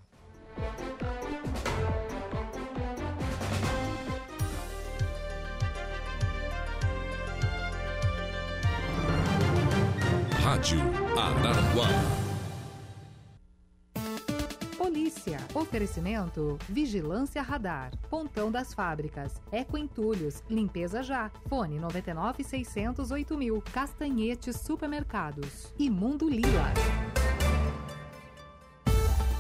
Rádio Araranguá.
Polícia. Oferecimento. Vigilância Radar. Pontão das Fábricas. Eco Entulhos. Limpeza Já. Fone 99 608 mil. Castanhetes Supermercados. E Mundo Lila.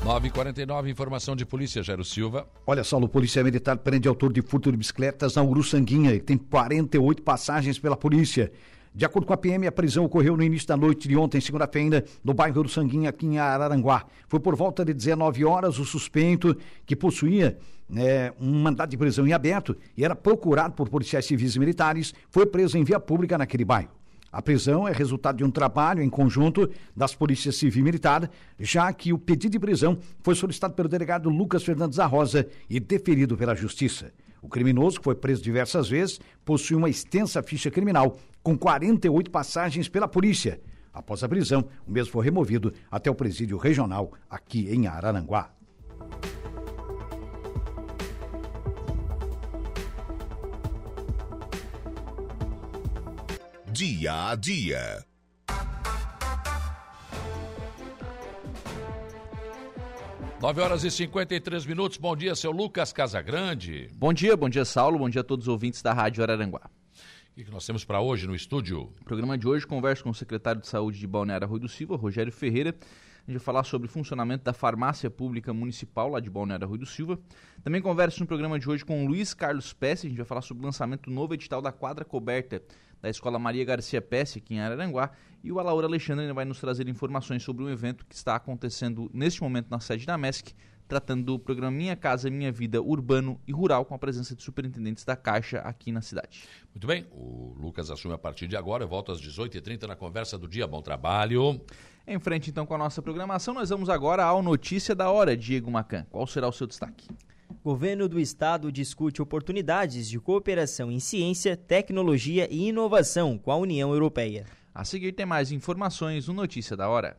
9h49, informação de polícia, Jairo Silva.
Olha só, o Polícia Militar prende autor de furto de bicicletas na Uruçanguinha e tem 48 passagens pela polícia. De acordo com a PM, a prisão ocorreu no início da noite de ontem, segunda-feira, no bairro Uruçanguinha, aqui em Araranguá. Foi por volta de 19 horas, o suspeito, que possuía né, um mandado de prisão em aberto e era procurado por policiais civis e militares, foi preso em via pública naquele bairro. A prisão é resultado de um trabalho em conjunto das polícias civil e militar, já que o pedido de prisão foi solicitado pelo delegado Lucas Fernandes da Rosa e deferido pela Justiça. O criminoso, que foi preso diversas vezes, possui uma extensa ficha criminal, com 48 passagens pela polícia. Após a prisão, o mesmo foi removido até o presídio regional aqui em Araranguá.
Dia a dia.
Nove horas e 53 minutos. Bom dia, seu Lucas Casagrande.
Bom dia, bom dia, Saulo. Bom dia a todos os ouvintes da Rádio Araranguá.
O que nós temos para hoje no estúdio?
No programa de hoje, converso com o secretário de Saúde de Balneário Arroio do Silva, Rogério Ferreira. A gente vai falar sobre o funcionamento da farmácia pública municipal lá de Balneário Arroio do Silva. Também converso no programa de hoje com o Luiz Carlos Pesce. A gente vai falar sobre o lançamento do novo edital da quadra coberta da Escola Maria Garcia Pesce, aqui em Araranguá. E o Alaura Alexandre vai nos trazer informações sobre um evento que está acontecendo neste momento na sede da MESC, tratando do programa Minha Casa Minha Vida Urbano e Rural, com a presença de superintendentes da Caixa aqui na cidade.
Muito bem, o Lucas assume a partir de agora. Eu volto às 18h30 na conversa do dia. Bom trabalho.
Em frente então com a nossa programação, nós vamos agora ao Notícia da Hora, Diego Macan. Qual será o seu destaque?
Governo do Estado discute oportunidades de cooperação em ciência, tecnologia e inovação com a União Europeia.
A seguir tem mais informações no Notícia da Hora.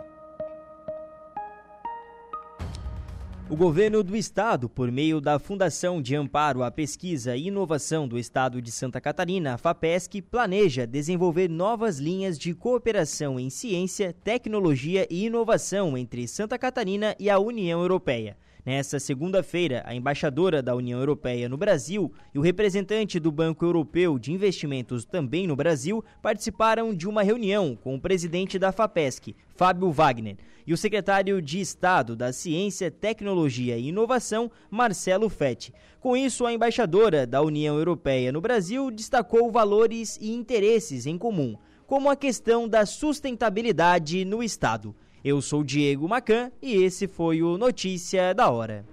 O governo do estado, por meio da Fundação de Amparo à Pesquisa e Inovação do Estado de Santa Catarina, FAPESC, planeja desenvolver novas linhas de cooperação em ciência, tecnologia e inovação entre Santa Catarina e a União Europeia. Nesta segunda-feira, a embaixadora da União Europeia no Brasil e o representante do Banco Europeu de Investimentos também no Brasil participaram de uma reunião com o presidente da FAPESC, Fábio Wagner, e o secretário de Estado da Ciência, Tecnologia e Inovação, Marcelo Fetti. Com isso, a embaixadora da União Europeia no Brasil destacou valores e interesses em comum, como a questão da sustentabilidade no Estado. Eu sou Diego Macan e esse foi o Notícia da Hora.